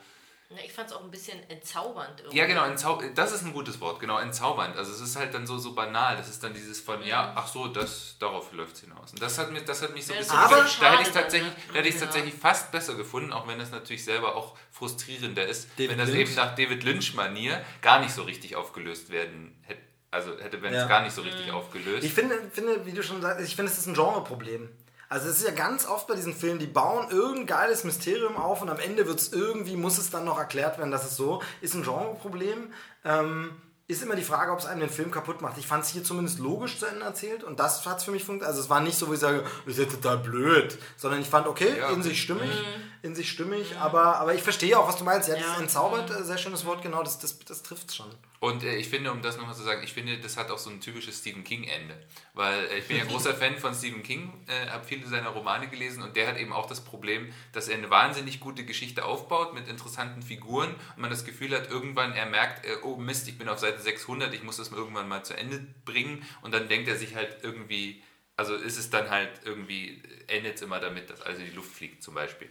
Ich fand es auch ein bisschen entzaubernd. Irgendwie. Ja, genau, entzau das ist ein gutes Wort, genau, entzaubernd. Also es ist halt dann so, so banal. Das ist dann dieses von, ja, ach so, das, darauf läuft es hinaus. Und das hat, mich, das hat mich so ein bisschen... Aber da hätte ich es tatsächlich, ne? hätte ja. tatsächlich fast besser gefunden, auch wenn das natürlich selber auch frustrierender ist, David wenn das Lynch. eben nach David Lynch-Manier gar nicht so richtig aufgelöst werden hätte. Also hätte, wenn es gar nicht so richtig mhm. aufgelöst. Ich finde, finde, wie du schon sagst, ich finde, es ist ein Genreproblem. Also es ist ja ganz oft bei diesen Filmen, die bauen irgendein geiles Mysterium auf und am Ende wird es irgendwie, muss es dann noch erklärt werden, dass es so ist ein Genreproblem. Ähm, ist immer die Frage, ob es einem den Film kaputt macht. Ich fand es hier zumindest logisch zu Ende erzählt und das hat es für mich funktioniert. Also es war nicht so, wo ich sage, das ist ja total blöd, sondern ich fand, okay, ja. in sich stimmig, mhm. in sich stimmig, mhm. aber, aber ich verstehe auch, was du meinst. Ja, ja. dieses entzaubert, mhm. sehr schönes Wort, genau, das, das, das trifft es schon. Und äh, ich finde, um das nochmal zu sagen, ich finde, das hat auch so ein typisches Stephen King-Ende. Weil äh, ich bin ja großer Fan von Stephen King, äh, habe viele seiner Romane gelesen und der hat eben auch das Problem, dass er eine wahnsinnig gute Geschichte aufbaut mit interessanten Figuren und man das Gefühl hat, irgendwann er merkt, äh, oh Mist, ich bin auf Seite 600, ich muss das irgendwann mal zu Ende bringen und dann denkt er sich halt irgendwie, also ist es dann halt irgendwie, endet es immer damit, dass in die Luft fliegt zum Beispiel.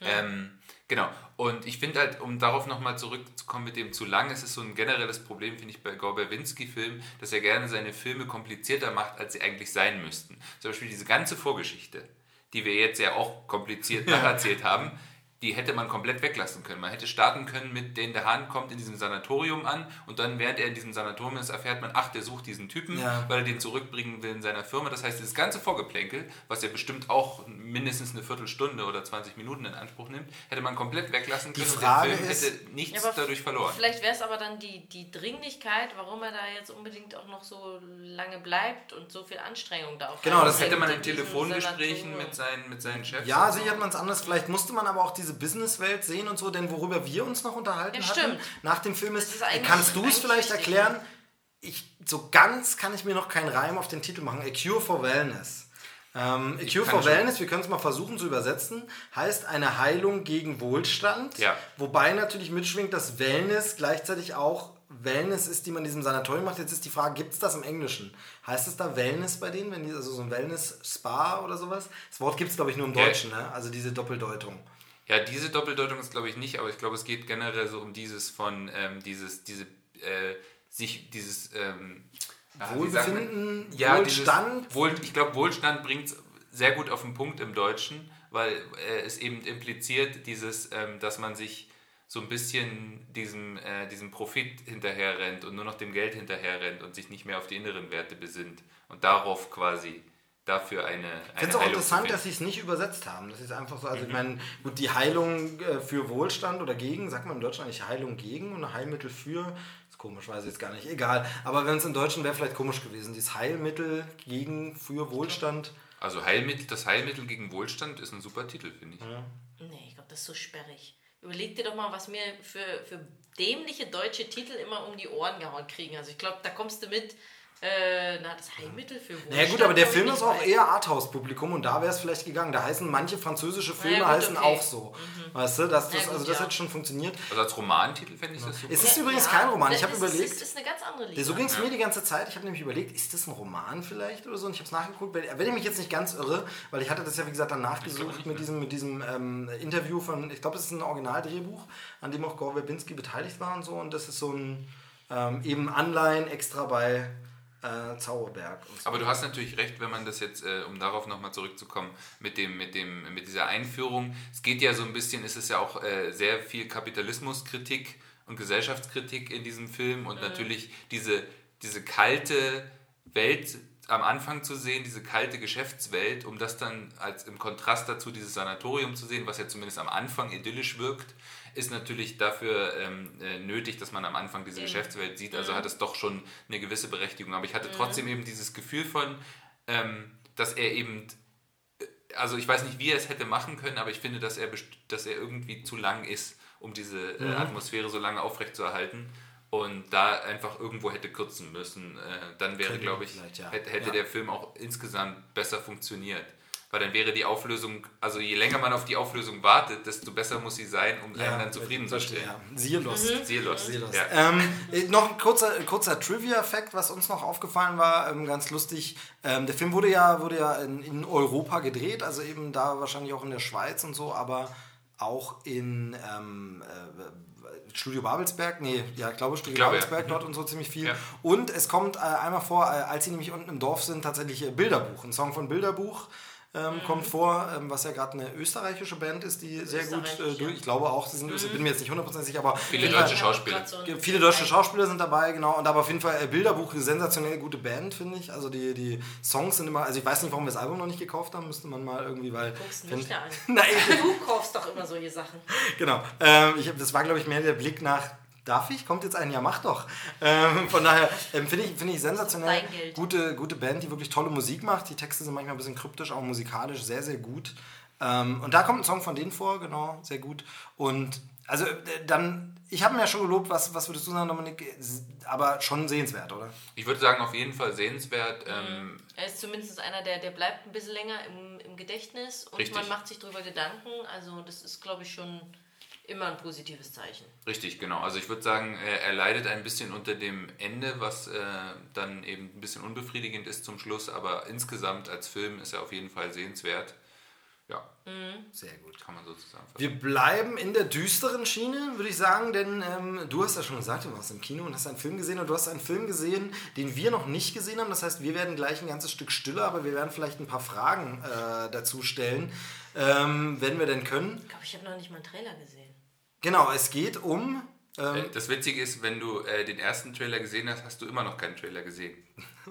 Ja. Ähm, Genau. Und ich finde halt, um darauf nochmal zurückzukommen mit dem zu lang, es ist so ein generelles Problem, finde ich, bei Gorberwinski-Filmen, dass er gerne seine Filme komplizierter macht, als sie eigentlich sein müssten. Zum Beispiel diese ganze Vorgeschichte, die wir jetzt ja auch kompliziert nacherzählt haben, die hätte man komplett weglassen können. Man hätte starten können mit, den der Hahn kommt in diesem Sanatorium an und dann, während er in diesem Sanatorium ist, erfährt man, ach, der sucht diesen Typen, ja. weil er den zurückbringen will in seiner Firma. Das heißt, dieses ganze Vorgeplänkel, was ja bestimmt auch mindestens eine Viertelstunde oder 20 Minuten in Anspruch nimmt, hätte man komplett weglassen können die Frage und der Film ist, hätte nichts ja, dadurch verloren. Vielleicht wäre es aber dann die, die Dringlichkeit, warum er da jetzt unbedingt auch noch so lange bleibt und so viel Anstrengung da auch Genau, das hätte man in Telefongesprächen mit seinen, mit seinen Chefs. Ja, sicher hat man es anders. Vielleicht musste man aber auch diese Businesswelt sehen und so, denn worüber wir uns noch unterhalten ja, hatten nach dem Film ist, ist kannst du es vielleicht erklären? Ich, so ganz kann ich mir noch keinen Reim auf den Titel machen. A Cure for Wellness. Ähm, A Cure for Wellness, wir können es mal versuchen zu übersetzen, heißt eine Heilung gegen Wohlstand. Ja. Wobei natürlich mitschwingt, dass Wellness gleichzeitig auch Wellness ist, die man in diesem Sanatorium macht. Jetzt ist die Frage, gibt es das im Englischen? Heißt es da Wellness bei denen, wenn die, also so ein Wellness-Spa oder sowas? Das Wort gibt es, glaube ich, nur im Deutschen, ne? also diese Doppeldeutung. Ja, diese Doppeldeutung ist, glaube ich, nicht, aber ich glaube, es geht generell so um dieses von, ähm, dieses, diese, äh, sich, dieses, ähm, Wohlbefinden, ja, Wohlstand. Dieses, Wohl, ich glaube, Wohlstand bringt es sehr gut auf den Punkt im Deutschen, weil äh, es eben impliziert, dieses, ähm, dass man sich so ein bisschen diesem, äh, diesem Profit hinterher rennt und nur noch dem Geld hinterher rennt und sich nicht mehr auf die inneren Werte besinnt und darauf quasi dafür eine. eine ich finde es auch interessant, dass sie es nicht übersetzt haben. Das ist einfach so, also mhm. ich meine, gut, die Heilung äh, für Wohlstand oder gegen, sagt man in Deutschland nicht Heilung gegen und Heilmittel für, ist komisch, weiß ich jetzt gar nicht, egal. Aber wenn es im Deutschen wäre vielleicht komisch gewesen, dieses Heilmittel gegen, für Wohlstand. Also Heilmittel, das Heilmittel gegen Wohlstand ist ein super Titel, finde ich. Ja. Nee, ich glaube, das ist so sperrig. Überleg dir doch mal, was mir für, für dämliche deutsche Titel immer um die Ohren gehauen kriegen. Also ich glaube, da kommst du mit äh, na, das Heilmittel für Wohlstand. Naja gut, aber der Film ist auch eher Arthouse-Publikum und da wäre es vielleicht gegangen. Da heißen manche französische Filme ja, gut, heißen okay. auch so. Mhm. Weißt du, das, das, ja, also das ja. hat schon funktioniert. Also als Romantititel fände ich das super. Es ist übrigens kein Roman. Ich habe überlegt. Das ist eine ganz andere Liga. So ging es mir die ganze Zeit. Ich habe nämlich überlegt, ist das ein Roman vielleicht oder so? Und ich habe es nachgeguckt. Wenn ich mich jetzt nicht ganz irre, weil ich hatte das ja wie gesagt dann nachgesucht mit diesem, mit diesem ähm, Interview von, ich glaube, es ist ein Originaldrehbuch, an dem auch Gore Verbinski beteiligt war und so. Und das ist so ein ähm, eben Anleihen extra bei äh, Zauberberg. So. Aber du hast natürlich recht, wenn man das jetzt, äh, um darauf nochmal zurückzukommen, mit, dem, mit, dem, mit dieser Einführung, es geht ja so ein bisschen, es ist ja auch äh, sehr viel Kapitalismuskritik und Gesellschaftskritik in diesem Film und mhm. natürlich diese, diese kalte Welt am Anfang zu sehen, diese kalte Geschäftswelt, um das dann als im Kontrast dazu dieses Sanatorium zu sehen, was ja zumindest am Anfang idyllisch wirkt ist natürlich dafür ähm, äh, nötig, dass man am Anfang diese mhm. Geschäftswelt sieht. Also mhm. hat es doch schon eine gewisse Berechtigung. Aber ich hatte mhm. trotzdem eben dieses Gefühl von, ähm, dass er eben, also ich weiß nicht, wie er es hätte machen können, aber ich finde, dass er, dass er irgendwie zu lang ist, um diese äh, mhm. Atmosphäre so lange aufrechtzuerhalten und da einfach irgendwo hätte kürzen müssen, äh, dann wäre, glaube ich, ja. hätte, hätte ja. der Film auch insgesamt besser funktioniert. Weil dann wäre die Auflösung, also je länger man auf die Auflösung wartet, desto besser muss sie sein, um ja, einen dann zufriedenzustellen. Ja. Siehe Lost. Mhm. Siehe Lost. Siehe Lost. Ja. Ähm, äh, noch ein kurzer, kurzer Trivia-Fact, was uns noch aufgefallen war, ähm, ganz lustig. Ähm, der Film wurde ja, wurde ja in, in Europa gedreht, also eben da wahrscheinlich auch in der Schweiz und so, aber auch in ähm, äh, Studio Babelsberg, nee, ja, ich glaube Studio ich glaube, Babelsberg ja. dort und so ziemlich viel. Ja. Und es kommt äh, einmal vor, äh, als sie nämlich unten im Dorf sind, tatsächlich äh, Bilderbuch, ein Song von Bilderbuch ähm, mhm. kommt vor, ähm, was ja gerade eine österreichische Band ist, die sehr gut äh, durch. Ich glaube auch, sie sind, mhm. ich bin mir jetzt nicht hundertprozentig sicher, aber viele deutsche Schauspieler. Viele deutsche Schauspieler sind dabei, genau. Und aber auf jeden Fall äh, Bilderbuch, eine sensationell gute Band, finde ich. Also die, die Songs sind immer, also ich weiß nicht, warum wir das Album noch nicht gekauft haben, müsste man mal irgendwie, weil. Du mich da an. Nein. Du kaufst doch immer solche Sachen. Genau. Ähm, ich, das war, glaube ich, mehr der Blick nach Darf ich? Kommt jetzt ein, ja mach doch. Ähm, von daher ähm, finde ich, find ich sensationell. Gute, gute Band, die wirklich tolle Musik macht. Die Texte sind manchmal ein bisschen kryptisch, auch musikalisch sehr, sehr gut. Ähm, und da kommt ein Song von denen vor, genau, sehr gut. Und also äh, dann, ich habe mir ja schon gelobt, was, was würdest du sagen, Dominik? Aber schon sehenswert, oder? Ich würde sagen, auf jeden Fall sehenswert. Ähm, er ist zumindest einer, der, der bleibt ein bisschen länger im, im Gedächtnis und richtig. man macht sich darüber Gedanken. Also das ist, glaube ich, schon immer ein positives Zeichen. Richtig, genau. Also ich würde sagen, er leidet ein bisschen unter dem Ende, was äh, dann eben ein bisschen unbefriedigend ist zum Schluss, aber insgesamt als Film ist er auf jeden Fall sehenswert. Ja, mhm. sehr gut, kann man sozusagen. Wir bleiben in der düsteren Schiene, würde ich sagen, denn ähm, du hast ja schon gesagt, du warst im Kino und hast einen Film gesehen und du hast einen Film gesehen, den wir noch nicht gesehen haben. Das heißt, wir werden gleich ein ganzes Stück stiller, aber wir werden vielleicht ein paar Fragen äh, dazu stellen, ähm, wenn wir denn können. Ich glaube, ich habe noch nicht mal einen Trailer gesehen. Genau, es geht um. Ähm, äh, das Witzige ist, wenn du äh, den ersten Trailer gesehen hast, hast du immer noch keinen Trailer gesehen.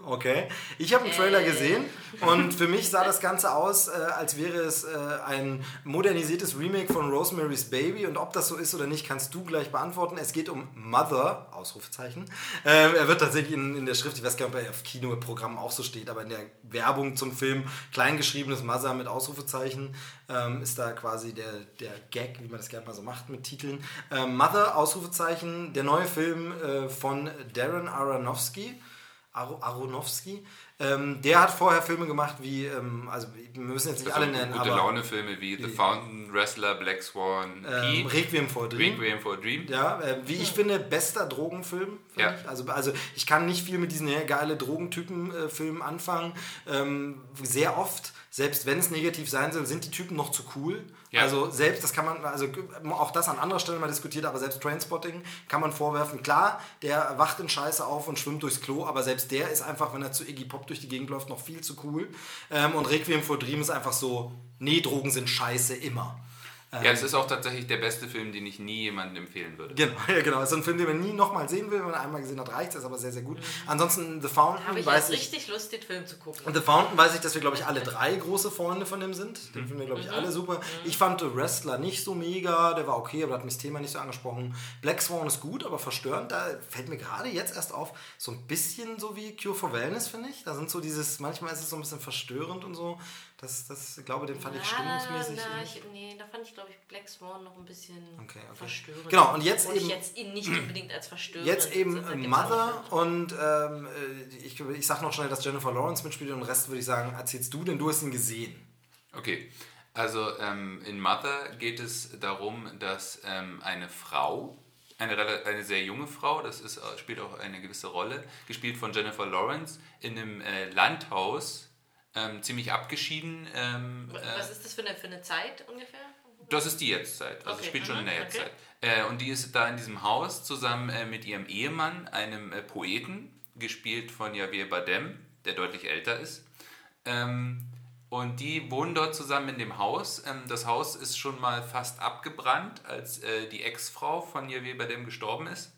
Okay, ich habe einen Trailer gesehen und für mich sah das Ganze aus, äh, als wäre es äh, ein modernisiertes Remake von Rosemary's Baby und ob das so ist oder nicht, kannst du gleich beantworten. Es geht um Mother, Ausrufezeichen. Äh, er wird tatsächlich in, in, der Schrift, ich weiß gar nicht, ob er auf Kinoprogrammen auch so steht, aber in der Werbung zum Film kleingeschriebenes Mother mit Ausrufezeichen ähm, ist da quasi der, der Gag, wie man das gerne mal so macht mit Titeln. Ähm, Mother, Ausrufezeichen, der neue Film äh, von Darren Aronofsky. Aronofsky. Ähm, der hat vorher Filme gemacht wie, ähm, also wir müssen jetzt nicht also alle nennen, gute aber... Laune-Filme wie The Fountain, Wrestler, Black Swan, ähm, Requiem for Dream. Requiem for Dream. Ja, äh, wie ich finde, bester Drogenfilm. Ja. Ich. Also, also ich kann nicht viel mit diesen geile Drogentypen-Filmen äh, anfangen. Ähm, sehr oft, selbst wenn es negativ sein soll, sind die Typen noch zu cool. Ja. Also selbst, das kann man, also auch das an anderer Stelle mal diskutiert, aber selbst Trainspotting kann man vorwerfen. Klar, der wacht in Scheiße auf und schwimmt durchs Klo, aber selbst der ist einfach, wenn er zu Iggy Pop durch die Gegend läuft, noch viel zu cool. Ähm, und Requiem for Dream ist einfach so, nee, Drogen sind scheiße immer. Ja, es ist auch tatsächlich der beste Film, den ich nie jemandem empfehlen würde. Genau, ja, genau. Es ist ein Film, den man nie nochmal sehen will. Wenn man einmal gesehen hat, reicht es, aber sehr, sehr gut. Mhm. Ansonsten The Fountain Habe ich weiß ich, richtig Lust, den Film zu gucken. Und The Fountain weiß ich, dass wir, glaube ich, alle drei große Freunde von dem sind. Den mhm. finden wir, glaube ich, mhm. alle super. Mhm. Ich fand The Wrestler nicht so mega. Der war okay, aber hat mich das Thema nicht so angesprochen. Black Swan ist gut, aber verstörend. Da fällt mir gerade jetzt erst auf, so ein bisschen so wie Cure for Wellness, finde ich. Da sind so dieses, manchmal ist es so ein bisschen verstörend und so. Das, das glaube den fand ich stimmungsmäßig. Na, ich, nee, da fand ich, glaube ich, Black Swan noch ein bisschen okay, okay. verstörend. Genau, und jetzt Obwohl eben. Ich jetzt ihn nicht unbedingt als verstörend. Jetzt eben Mother und ähm, äh, ich, ich sag noch schnell, dass Jennifer Lawrence mitspielt und den Rest würde ich sagen, erzählst du, denn du hast ihn gesehen. Okay. Also ähm, in Mother geht es darum, dass ähm, eine Frau, eine, eine sehr junge Frau, das ist, äh, spielt auch eine gewisse Rolle, gespielt von Jennifer Lawrence, in einem äh, Landhaus ähm, ziemlich abgeschieden. Ähm, Was äh, ist das für eine, für eine Zeit ungefähr? Das ist die Jetztzeit, also okay. spielt schon in der mhm, Jetztzeit. Okay. Äh, und die ist da in diesem Haus zusammen äh, mit ihrem Ehemann, einem äh, Poeten, gespielt von Javier Badem, der deutlich älter ist. Ähm, und die wohnen dort zusammen in dem Haus. Ähm, das Haus ist schon mal fast abgebrannt, als äh, die Ex-Frau von Javier Badem gestorben ist.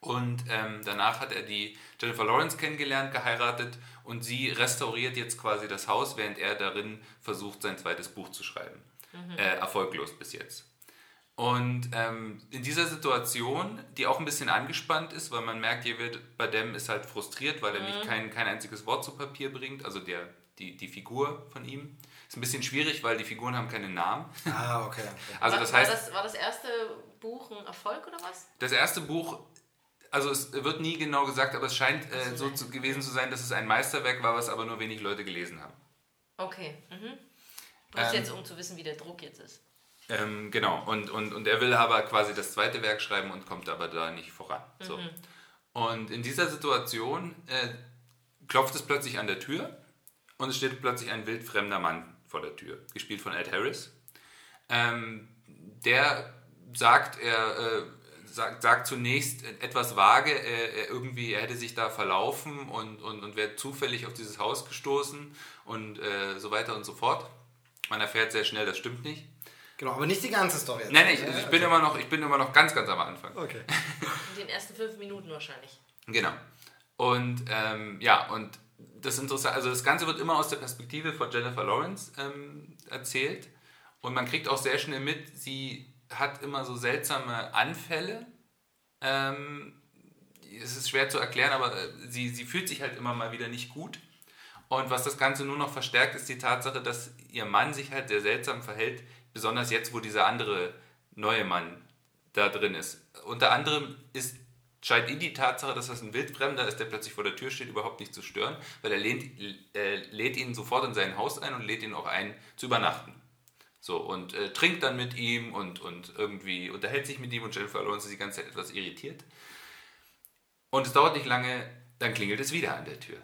Und ähm, danach hat er die Jennifer Lawrence kennengelernt, geheiratet und sie restauriert jetzt quasi das Haus, während er darin versucht, sein zweites Buch zu schreiben. Mhm. Äh, erfolglos bis jetzt. Und ähm, in dieser Situation, die auch ein bisschen angespannt ist, weil man merkt, hier wird Badem ist halt frustriert, weil er mhm. nicht kein, kein einziges Wort zu Papier bringt, also der die, die Figur von ihm. Ist ein bisschen schwierig, weil die Figuren haben keine Namen. Ah, okay. okay. Also war, das heißt, war, das, war das erste Buch ein Erfolg oder was? das erste Buch, also es wird nie genau gesagt, aber es scheint äh, so zu, gewesen zu sein, dass es ein Meisterwerk war, was aber nur wenig Leute gelesen haben. Okay. Mhm. Bloß Ähm, jetzt, um zu wissen, wie der Druck jetzt ist. Ähm, genau, und, und, und er will aber quasi das zweite Werk schreiben und kommt aber da nicht voran. So. Und in dieser Situation äh, klopft es plötzlich an der Tür und es steht plötzlich ein wildfremder Mann vor der Tür, gespielt von Ed Harris. Ähm, der sagt, er äh, sagt, sagt zunächst etwas vage, er, er irgendwie, er hätte sich da verlaufen und, und, und wäre zufällig auf dieses Haus gestoßen und äh, so weiter und so fort. Man erfährt sehr schnell, das stimmt nicht. Genau, aber nicht die ganze Story. jetzt. Nein, nein, ich, Ja, also ich, okay. bin immer noch, ich bin immer noch ganz, ganz am Anfang. Okay. In den ersten fünf Minuten wahrscheinlich. Genau. Und ähm, ja, und das Interessante, also das Ganze wird immer aus der Perspektive von Jennifer Lawrence ähm, erzählt. Und man kriegt auch sehr schnell mit, sie hat immer so seltsame Anfälle. Ähm, es ist schwer zu erklären, aber äh, sie, sie fühlt sich halt immer mal wieder nicht gut. Und was das Ganze nur noch verstärkt, ist die Tatsache, dass ihr Mann sich halt sehr seltsam verhält, besonders jetzt, wo dieser andere neue Mann da drin ist. Unter anderem ist, scheint ihn die Tatsache, dass das ein Wildfremder ist, der plötzlich vor der Tür steht, überhaupt nicht zu stören, weil er lehnt, äh, lädt ihn sofort in sein Haus ein und lädt ihn auch ein, zu übernachten. So, und äh, trinkt dann mit ihm und, und irgendwie unterhält sich mit ihm und Jennifer Lawrence ist die ganze Zeit etwas irritiert. Und es dauert nicht lange, dann klingelt es wieder an der Tür.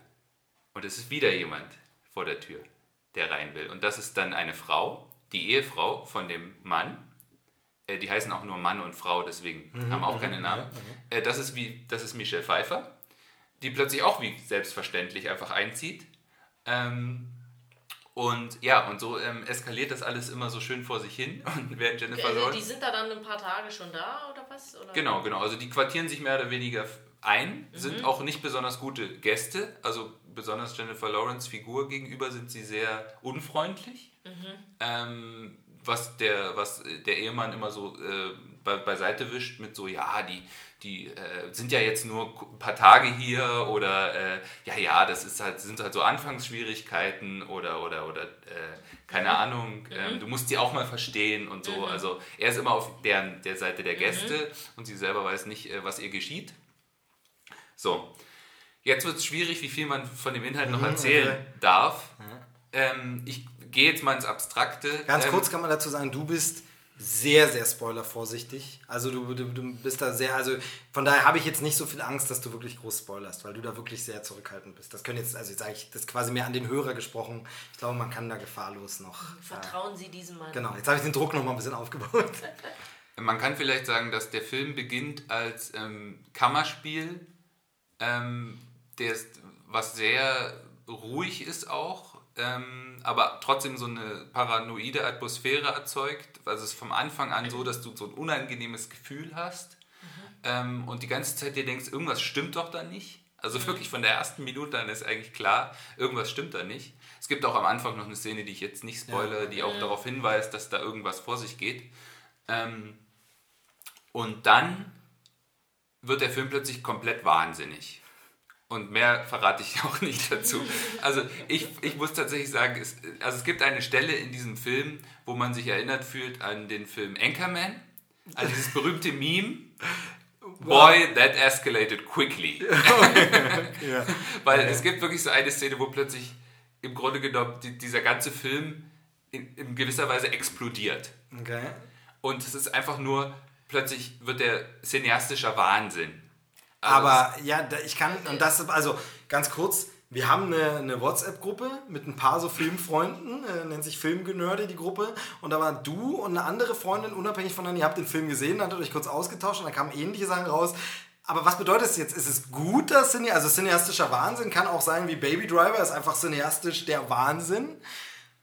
Und es ist wieder jemand vor der Tür, der rein will. Und das ist dann eine Frau, die Ehefrau von dem Mann. Äh, die heißen auch nur Mann und Frau, deswegen haben auch keine Namen. Äh, das, ist wie, das ist Michelle Pfeiffer, die plötzlich auch wie selbstverständlich einfach einzieht. Ähm, und ja, und so ähm, eskaliert das alles immer so schön vor sich hin. Und während Jennifer Also, Lawrence. die sind da dann ein paar Tage schon da oder was? Oder? Genau, genau. Also die quartieren sich mehr oder weniger ein, sind auch nicht besonders gute Gäste. Also besonders Jennifer Lawrence Figur gegenüber sind sie sehr unfreundlich. Ähm, was, der, was der Ehemann immer so äh, be beiseite wischt mit so, ja, die, die äh, sind ja jetzt nur ein paar Tage hier oder äh, ja, ja, das ist halt, sind halt so Anfangsschwierigkeiten oder oder oder äh, keine Ahnung, ähm, du musst die auch mal verstehen und so. Also er ist immer auf deren, der Seite der Gäste und sie selber weiß nicht, äh, was ihr geschieht. So, jetzt wird es schwierig, wie viel man von dem Inhalt noch erzählen okay. darf. Ähm, ich gehe jetzt mal ins Abstrakte. Ganz ähm, kurz kann man dazu sagen, du bist sehr, sehr spoilervorsichtig. Also du, du, du bist da sehr, also von daher habe ich jetzt nicht so viel Angst, dass du wirklich groß spoilerst, weil du da wirklich sehr zurückhaltend bist. Das können jetzt, also jetzt sage ich das quasi mehr an den Hörer gesprochen. Ich glaube, man kann da gefahrlos noch. Äh, Vertrauen Sie diesem Mann. genau, jetzt habe ich den Druck noch mal ein bisschen aufgebaut. Man kann vielleicht sagen, dass der Film beginnt als ähm, Kammerspiel, ähm, der ist, was sehr ruhig ist auch, ähm, aber trotzdem so eine paranoide Atmosphäre erzeugt. Also es ist vom Anfang an so, dass du so ein unangenehmes Gefühl hast ähm, und die ganze Zeit dir denkst, irgendwas stimmt doch da nicht. Also wirklich von der ersten Minute an ist eigentlich klar, irgendwas stimmt da nicht. Es gibt auch am Anfang noch eine Szene, die ich jetzt nicht spoilere, die auch darauf hinweist, dass da irgendwas vor sich geht. Ähm, und dann wird der Film plötzlich komplett wahnsinnig. Und mehr verrate ich auch nicht dazu. Also ich, ich muss tatsächlich sagen, es, also es gibt eine Stelle in diesem Film, wo man sich erinnert fühlt an den Film Anchorman. Also dieses berühmte Meme. Boy, that escalated quickly. Weil es gibt wirklich so eine Szene, wo plötzlich im Grunde genommen die, dieser ganze Film in, in gewisser Weise explodiert. Okay. Und es ist einfach nur, plötzlich wird der cineastischer Wahnsinn. Aber ja, da- ich kann, und das, also ganz kurz, wir haben eine, eine WhatsApp-Gruppe mit ein paar so Filmfreunden, äh, nennt sich Filmgenörde die Gruppe. Und da war du und eine andere Freundin, unabhängig voneinander, ihr habt den Film gesehen, hattet euch kurz ausgetauscht und da kamen ähnliche Sachen raus. Aber was bedeutet es jetzt? Ist es gut, dass Cine, also cineastischer Wahnsinn kann auch sein wie Baby Driver, ist einfach cineastisch der Wahnsinn?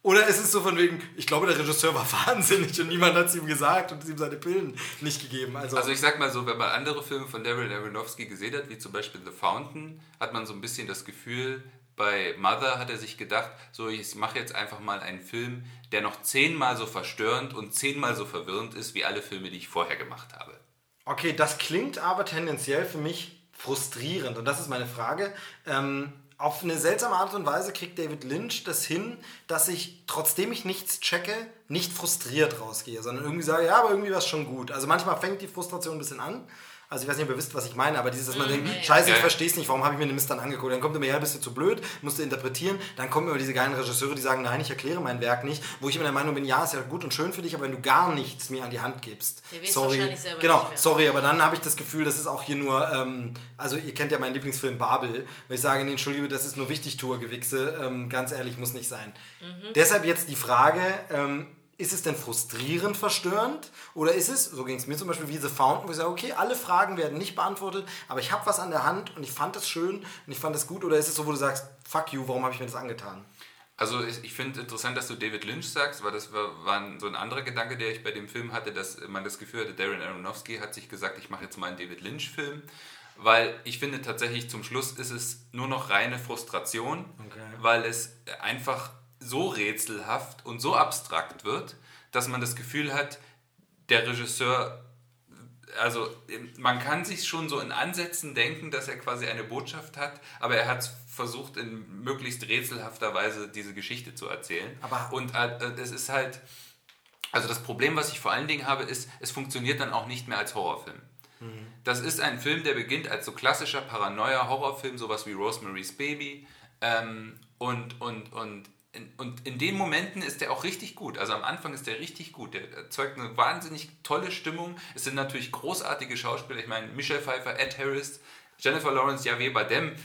Oder ist es so von wegen, ich glaube, der Regisseur war wahnsinnig und niemand hat es ihm gesagt und ihm seine Pillen nicht gegeben? Also, Also ich sag mal so, wenn man andere Filme von Darren Aronofsky gesehen hat, wie zum Beispiel The Fountain, hat man so ein bisschen das Gefühl, bei Mother hat er sich gedacht, so ich mache jetzt einfach mal einen Film, der noch zehnmal so verstörend und zehnmal so verwirrend ist, wie alle Filme, die ich vorher gemacht habe. Okay, das klingt aber tendenziell für mich frustrierend. Und das ist meine Frage. Ähm, auf eine seltsame Art und Weise kriegt David Lynch das hin, dass ich, trotzdem ich nichts checke, nicht frustriert rausgehe, sondern irgendwie sage, ja, aber irgendwie war es schon gut. Also manchmal fängt die Frustration ein bisschen an. Also ich weiß nicht, ob ihr wisst, was ich meine, aber dieses, dass man Mhm, denkt, ja, scheiße, Ja, ich verstehe es nicht, warum habe ich mir den Mist dann angeguckt? Dann kommt immer, ja, bist du zu blöd, musst du interpretieren. Dann kommen immer diese geilen Regisseure, die sagen, nein, ich erkläre mein Werk nicht. Wo ich immer der Meinung bin, ja, ist ja gut und schön für dich, aber wenn du gar nichts mir an die Hand gibst. Sorry. Genau, sorry, aber dann habe ich das Gefühl, das ist auch hier nur, ähm, also ihr kennt ja meinen Lieblingsfilm Babel, wenn ich sage, nee, entschuldige, das ist nur Wichtigtour-Gewichse, ähm, ganz ehrlich, muss nicht sein. Mhm. Deshalb jetzt die Frage, ähm, ist es denn frustrierend verstörend oder ist es, so ging es mir zum Beispiel wie The Fountain, wo ich sage, okay, alle Fragen werden nicht beantwortet, aber ich habe was an der Hand und ich fand es schön und ich fand es gut oder ist es so, wo du sagst, fuck you, warum habe ich mir das angetan? Also ich, ich finde interessant, dass du David Lynch sagst, weil das war, war so ein anderer Gedanke, der ich bei dem Film hatte, dass man das Gefühl hatte, Darren Aronofsky hat sich gesagt, ich mache jetzt mal einen David Lynch-Film, weil ich finde tatsächlich zum Schluss ist es nur noch reine Frustration, Okay. weil es einfach so rätselhaft und so abstrakt wird, dass man das Gefühl hat, der Regisseur also man kann sich schon so in Ansätzen denken, dass er quasi eine Botschaft hat, aber er hat versucht in möglichst rätselhafter Weise diese Geschichte zu erzählen. Aber- und äh, es ist halt, also das Problem, was ich vor allen Dingen habe, ist, es funktioniert dann auch nicht mehr als Horrorfilm. Das ist ein Film, der beginnt als so klassischer Paranoia-Horrorfilm, sowas wie Rosemary's Baby. Ähm, und, und, und, in, und in den Momenten ist der auch richtig gut. Also am Anfang ist der richtig gut. Der erzeugt eine wahnsinnig tolle Stimmung. Es sind natürlich großartige Schauspieler. Ich meine, Michelle Pfeiffer, Ed Harris, Jennifer Lawrence, Javier Bardem.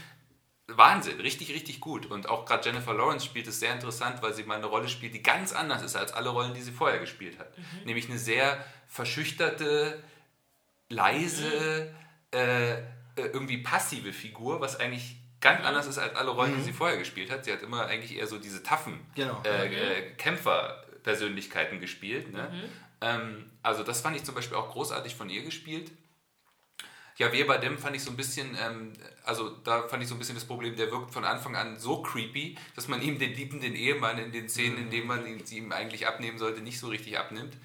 Wahnsinn, richtig, richtig gut. Und auch gerade Jennifer Lawrence spielt es sehr interessant, weil sie mal eine Rolle spielt, die ganz anders ist als alle Rollen, die sie vorher gespielt hat. Nämlich eine sehr verschüchterte, leise, äh, äh, irgendwie passive Figur, was eigentlich ganz anders ist als alle Rollen, die sie vorher gespielt hat. Sie hat immer eigentlich eher so diese taffen Genau. äh, äh, Kämpferpersönlichkeiten gespielt. Ne? Ähm, also das fand ich zum Beispiel auch großartig von ihr gespielt. Ja, Weber Dem fand ich so ein bisschen, ähm, also da fand ich so ein bisschen das Problem, der wirkt von Anfang an so creepy, dass man ihm den liebenden Ehemann in den Szenen, in denen man ihn, sie ihm eigentlich abnehmen sollte, nicht so richtig abnimmt.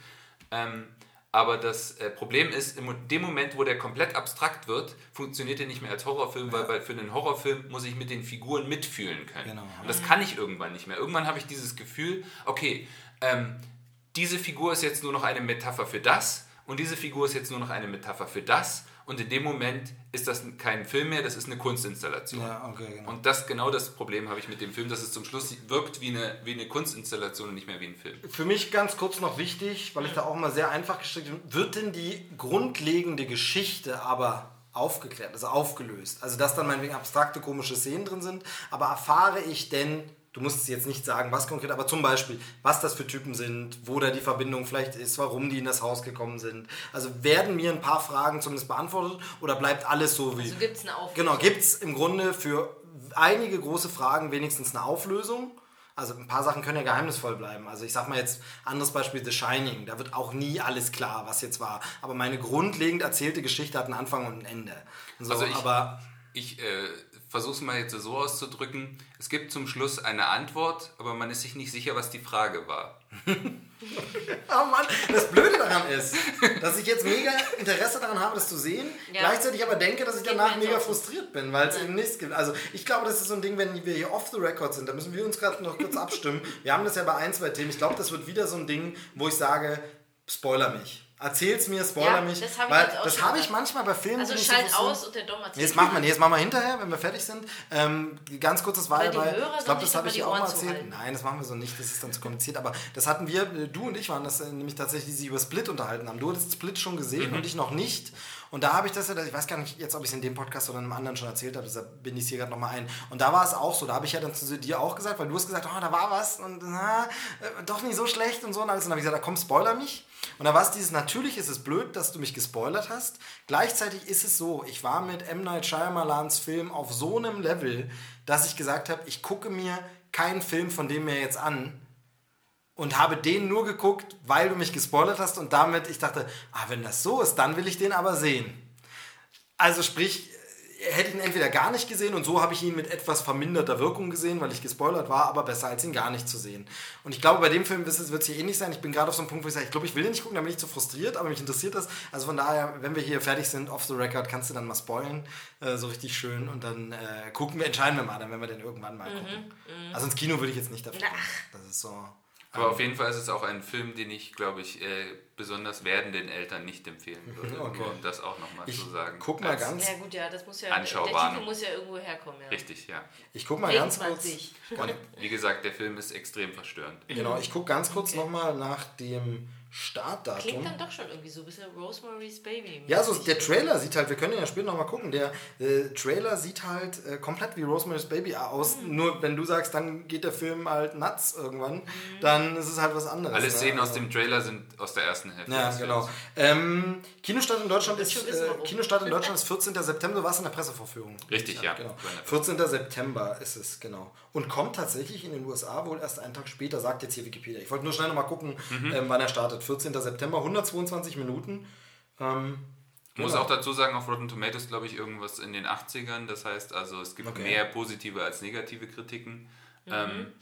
Ähm, aber das äh, Problem ist, in dem Moment, wo der komplett abstrakt wird, funktioniert er nicht mehr als Horrorfilm, weil, weil für einen Horrorfilm muss ich mit den Figuren mitfühlen können. Genau. Und das kann ich irgendwann nicht mehr. Irgendwann habe ich dieses Gefühl, okay, ähm, diese Figur ist jetzt nur noch eine Metapher für das und diese Figur ist jetzt nur noch eine Metapher für das und in dem Moment ist das kein Film mehr, das ist eine Kunstinstallation. Ja, okay, genau. Und das genau das Problem habe ich mit dem Film, dass es zum Schluss wirkt wie eine, wie eine Kunstinstallation und nicht mehr wie ein Film. Für mich ganz kurz noch wichtig, weil ich da auch mal sehr einfach gestrickt bin, wird denn die grundlegende Geschichte aber aufgeklärt, also aufgelöst? Also dass dann meinetwegen abstrakte, komische Szenen drin sind, aber erfahre ich denn, du musst jetzt nicht sagen, was konkret, aber zum Beispiel, was das für Typen sind, wo da die Verbindung vielleicht ist, warum die in das Haus gekommen sind. Also werden mir ein paar Fragen zumindest beantwortet oder bleibt alles so wie... Also gibt es eine Auflösung. Genau, gibt es im Grunde für einige große Fragen wenigstens eine Auflösung. Also ein paar Sachen können ja geheimnisvoll bleiben. Also ich sag mal jetzt, anderes Beispiel The Shining, da wird auch nie alles klar, was jetzt war. Aber meine grundlegend erzählte Geschichte hat einen Anfang und ein Ende. So, Also ich- aber Ich äh, versuche es mal jetzt so auszudrücken. Es gibt zum Schluss eine Antwort, aber man ist sich nicht sicher, was die Frage war. Oh Mann, das Blöde daran ist, dass ich jetzt mega Interesse daran habe, das zu sehen, Ja. gleichzeitig aber denke, dass ich danach mega so. frustriert bin, weil es eben nichts gibt. Also ich glaube, das ist so ein Ding, wenn wir hier off the record sind, da müssen wir uns gerade noch kurz abstimmen. Wir haben das ja bei ein, zwei Themen. Ich glaube, das wird wieder so ein Ding, wo ich sage, spoiler mich. Erzähl's mir, spoiler Ja, mich. das habe ich das habe ich manchmal bei Filmen. Also so schalt frustriert. aus und der Dom Nee, erzählt. Jetzt machen wir, nee, jetzt machen wir hinterher, wenn wir fertig sind. Ähm, ganz kurzes war Weil die dabei. Hörer Ich glaube, das habe ich dir auch mal erzählt. zuhalten. Nein, das machen wir so nicht, das ist dann zu kompliziert. Aber das hatten wir, äh, du und ich waren das äh, nämlich tatsächlich, die sich über Split unterhalten haben. Du hattest Split schon gesehen und ich noch nicht. Und da habe ich das ja, ich weiß gar nicht jetzt, ob ich es in dem Podcast oder in einem anderen schon erzählt habe, deshalb bin ich es hier gerade nochmal ein. Und da war es auch so, da habe ich ja dann zu dir auch gesagt, weil du hast gesagt, oh, da war was und na, äh, doch nicht so schlecht und so und alles. Und dann habe ich gesagt, da komm, spoiler mich. Und da war es dieses, natürlich ist es blöd, dass du mich gespoilert hast. Gleichzeitig ist es so, ich war mit M. Night Shyamalans Film auf so einem Level, dass ich gesagt habe, ich gucke mir keinen Film von dem mehr jetzt an, und habe den nur geguckt, weil du mich gespoilert hast und damit ich dachte, ah, wenn das so ist, dann will ich den aber sehen. Also sprich, hätte ihn entweder gar nicht gesehen und so habe ich ihn mit etwas verminderter Wirkung gesehen, weil ich gespoilert war, aber besser als ihn gar nicht zu sehen. Und ich glaube, bei dem Film wird es hier ähnlich sein. Ich bin gerade auf so einem Punkt, wo ich sage, ich glaube, ich will den nicht gucken, da bin ich zu frustriert, aber mich interessiert das. Also von daher, wenn wir hier fertig sind, off the record, kannst du dann mal spoilen, äh, so richtig schön und dann äh, gucken wir, entscheiden wir mal, dann wenn wir den irgendwann mal gucken. Also ins Kino würde ich jetzt nicht dafür. Ach. Das ist so. Aber auf jeden Fall ist es auch ein Film, den ich, glaube ich, äh, besonders werdenden Eltern nicht empfehlen würde. Okay. Nur um das auch nochmal zu sagen. guck mal Als- ganz- Ja gut, ja, das muss ja, der Anschauwarnung. Titel muss ja irgendwo herkommen. Ja. Richtig, ja. Ich gucke mal ganz kurz. sich. Und wie gesagt, der Film ist extrem verstörend. Genau, ich gucke ganz kurz Okay. nochmal nach dem Klingt Startdatum. dann doch schon irgendwie so ein bisschen Rosemary's Baby. Ja, so der Trailer sieht halt, wir können ihn ja später nochmal gucken, der äh, Trailer sieht halt äh, komplett wie Rosemary's Baby aus. Mhm. Nur wenn du sagst, dann geht der Film halt nuts irgendwann, dann ist es halt was anderes. Alle ne? Szenen aus Also- dem Trailer sind aus der ersten Hälfte. Ja, genau. Ähm, Kinostart in Deutschland ist wissen, äh. Kinostart in Deutschland ist 14. September. Du warst in der Pressevorführung. Richtig, ja. Genau. War in der 14. September ist es, genau. Und kommt tatsächlich in den USA wohl erst einen Tag später, sagt jetzt hier Wikipedia. Ich wollte nur schnell nochmal gucken, Mhm. ähm, wann er startet. 14. September, 122 Minuten. Ähm, Ich muss genau. auch dazu sagen, auf Rotten Tomatoes glaube ich irgendwas in den 80ern. Das heißt also, es gibt Okay. mehr positive als negative Kritiken. Mhm. Ähm,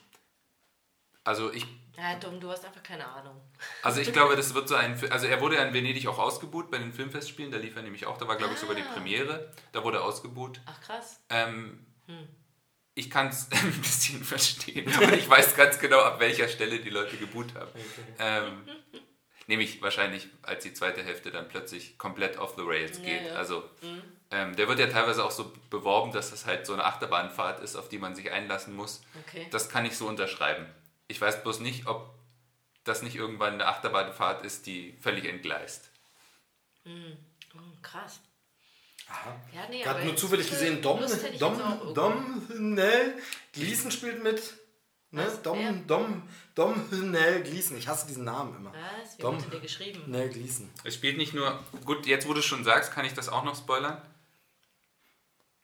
also ich Ja, Dom, du hast einfach keine Ahnung. Also ich glaube, das wird so ein, also er wurde ja in Venedig auch ausgebuht bei den Filmfestspielen, da lief er nämlich auch, da war glaube ich sogar die Ah. Premiere, da wurde er ausgebuht. Ach krass. Ähm, Hm. Ich kann es ein bisschen verstehen, aber ich weiß ganz genau, ab welcher Stelle die Leute geboot haben. Ähm, nämlich wahrscheinlich, als die zweite Hälfte dann plötzlich komplett off the rails Ja, geht. ja. Also Mhm. ähm, der wird ja teilweise auch so beworben, dass das halt so eine Achterbahnfahrt ist, auf die man sich einlassen muss. Okay. Das kann ich so unterschreiben. Ich weiß bloß nicht, ob das nicht irgendwann eine Achterbahnfahrt ist, die völlig entgleist. Oh, krass. Aha. Ja, nee, Gerade nur zufällig äh, gesehen, Dom, Dom. Dom Hünnell Gleason spielt mit. Ne? Was? Wer? Dom, Dom, Dom Hünnell Gleason. Ich hasse diesen Namen immer. Was? Wie Dom wurde der geschrieben? Hünnell Gleason. Es spielt nicht nur. Gut, jetzt wo du es schon sagst, kann ich das auch noch spoilern.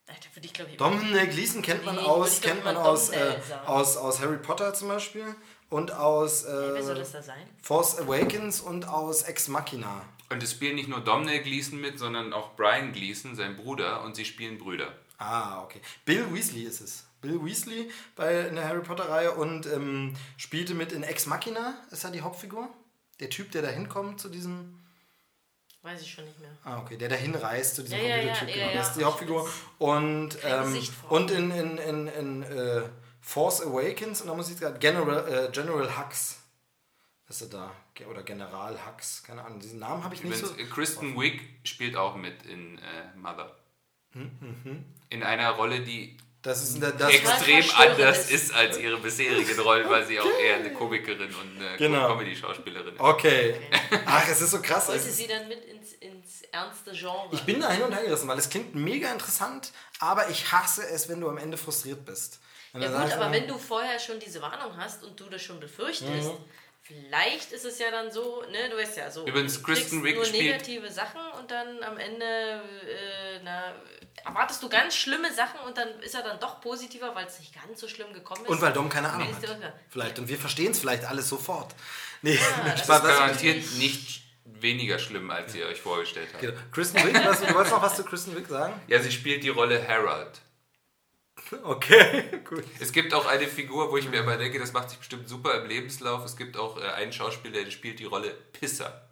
Alter, würde ich glaube ich. Dom Hünnell Gleason kennt man Nee, aus, kennt man aus, äh, aus, aus Harry Potter zum Beispiel und aus Wer soll äh, das da sein? Force Awakens und aus Ex Machina. Und es spielen nicht nur Domhnall Gleeson mit, sondern auch Brian Gleeson, sein Bruder, und sie spielen Brüder. Ah, okay. Bill Weasley ist es. Bill Weasley bei in der Harry Potter Reihe und ähm, spielte mit in Ex Machina, ist er die Hauptfigur. Der Typ, der da hinkommt zu diesem. Weiß ich schon nicht mehr. Ah, okay, der da hinreist zu diesem Ja, Computertyp, ja, genau. ja. Das ist die Hauptfigur. Und, ähm, und in, in, in, in äh, Force Awakens, und da muss ich gerade General, äh, General Hux. Ist er da? Oder General Hux, keine Ahnung. Diesen Namen habe ich nicht Übrigens, so. äh, Kristen Wiig spielt auch mit in äh, Mother. Hm, In einer Rolle, die Das ist in der, das, extrem anders ist. als ihre bisherigen Rollen, weil sie auch eher eine Komikerin und eine Genau. Comedy-Schauspielerin ist. Okay. Ach, es ist so krass. Wollte sie dann mit ins, ins ernste Genre? Ich bin da hin und her gerissen, weil es klingt mega interessant, aber ich hasse es, wenn du am Ende frustriert bist. Ja gut, aber wenn du vorher schon diese Warnung hast und du das schon befürchtest, Mhm. Vielleicht ist es ja dann so, ne, du weißt ja so. Übrigens, du Kristen kriegst Wiig nur spielt- negative Sachen und dann am Ende, äh, na, erwartest du ganz schlimme Sachen und dann ist er dann doch positiver, weil es nicht ganz so schlimm gekommen ist. Und weil Dom keine Ahnung hat. Vielleicht. Und wir verstehen es vielleicht alles sofort. Nee, das Spaß, ist Garantiert nicht weniger schlimm, als ihr euch vorgestellt habt. Genau. Kristen Wiig, was, du wolltest noch was zu Kristen Wiig sagen? Ja, sie spielt die Rolle Harold. Okay, gut. Es gibt auch eine Figur, wo ich mir immer denke, das macht sich bestimmt super im Lebenslauf. Es gibt auch äh, einen Schauspieler, der spielt die Rolle Pisser.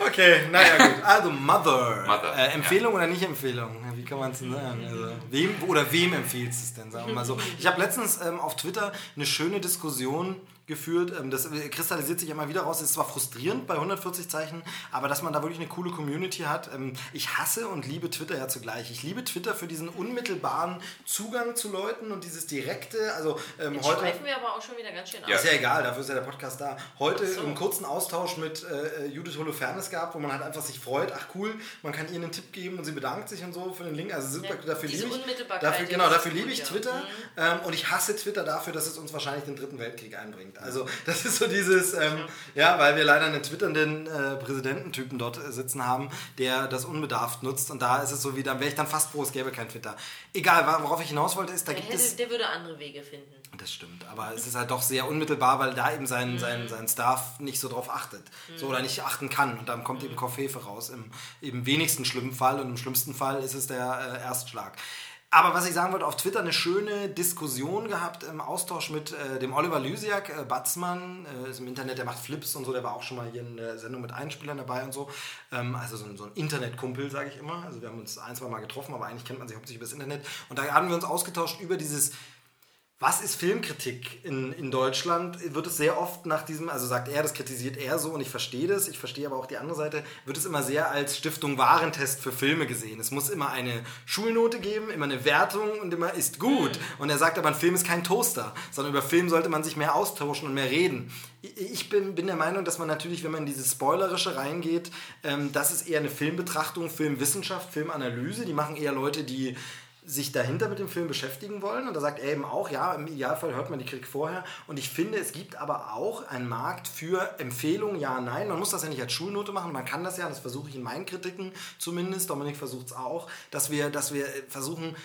Okay, naja gut. Also Mother. Mother, Äh, Empfehlung oder nicht Empfehlung? Kann man es sagen? Also, wem, oder wem empfiehlst du es denn? Sagen wir mal so. Ich habe letztens ähm, auf Twitter eine schöne Diskussion geführt. Ähm, das kristallisiert sich immer wieder raus. Es ist zwar frustrierend bei 140 Zeichen, aber dass man da wirklich eine coole Community hat. Ähm, ich hasse und liebe Twitter ja zugleich. Ich liebe Twitter für diesen unmittelbaren Zugang zu Leuten und dieses direkte. Also ähm, Jetzt heute. schweifen wir aber auch schon wieder ganz schön Ja. Ist ja egal, dafür ist ja der Podcast da. Heute so. einen kurzen Austausch mit äh, Judith Holofernes gehabt, wo man halt einfach sich freut, ach cool, man kann ihr einen Tipp geben und sie bedankt sich und so für den Link. Also super, Ja, dafür liebe ich. Unmittelbarkeit, Dafür, genau, dafür liebe ich. Twitter. Mhm. Ähm, und ich hasse Twitter dafür, dass es uns wahrscheinlich den dritten Weltkrieg einbringt. Also das ist so dieses, ähm, ja, weil wir leider einen twitternden äh, Präsidententypen dort äh, sitzen haben, der das unbedarft nutzt. Und da ist es so wie, dann wäre ich dann fast froh, es gäbe kein Twitter. Egal, worauf ich hinaus wollte, ist, da Der, gibt hätte, es. der würde andere Wege finden. Das stimmt, aber es ist halt doch sehr unmittelbar, weil da eben sein, sein, sein Staff nicht so drauf achtet. So oder nicht achten kann. Und dann kommt eben Kochhefe raus. Im, Im wenigsten schlimmen Fall und im schlimmsten Fall ist es der äh, Erstschlag. Aber was ich sagen wollte, auf Twitter eine schöne Diskussion gehabt im Austausch mit äh, dem Oliver Lysiak, äh, Batzmann, äh, ist im Internet, der macht Flips und so, der war auch schon mal hier in der Sendung mit Einspielern dabei und so. Ähm, also so ein, so ein Internetkumpel, sage ich immer. Also wir haben uns ein, zwei Mal getroffen, aber eigentlich kennt man sich hauptsächlich über das Internet. Und da haben wir uns ausgetauscht über dieses was ist Filmkritik in, in Deutschland? Wird es sehr oft nach diesem, also sagt er, das kritisiert er so und ich verstehe das, ich verstehe aber auch die andere Seite, wird es immer sehr als Stiftung Warentest für Filme gesehen. Es muss immer eine Schulnote geben, immer eine Wertung und immer ist gut. Und er sagt aber, ein Film ist kein Toaster, sondern über Film sollte man sich mehr austauschen und mehr reden. Ich bin, bin der Meinung, dass man natürlich, wenn man in dieses Spoilerische reingeht, ähm, das ist eher eine Filmbetrachtung, Filmwissenschaft, Filmanalyse. Die machen eher Leute, die sich dahinter mit dem Film beschäftigen wollen. Und da sagt er eben auch, ja, im Idealfall hört man die Krieg vorher. Und ich finde, es gibt aber auch einen Markt für Empfehlungen, ja, nein. Man muss das ja nicht als Schulnote machen, man kann das ja, das versuche ich in meinen Kritiken zumindest, Dominik versucht es auch, dass wir, dass wir versuchen,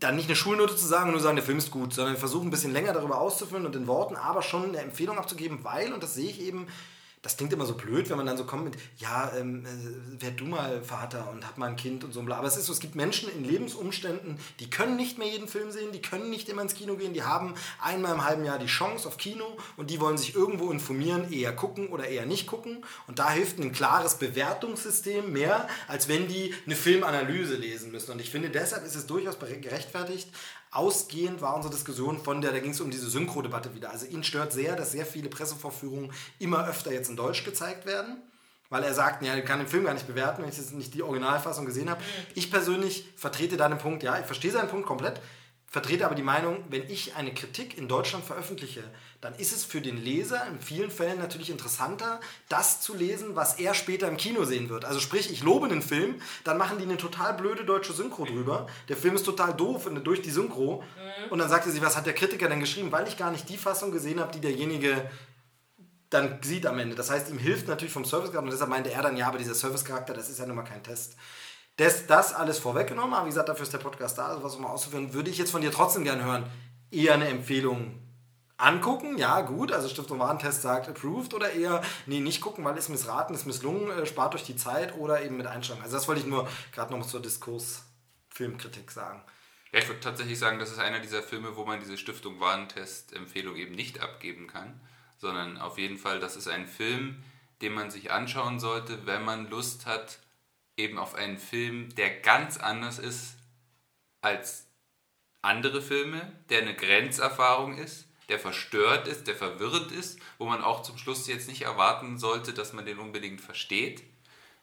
dann nicht eine Schulnote zu sagen und nur sagen, der Film ist gut, sondern wir versuchen ein bisschen länger darüber auszuführen und in Worten, aber schon eine Empfehlung abzugeben, weil, und das sehe ich eben, das klingt immer so blöd, wenn man dann so kommt mit, ja, ähm, äh, werd du mal Vater und hab mal ein Kind und so. Aber es ist so, es gibt Menschen in Lebensumständen, die können nicht mehr jeden Film sehen, die können nicht immer ins Kino gehen, die haben einmal im halben Jahr die Chance auf Kino und die wollen sich irgendwo informieren, eher gucken oder eher nicht gucken. Und da hilft ein klares Bewertungssystem mehr, als wenn die eine Filmanalyse lesen müssen. Und ich finde, deshalb ist es durchaus gerechtfertigt, Ausgehend war unsere Diskussion von der, da ging es um diese Synchro-Debatte wieder. Also ihn stört sehr, dass sehr viele Pressevorführungen immer öfter jetzt in Deutsch gezeigt werden. Weil er sagt, ja, ich kann den Film gar nicht bewerten, wenn ich jetzt nicht die Originalfassung gesehen habe. Ich persönlich vertrete deinen Punkt, ja, ich verstehe seinen Punkt komplett vertrete aber die Meinung, wenn ich eine Kritik in Deutschland veröffentliche, dann ist es für den Leser in vielen Fällen natürlich interessanter, das zu lesen, was er später im Kino sehen wird. Also sprich, ich lobe einen Film, dann machen die eine total blöde deutsche Synchro drüber. Der Film ist total doof durch die Synchro. Mhm. Und dann sagt er sich, was hat der Kritiker denn geschrieben? Weil ich gar nicht die Fassung gesehen habe, die derjenige dann sieht am Ende. Das heißt, ihm hilft natürlich vom Servicecharakter und deshalb meinte er dann, ja, aber dieser Servicecharakter, das ist ja nun mal kein Test. Das, das alles vorweggenommen, aber wie gesagt, dafür ist der Podcast da, also was um auszuführen, würde ich jetzt von dir trotzdem gerne hören. Eher eine Empfehlung angucken, ja, gut, also Stiftung Warentest sagt approved oder eher, nee, nicht gucken, weil ist missraten, ist misslungen, äh, spart euch die Zeit oder eben mit Einstellung. Also das wollte ich nur gerade noch zur Diskurs-Filmkritik sagen. Ja, ich würde tatsächlich sagen, das ist einer dieser Filme, wo man diese Stiftung Warentest-Empfehlung eben nicht abgeben kann, sondern auf jeden Fall, das ist ein Film, den man sich anschauen sollte, wenn man Lust hat, eben auf einen Film, der ganz anders ist als andere Filme, der eine Grenzerfahrung ist, der verstört ist, der verwirrt ist, wo man auch zum Schluss jetzt nicht erwarten sollte, dass man den unbedingt versteht.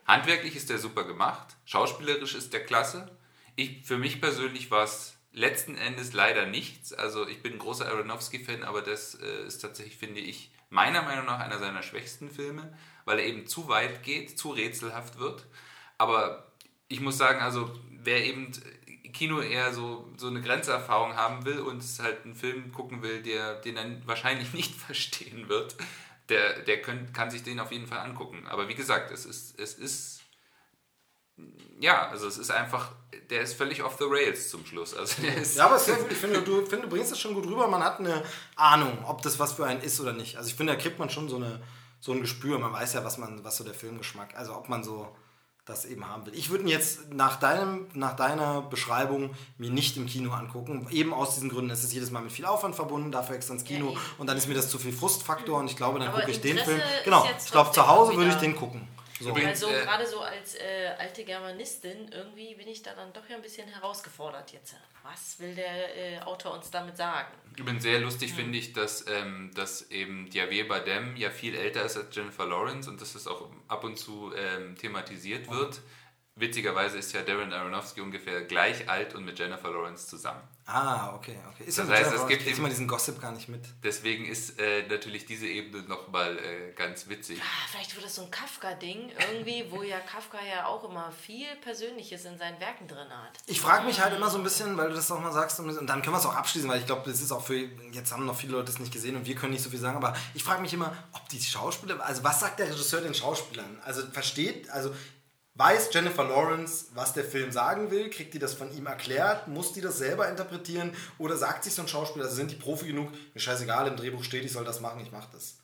Handwerklich ist der super gemacht, schauspielerisch ist der klasse. Ich, für mich persönlich war es letzten Endes leider nichts. Also ich bin ein großer Aronofsky-Fan, aber das äh, ist tatsächlich, finde ich, meiner Meinung nach einer seiner schwächsten Filme, weil er eben zu weit geht, zu rätselhaft wird. Aber ich muss sagen, also wer eben Kino eher so, so eine Grenzerfahrung haben will und halt einen Film gucken will, der, den er wahrscheinlich nicht verstehen wird, der, der können, kann sich den auf jeden Fall angucken. Aber wie gesagt, es ist, es ist ja, also es ist einfach, der ist völlig off the rails zum Schluss. Also ja, aber gut. Ich finde, du, find, du bringst das schon gut rüber. Man hat eine Ahnung, ob das was für einen ist oder nicht. Also ich finde, da kriegt man schon so, eine, so ein Gespür. Man weiß ja, was man, was so der Filmgeschmack, also ob man so das eben haben will. Ich würde ihn jetzt nach, deinem, nach deiner Beschreibung mir nicht im Kino angucken. Eben aus diesen Gründen. Es ist jedes Mal mit viel Aufwand verbunden, dafür extra ins Kino ja, und dann ist mir das zu viel Frustfaktor und ich glaube, dann gucke ich den Film. Genau, ich glaube, zu Hause würde ich den gucken. So. Also äh, gerade so als äh, alte Germanistin, irgendwie bin ich da dann doch ja ein bisschen herausgefordert jetzt. Was will der äh, Autor uns damit sagen? Ich bin sehr lustig, mhm. finde ich, dass, ähm, dass eben Javier Bardem ja viel älter ist als Jennifer Lawrence und dass das auch ab und zu ähm, thematisiert wird. Mhm. Witzigerweise ist ja Darren Aronofsky ungefähr gleich alt und mit Jennifer Lawrence zusammen. Ah, okay, okay. Ist das heißt, es gibt immer diesen Gossip gar nicht mit. Deswegen ist äh, natürlich diese Ebene nochmal äh, ganz witzig. Ah, vielleicht wird das so ein Kafka-Ding irgendwie, wo ja Kafka ja auch immer viel Persönliches in seinen Werken drin hat. Ich frage mich halt immer so ein bisschen, weil du das nochmal sagst, und dann können wir es auch abschließen, weil ich glaube, das ist auch für, jetzt haben noch viele Leute das nicht gesehen und wir können nicht so viel sagen, aber ich frage mich immer, ob die Schauspieler, also was sagt der Regisseur den Schauspielern? Also versteht, also Weiß Jennifer Lawrence, was der Film sagen will? Kriegt die das von ihm erklärt? Muss die das selber interpretieren? Oder sagt sich so ein Schauspieler, also sind die Profi genug? Mir scheißegal, im Drehbuch steht, ich soll das machen, ich mach das.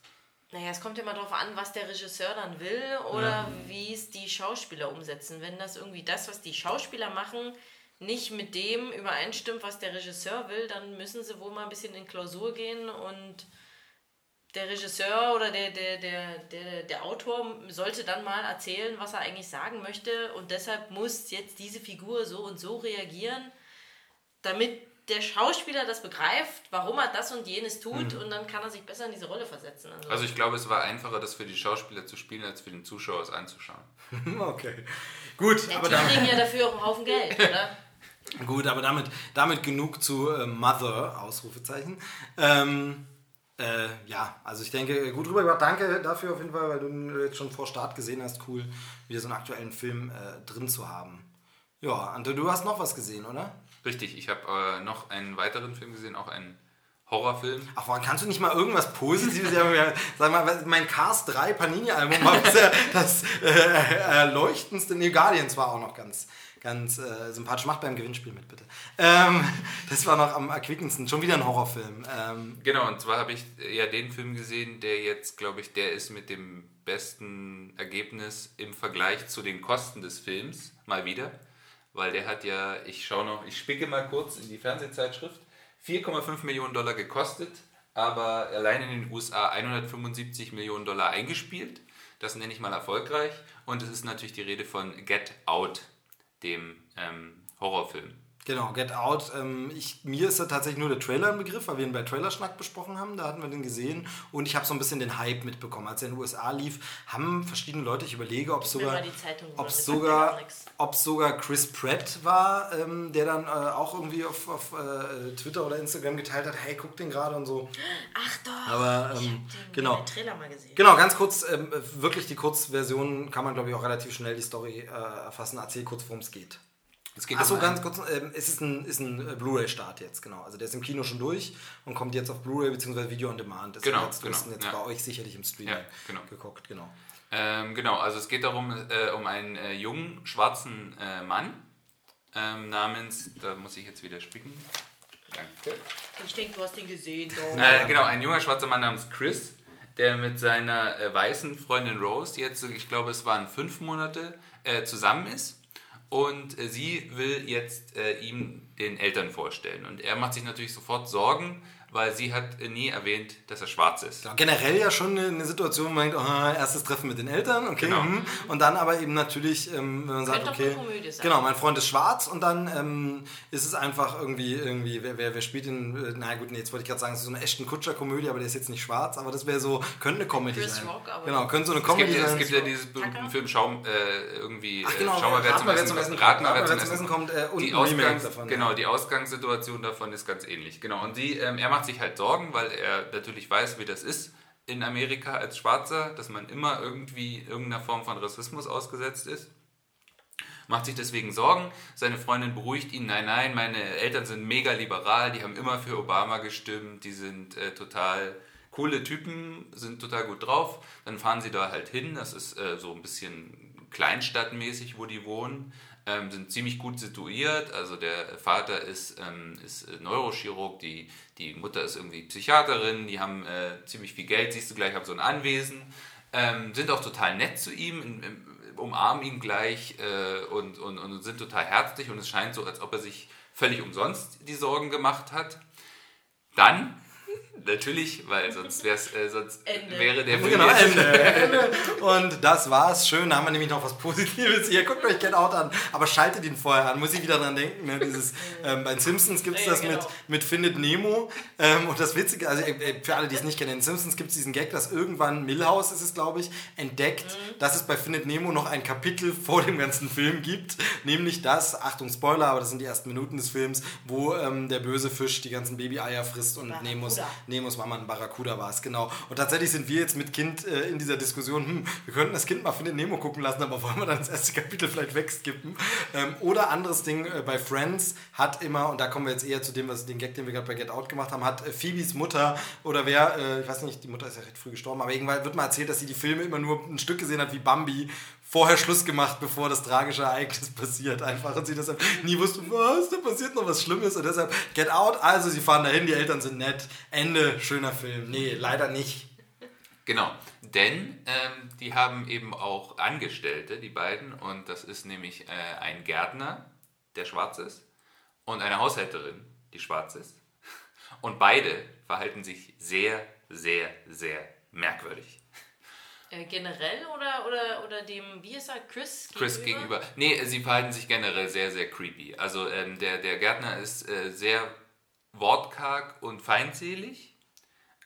Naja, es kommt immer darauf an, was der Regisseur dann will oder ja. wie es die Schauspieler umsetzen. Wenn das irgendwie das, was die Schauspieler machen, nicht mit dem übereinstimmt, was der Regisseur will, dann müssen sie wohl mal ein bisschen in Klausur gehen und der Regisseur oder der, der, der, der, der Autor sollte dann mal erzählen, was er eigentlich sagen möchte und deshalb muss jetzt diese Figur so und so reagieren, damit der Schauspieler das begreift, warum er das und jenes tut mhm. und dann kann er sich besser in diese Rolle versetzen. Also, also ich glaube, es war einfacher, das für die Schauspieler zu spielen, als für den Zuschauer es anzuschauen. okay, gut. Ja, aber die kriegen ja dafür auch einen Haufen Geld, oder? Gut, aber damit, damit genug zu äh, Mother, Ausrufezeichen. Ähm, äh, ja, also ich denke, gut rübergebracht. Danke dafür auf jeden Fall, weil du jetzt schon vor Start gesehen hast. Cool, wieder so einen aktuellen Film äh, drin zu haben. Ja, Ante, du hast noch was gesehen, oder? Richtig, ich habe äh, noch einen weiteren Film gesehen, auch einen Horrorfilm. Ach, kannst du nicht mal irgendwas Positives sagen? Sag mal, mein Cars 3 Panini-Album war das äh, erleuchtendste. Nee, Guardians war auch noch ganz, ganz äh, sympathisch. Macht beim Gewinnspiel mit, bitte. Ähm, das war noch am erquickendsten. Schon wieder ein Horrorfilm. Ähm, genau, und zwar habe ich ja den Film gesehen, der jetzt, glaube ich, der ist mit dem besten Ergebnis im Vergleich zu den Kosten des Films. Mal wieder. Weil der hat ja, ich schaue noch, ich spicke mal kurz in die Fernsehzeitschrift, 4,5 Millionen Dollar gekostet, aber allein in den USA 175 Millionen Dollar eingespielt. Das nenne ich mal erfolgreich. Und es ist natürlich die Rede von Get Out dem ähm, Horrorfilm. Genau, Get Out. Ähm, ich, mir ist da tatsächlich nur der Trailer im Begriff, weil wir ihn bei Trailerschnack besprochen haben. Da hatten wir den gesehen und ich habe so ein bisschen den Hype mitbekommen. Als er in den USA lief, haben verschiedene Leute, ich überlege, ob es sogar, ob sogar, sogar Chris Pratt war, ähm, der dann äh, auch irgendwie auf, auf äh, Twitter oder Instagram geteilt hat, hey, guck den gerade und so. Ach doch. Aber ähm, genau. Den Trailer mal gesehen. Genau, ganz kurz, ähm, wirklich die Kurzversion kann man glaube ich auch relativ schnell die Story äh, erfassen. Erzähl kurz, worum es geht. Es geht Achso, um ganz kurz, äh, es ist ein, ist ein äh, Blu-ray-Start jetzt, genau. Also der ist im Kino schon durch und kommt jetzt auf Blu-ray bzw. Video on Demand. Das genau, jetzt, genau. jetzt ja. bei euch sicherlich im Streaming ja, genau. geguckt, genau. Ähm, genau, also es geht darum, äh, um einen äh, jungen, schwarzen äh, Mann ähm, namens, da muss ich jetzt wieder spicken. Danke. Ich denke, du hast ihn gesehen. Äh, genau, ein junger schwarzer Mann namens Chris, der mit seiner weißen Freundin Rose jetzt, ich glaube, es waren fünf Monate, zusammen ist und äh, sie will jetzt äh, ihm den Eltern vorstellen. Und er macht sich natürlich sofort Sorgen, weil sie hat nie erwähnt, dass er schwarz ist. Ja, generell ja schon eine, Situation, wo man denkt, oh, erstes Treffen mit den Eltern, okay. Genau. Hm. Und dann aber eben natürlich, ähm, wenn man sagt, okay, genau, mein Freund ist schwarz und dann ähm, ist es einfach irgendwie, irgendwie wer, wer, wer spielt den, äh, na gut, nee, jetzt wollte ich gerade sagen, es ist so eine echten Kutscher-Komödie, aber der ist jetzt nicht schwarz, aber das wäre so, könnte eine Comedy Chris sein. Rock, aber genau, könnte so eine Comedy es gibt, sein. Es gibt ja dieses berühmten Film Schaum, äh, irgendwie, Ach, genau, Schau mal, wer zum Essen, Essen, Rat mal, wer zum Essen kommt äh, und die Ausgangs, davon. Genau, ja. die Ausgangssituation davon ist ganz ähnlich. Genau, und sie, ähm, er macht sich halt Sorgen, weil weil er natürlich weiß, wie das ist in Amerika als Schwarzer, dass man immer irgendwie irgendeiner Form von Rassismus ausgesetzt ist. Macht sich deswegen Sorgen. Seine Freundin beruhigt ihn. Nein, nein, meine Eltern sind mega liberal, die haben immer für Obama gestimmt, die sind äh, total coole Typen, sind total gut drauf. Dann fahren sie da halt hin. Das ist äh, so ein bisschen kleinstadtmäßig, wo die wohnen ähm, sind ziemlich gut situiert. Also der Vater ist, ähm, ist Neurochirurg, die, die Mutter ist irgendwie Psychiaterin, die haben äh, ziemlich viel Geld, siehst du gleich, haben so ein Anwesen, ähm, sind auch total nett zu ihm, in, in, umarmen ihn gleich äh, und, und, und sind total herzlich und es scheint so, als ob er sich völlig umsonst die Sorgen gemacht hat. Dann Natürlich, weil sonst, wär's, äh, sonst wäre der Film genau, Ende, Ende. Und das war's. Schön, da haben wir nämlich noch was Positives hier. Guckt euch Get Out an, aber schaltet ihn vorher an. Muss ich wieder dran denken. Ne? Dieses, ähm, bei den Simpsons gibt es das genau. mit, mit Findet Nemo. Ähm, und das Witzige, also äh, für alle, die es nicht kennen, in den Simpsons gibt es diesen Gag, dass irgendwann Millhouse ist es, glaube ich, entdeckt, mhm. dass es bei Findet Nemo noch ein Kapitel vor dem ganzen Film gibt. Nämlich das, Achtung, Spoiler, aber das sind die ersten Minuten des Films, wo ähm, der böse Fisch die ganzen Baby-Eier frisst und Nemos Nemos Mama ein Barracuda war es, genau. Und tatsächlich sind wir jetzt mit Kind äh, in dieser Diskussion, hm, wir könnten das Kind mal für den Nemo gucken lassen, aber wollen wir dann das erste Kapitel vielleicht wegskippen? Ähm, oder anderes Ding äh, bei Friends hat immer, und da kommen wir jetzt eher zu dem, was den Gag, den wir gerade bei Get Out gemacht haben, hat äh, Phoebes Mutter oder wer, äh, ich weiß nicht, die Mutter ist ja recht früh gestorben, aber irgendwann wird mal erzählt, dass sie die Filme immer nur ein Stück gesehen hat wie Bambi vorher Schluss gemacht, bevor das tragische Ereignis passiert. Einfach und sie deshalb nie wusste, was, da passiert noch was Schlimmes und deshalb Get Out. Also sie fahren dahin, die Eltern sind nett. Ende, schöner Film. Nee, leider nicht. Genau, denn ähm, die haben eben auch Angestellte, die beiden, und das ist nämlich äh, ein Gärtner, der schwarz ist, und eine Haushälterin, die schwarz ist. Und beide verhalten sich sehr, sehr, sehr merkwürdig. Äh, generell oder, oder, oder dem, wie ist er, Chris gegenüber? Chris gegenüber. Nee, sie verhalten sich generell sehr, sehr creepy. Also ähm, der, der Gärtner ist äh, sehr wortkarg und feindselig.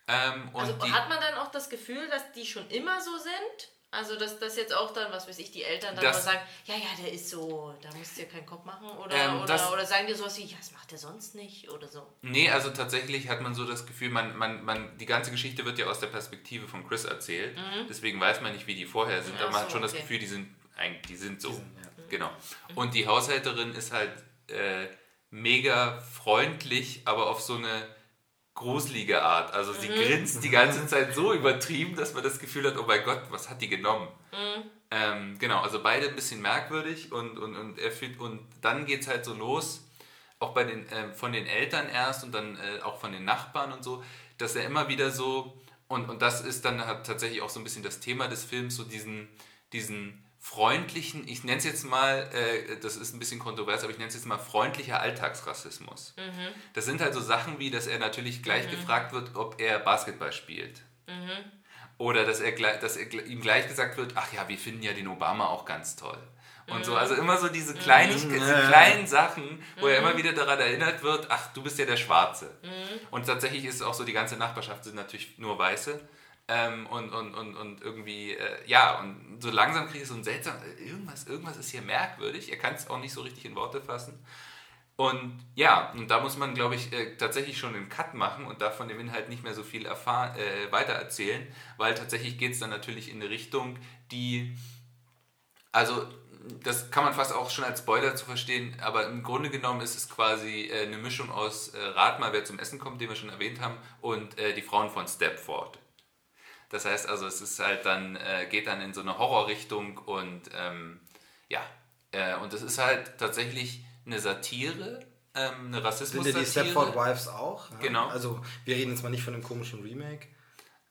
Ähm, und also die, hat man dann auch das Gefühl, dass die schon immer so sind? Also, dass das jetzt auch dann, was weiß ich, die Eltern dann das, mal sagen, ja, ja, der ist so, da musst du dir keinen Kopf machen. Oder, ähm, oder, das, oder sagen dir sowas wie, ja, das macht er sonst nicht oder so. Nee, also tatsächlich hat man so das Gefühl, man, man, man, die ganze Geschichte wird ja aus der Perspektive von Chris erzählt. Mhm. Deswegen weiß man nicht, wie die vorher sind, aber man so, hat schon okay. das Gefühl, die sind eigentlich, die sind so. Die sind, ja. Genau. Und die Haushälterin ist halt äh, mega freundlich, aber auf so eine gruselige Art. Also sie mhm. grinst die ganze Zeit so übertrieben, dass man das Gefühl hat, oh mein Gott, was hat die genommen? Mhm. Ähm, genau, also beide ein bisschen merkwürdig und, und, und er fühlt, und dann geht es halt so los, auch bei den, äh, von den Eltern erst und dann äh, auch von den Nachbarn und so, dass er immer wieder so, und, und das ist dann hat tatsächlich auch so ein bisschen das Thema des Films, so diesen, diesen freundlichen, ich nenne es jetzt mal, äh, das ist ein bisschen kontrovers, aber ich nenne es jetzt mal freundlicher Alltagsrassismus. Mhm. Das sind halt so Sachen wie, dass er natürlich gleich mhm. gefragt wird, ob er Basketball spielt. Mhm. Oder dass, er, dass er, ihm gleich gesagt wird, ach ja, wir finden ja den Obama auch ganz toll. Und so, also immer so diese, mhm. diese kleinen Sachen, wo er immer mhm. wieder daran erinnert wird, ach, du bist ja der Schwarze. Mhm. Und tatsächlich ist es auch so, die ganze Nachbarschaft sind natürlich nur Weiße. Ähm, und, und, und, und irgendwie, äh, ja, und so langsam kriege ich so ein seltsam, irgendwas, irgendwas ist hier merkwürdig. Er kann es auch nicht so richtig in Worte fassen. Und ja, und da muss man, glaube ich, äh, tatsächlich schon einen Cut machen und davon dem Inhalt nicht mehr so viel erfahren, äh, weitererzählen, weil tatsächlich geht es dann natürlich in eine Richtung, die, also das kann man fast auch schon als Spoiler zu verstehen, aber im Grunde genommen ist es quasi äh, eine Mischung aus äh, Rat mal, wer zum Essen kommt, den wir schon erwähnt haben, und äh, die Frauen von Stepford. Das heißt also, es ist halt dann, äh, geht dann in so eine Horrorrichtung und ähm, ja, äh, und es ist halt tatsächlich eine Satire, ähm, eine Rassismus-Satire. Sind ja die Stepford Wives auch? Ja? Genau. Also wir reden jetzt mal nicht von einem komischen Remake.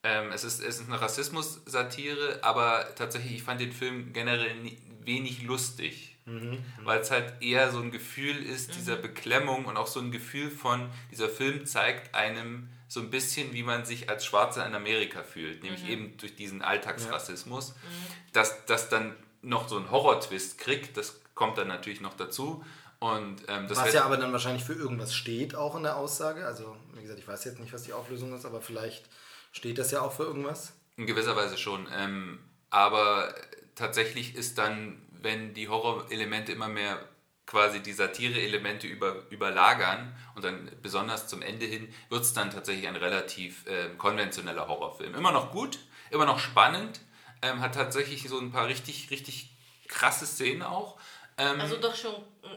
Ähm, es, ist, es ist eine Rassismus-Satire, aber tatsächlich, ich fand den Film generell nie, wenig lustig. Mhm, mhm. weil es halt eher so ein Gefühl ist dieser mhm. Beklemmung und auch so ein Gefühl von, dieser Film zeigt einem so ein bisschen, wie man sich als Schwarzer in Amerika fühlt, nämlich mhm. eben durch diesen Alltagsrassismus, ja. mhm. dass das dann noch so einen Horror-Twist kriegt, das kommt dann natürlich noch dazu. Und, ähm, was ja aber dann wahrscheinlich für irgendwas steht, auch in der Aussage. Also, wie gesagt, ich weiß jetzt nicht, was die Auflösung ist, aber vielleicht steht das ja auch für irgendwas. In gewisser Weise schon. Ähm, aber tatsächlich ist dann, wenn die Horror-Elemente immer mehr quasi die Satire-Elemente über, überlagern und dann besonders zum Ende hin wird es dann tatsächlich ein relativ äh, konventioneller Horrorfilm. Immer noch gut, immer noch spannend, ähm, hat tatsächlich so ein paar richtig, richtig krasse Szenen auch. Ähm, also doch schon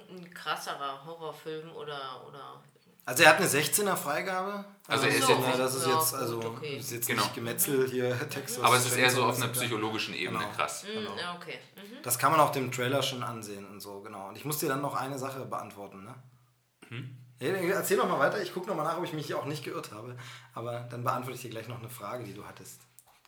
ein krasserer Horrorfilm oder, oder also er hat eine 16er Freigabe. Also, er ist so, jetzt nicht, das ist jetzt, also okay. ist jetzt genau. nicht Gemetzel hier Text. Aber es ist eher so auf einer psychologischen Ebene genau. krass. Mhm, genau. Ja, okay. Mhm. Das kann man auch dem Trailer schon ansehen und so, genau. Und ich muss dir dann noch eine Sache beantworten, ne? Hm? erzähl noch mal weiter, ich gucke noch mal nach, ob ich mich auch nicht geirrt habe. Aber dann beantworte ich dir gleich noch eine Frage, die du hattest.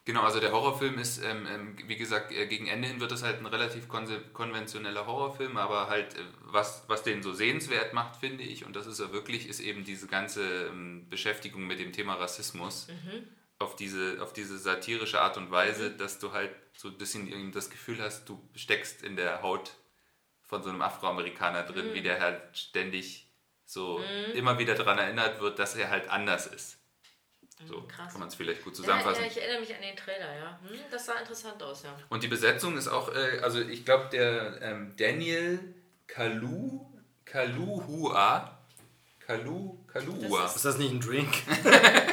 Genau, also der Horrorfilm ist, ähm, ähm, wie gesagt, äh, gegen Ende hin wird es halt ein relativ konventioneller Horrorfilm, aber halt, äh, was, was den so sehenswert macht, finde ich, und das ist er wirklich, ist eben diese ganze ähm, Beschäftigung mit dem Thema Rassismus mhm. auf, diese, auf diese satirische Art und Weise, mhm. dass du halt so ein bisschen das Gefühl hast, du steckst in der Haut von so einem Afroamerikaner drin, mhm. wie der halt ständig so mhm. immer wieder daran erinnert wird, dass er halt anders ist. So hm, Krass. kann man es vielleicht gut zusammenfassen. Ja, ja, ich erinnere mich an den Trailer, ja. Hm, das sah interessant aus, ja. Und die Besetzung ist auch, äh, also ich glaube, der ähm, Daniel Kalu, Kaluhua, Kalu, Kaluhua. Ist, ist das nicht ein Drink?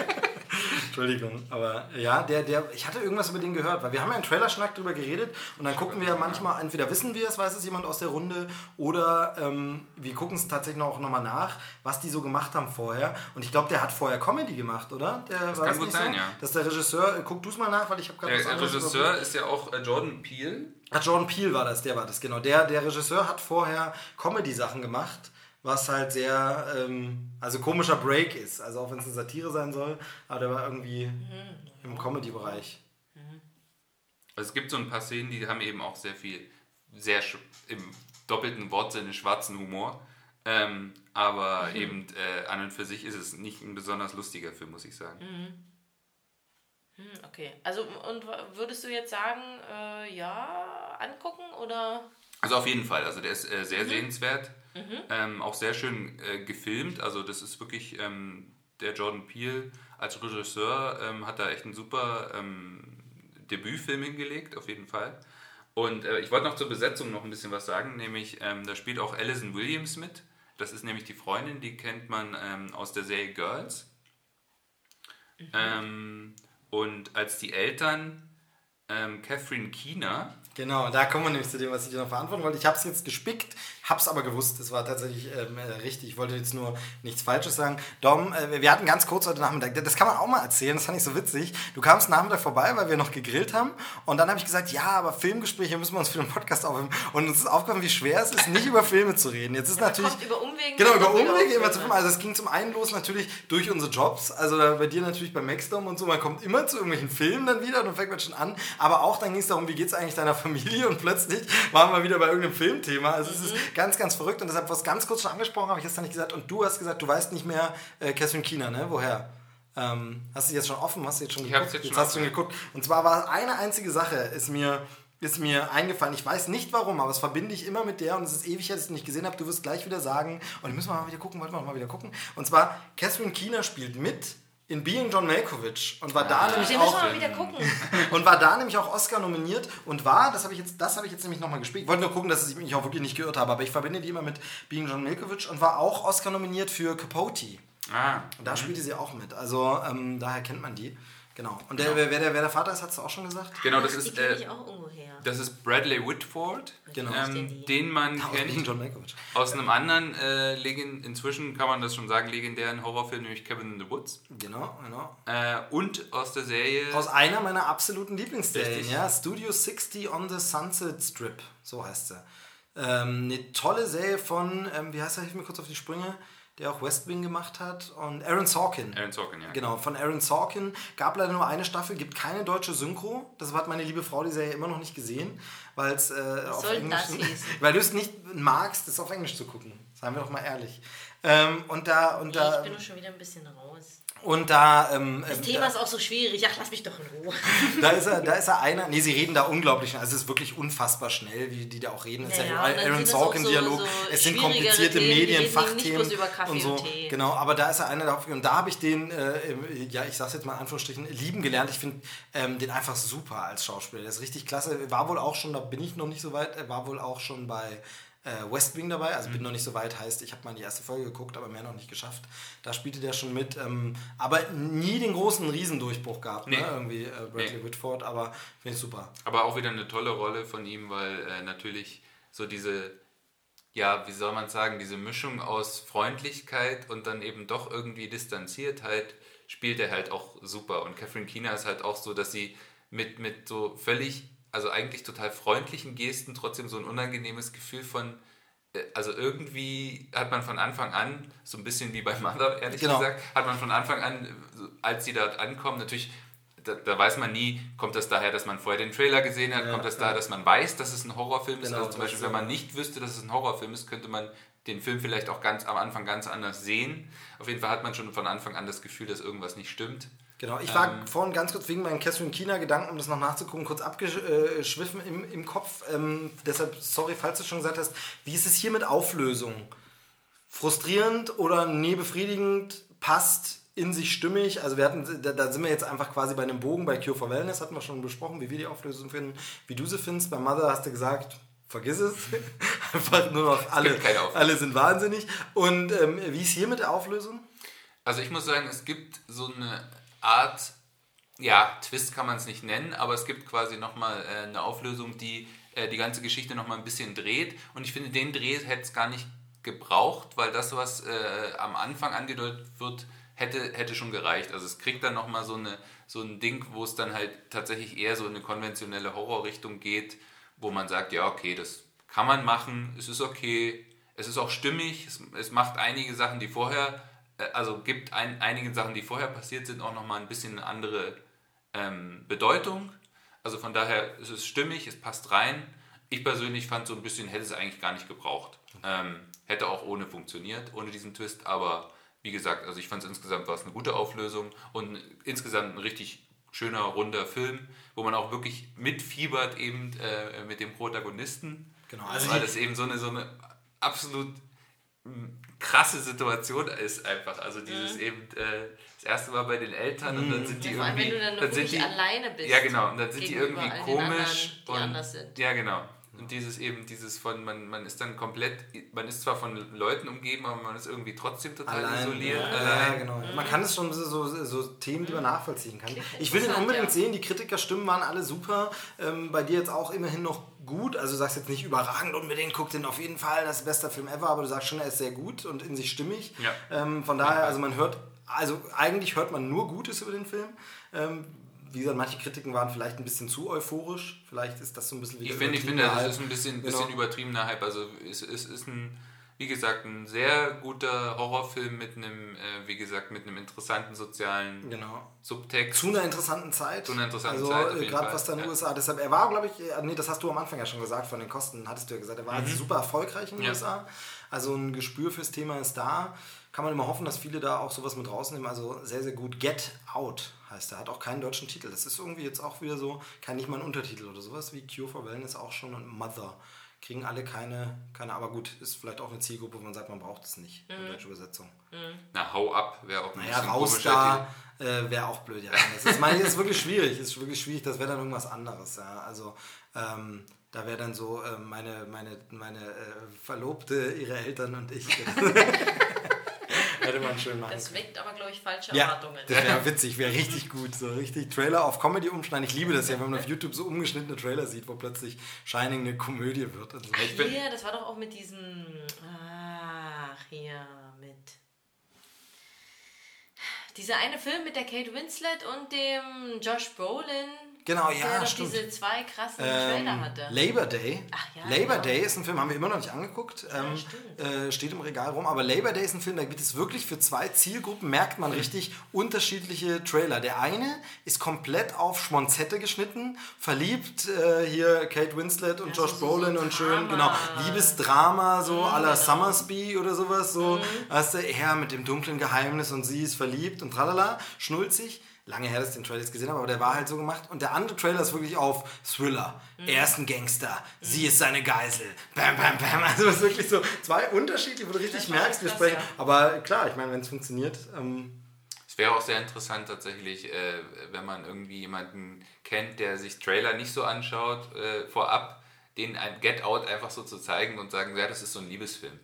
Entschuldigung, aber ja, der, der, ich hatte irgendwas über den gehört, weil wir haben ja einen Trailerschnack drüber geredet und dann gucken wir manchmal, entweder wissen wir es, weiß es jemand aus der Runde, oder ähm, wir gucken es tatsächlich auch nochmal nach, was die so gemacht haben vorher. Und ich glaube, der hat vorher Comedy gemacht, oder? Der, das kann gut sein, so? ja. Dass der Regisseur, guck du es mal nach, weil ich habe gerade Der Regisseur ist ja auch äh, Jordan Peele. Ach, Jordan Peele war das, der war das, genau. Der, der Regisseur hat vorher Comedy-Sachen gemacht was halt sehr, ähm, also komischer Break ist. Also auch wenn es eine Satire sein soll, aber der war irgendwie mhm. im Comedy-Bereich. Mhm. Also es gibt so ein paar Szenen, die haben eben auch sehr viel, sehr im doppelten Wortsinne schwarzen Humor. Ähm, aber mhm. eben äh, an und für sich ist es nicht ein besonders lustiger Film, muss ich sagen. Mhm. Hm, okay, also und würdest du jetzt sagen, äh, ja, angucken oder? Also auf jeden Fall, also der ist äh, sehr mhm. sehenswert. Mhm. Ähm, auch sehr schön äh, gefilmt. Also das ist wirklich ähm, der Jordan Peele als Regisseur ähm, hat da echt einen super ähm, Debütfilm hingelegt, auf jeden Fall. Und äh, ich wollte noch zur Besetzung noch ein bisschen was sagen, nämlich ähm, da spielt auch Alison Williams mit. Das ist nämlich die Freundin, die kennt man ähm, aus der Serie Girls. Mhm. und als die Eltern Catherine Keener, Genau, da kommen wir nämlich zu dem, was ich dir noch verantworten wollte. Ich habe es jetzt gespickt, habe es aber gewusst. Es war tatsächlich ähm, äh, richtig. Ich wollte jetzt nur nichts Falsches sagen. Dom, äh, wir hatten ganz kurz heute Nachmittag, das kann man auch mal erzählen, das fand ich so witzig. Du kamst Nachmittag vorbei, weil wir noch gegrillt haben. Und dann habe ich gesagt, ja, aber Filmgespräche müssen wir uns für den Podcast aufnehmen. Und uns ist aufgefallen, wie schwer es ist, nicht über Filme zu reden. Jetzt ist ja, natürlich. über Umwege. Genau, über Umwege immer zu Filmen. Also es ging zum einen los natürlich durch unsere Jobs. Also bei dir natürlich bei Maxdom und so. Man kommt immer zu irgendwelchen Filmen dann wieder und dann fängt man schon an. Aber auch dann ging es darum, wie geht es eigentlich deiner Familie und plötzlich waren wir wieder bei irgendeinem Filmthema. Also es ist mhm. Ganz, ganz verrückt und deshalb was ganz kurz schon angesprochen, habe ich jetzt nicht gesagt. Und du hast gesagt, du weißt nicht mehr äh, Catherine Keener, ne? Woher? Ähm, hast du jetzt schon offen? Hast du jetzt schon geguckt? Ich jetzt, jetzt hast du schon geguckt. Und zwar war eine einzige Sache, ist mir ist mir eingefallen. Ich weiß nicht warum, aber es verbinde ich immer mit der und es ist ewig, dass ich es nicht gesehen habe. Du wirst gleich wieder sagen, und müssen wir mal wieder gucken, wollten wir mal wieder gucken. Und zwar, Catherine Keener spielt mit in Being John Malkovich und war da ah, nämlich auch und war da nämlich auch Oscar nominiert und war, das habe ich jetzt, das habe ich jetzt nämlich nochmal gespielt. Ich wollte nur gucken, dass ich mich auch wirklich nicht geirrt habe, aber ich verbinde die immer mit Being John Malkovich und war auch Oscar nominiert für Capote. Ah. Und da mhm. spielte sie auch mit. Also ähm, daher kennt man die. Genau. Und der, genau. wer, der, wer der Vater ist, hast du auch schon gesagt? Genau, das ist. Äh, das ist Bradley Whitford, genau. ähm, den man da kennt aus einem anderen, äh, inzwischen kann man das schon sagen, legendären Horrorfilm, nämlich Kevin in the Woods. Genau, genau. Äh, und aus der Serie. Aus einer meiner absoluten Lieblingsserien, ja. Studio 60 on the Sunset Strip, so heißt sie. Ähm, eine tolle Serie von, ähm, wie heißt er, hilf mir kurz auf die Sprünge der auch West Wing gemacht hat. Und Aaron Sorkin. Aaron Sorkin, ja. Genau, von Aaron Sorkin. Gab leider nur eine Staffel, gibt keine deutsche Synchro. Das hat meine liebe Frau die Serie immer noch nicht gesehen, weil es äh, auf Englisch. weil du es nicht magst, es auf Englisch zu gucken. Seien wir doch mal ehrlich. Ähm, und da, und da, ich bin doch schon wieder ein bisschen raus. Und da. Ähm, das ähm, Thema da, ist auch so schwierig. Ach, lass mich doch in Ruhe. Da ist er, da ist er einer. Nee, sie reden da unglaublich schnell. Also es ist wirklich unfassbar schnell, wie die da auch reden. Es ja, ist ja, Aaron Sorkin-Dialog. So, so es sind komplizierte Medien, Fachthemen und so. Und genau, aber da ist er einer der Und da habe ich den, äh, ja, ich sag's jetzt mal in Anführungsstrichen, lieben gelernt. Ich finde ähm, den einfach super als Schauspieler. Der ist richtig klasse. War wohl auch schon, da bin ich noch nicht so weit, er war wohl auch schon bei äh, West Wing dabei. Also mhm. bin noch nicht so weit, heißt, ich habe mal die erste Folge geguckt, aber mehr noch nicht geschafft. Da spielte der schon mit, ähm, aber nie den großen Riesendurchbruch gehabt, ne? nee. ne? irgendwie äh, Bradley nee. Whitford, aber finde ich super. Aber auch wieder eine tolle Rolle von ihm, weil äh, natürlich so diese ja, wie soll man sagen, diese Mischung aus Freundlichkeit und dann eben doch irgendwie Distanziertheit spielt er halt auch super. Und Catherine Keener ist halt auch so, dass sie mit, mit so völlig also eigentlich total freundlichen Gesten trotzdem so ein unangenehmes Gefühl von, äh, also irgendwie hat man von Anfang an, so ein bisschen wie bei Mother, ehrlich genau. gesagt, hat man von Anfang an, als sie dort ankommen, natürlich, da, da, weiß man nie, kommt das daher, dass man vorher den Trailer gesehen hat, ja, kommt das ja. daher, dass man weiß, dass es ein Horrorfilm ist. Genau, also zum Beispiel, wenn man nicht wüsste, dass es ein Horrorfilm ist, könnte man den Film vielleicht auch ganz am Anfang ganz anders sehen. Auf jeden Fall hat man schon von Anfang an das Gefühl, dass irgendwas nicht stimmt. Genau, ich war ähm, vorhin ganz kurz wegen meinen Catherine China Gedanken, um das noch nachzugucken, kurz abgeschwiffen im, im Kopf. Ähm, deshalb, sorry, falls du schon gesagt hast, wie ist es hier mit Auflösung? Frustrierend oder nee, befriedigend? Passt in sich stimmig? Also wir hatten, da, da, sind wir jetzt einfach quasi bei einem Bogen, bei Cure for Wellness hatten wir schon besprochen, wie wir die Auflösung finden, wie du sie findest. Bei Mother hast du gesagt, vergiss es. einfach nur noch alle, alle sind wahnsinnig. Und ähm, wie ist hier mit der Auflösung? Also ich muss sagen, es gibt so eine Art ja, Twist kann man es nicht nennen, aber es gibt quasi nochmal äh, eine Auflösung, die äh, die ganze Geschichte nochmal ein bisschen dreht. Und ich finde, den Dreh hätte es gar nicht gebraucht, weil das, was äh, am Anfang angedeutet wird, hätte, hätte schon gereicht. Also es kriegt dann nochmal so, so ein Ding, wo es dann halt tatsächlich eher so eine konventionelle Horrorrichtung geht, wo man sagt, ja, okay, das kann man machen, es ist okay, es ist auch stimmig, es, es macht einige Sachen, die vorher, also gibt ein, einige Sachen, die vorher passiert sind, auch nochmal ein bisschen eine andere ähm, Bedeutung. Also von daher ist es stimmig, es passt rein. Ich persönlich fand so ein bisschen, hätte es eigentlich gar nicht gebraucht. Ähm, hätte auch ohne funktioniert, ohne diesen Twist, aber wie gesagt, also ich fand es insgesamt war es eine gute Auflösung und insgesamt ein richtig schöner, runder Film, wo man auch wirklich mitfiebert eben äh, mit dem Protagonisten. Genau, also weil das eben so eine, so eine absolut krasse Situation ist einfach. Also dieses mhm. eben äh, das erste Mal bei den Eltern mhm. und dann sind die ja, irgendwie. Wenn du dann, dann sind die, alleine bist. Ja, genau. Und dann sind die irgendwie komisch. Anderen, die und, sind. Ja, genau. Und dieses eben, dieses von, man, man ist dann komplett, man ist zwar von Leuten umgeben, aber man ist irgendwie trotzdem total allein, isoliert. Ja, allein. ja genau. Man kann es schon so, so, so Themen, die man nachvollziehen kann. Ich will den unbedingt ja. sehen, die Kritikerstimmen waren alle super. Ähm, bei dir jetzt auch immerhin noch gut. Also du sagst jetzt nicht überragend unbedingt, guck den auf jeden Fall, das ist der beste Film ever, aber du sagst schon, er ist sehr gut und in sich stimmig. Ja. Ähm, von daher, also man hört, also eigentlich hört man nur Gutes über den Film. Ähm, wie gesagt, manche Kritiken waren vielleicht ein bisschen zu euphorisch. Vielleicht ist das so ein bisschen wie Ich finde, ich finde, das ist ein bisschen, bisschen genau. übertriebener Hype. Also es, es ist ein, wie gesagt, ein sehr guter Horrorfilm mit einem, äh, wie gesagt, mit einem interessanten sozialen genau. Subtext. Zu einer interessanten Zeit. Zu einer interessanten also, Zeit. Also gerade was da in den ja. USA. Deshalb, er war, glaube ich, äh, nee, das hast du am Anfang ja schon gesagt, von den Kosten hattest du ja gesagt, er war mhm. super erfolgreich in den ja. USA. Also ein Gespür fürs Thema ist da. Kann man immer hoffen, dass viele da auch sowas mit rausnehmen. Also sehr, sehr gut. Get Out heißt er. Hat auch keinen deutschen Titel. Das ist irgendwie jetzt auch wieder so, kein nicht mal ein Untertitel oder sowas wie Cure for Wellness auch schon und Mother. Kriegen alle keine, keine, aber gut, ist vielleicht auch eine Zielgruppe, wo man sagt, man braucht es nicht, mhm. eine deutsche Übersetzung. Mhm. Na, hau ab, wäre auch ein naja, raus da äh, wäre auch blöd. Ja. Das ist, meine, ist wirklich schwierig, ist wirklich schwierig, das wäre dann irgendwas anderes. Ja. Also, ähm, da wäre dann so äh, meine, meine, meine äh, Verlobte, ihre Eltern und ich. Hätte man schön machen Das weckt aber, glaube ich, falsche ja, Erwartungen. Das wäre witzig, wäre richtig gut. So richtig Trailer auf Comedy umschneiden. Ich liebe das ja, wenn man auf YouTube so umgeschnittene Trailer sieht, wo plötzlich Shining eine Komödie wird. Also Ach, hier, das war doch auch mit diesem. Ach, hier, mit. Dieser eine Film mit der Kate Winslet und dem Josh Brolin Genau, ja, der stimmt. diese zwei krassen ähm, Trailer hatte. Labor Day. Ach, ja, Labor genau. Day ist ein Film, haben wir immer noch nicht angeguckt. Ähm, ja, äh, steht im Regal rum. Aber Labor Day ist ein Film, da gibt es wirklich für zwei Zielgruppen, merkt man richtig, unterschiedliche Trailer. Der eine ist komplett auf Schmonzette geschnitten, verliebt äh, hier Kate Winslet und ja, Josh so, Brolin so und schön, genau, Liebesdrama, so mhm, à la genau. Summersby oder sowas. So, mhm. weißt du, er mit dem dunklen Geheimnis und sie ist verliebt und tralala, schnulzig lange her, dass ich den Trailer jetzt gesehen habe, aber der war halt so gemacht. Und der andere Trailer ist wirklich auf Thriller. Mhm. Er ist ein Gangster, mhm. sie ist seine Geisel. Bam, bam, bam. Also es ist wirklich so zwei unterschiedliche, wo du richtig merkst, wir sprechen. Ja. Aber klar, ich meine, wenn es funktioniert. Ähm es wäre auch sehr interessant tatsächlich, äh, wenn man irgendwie jemanden kennt, der sich Trailer nicht so anschaut, äh, vorab, den ein Get Out einfach so zu zeigen und sagen, ja, das ist so ein Liebesfilm.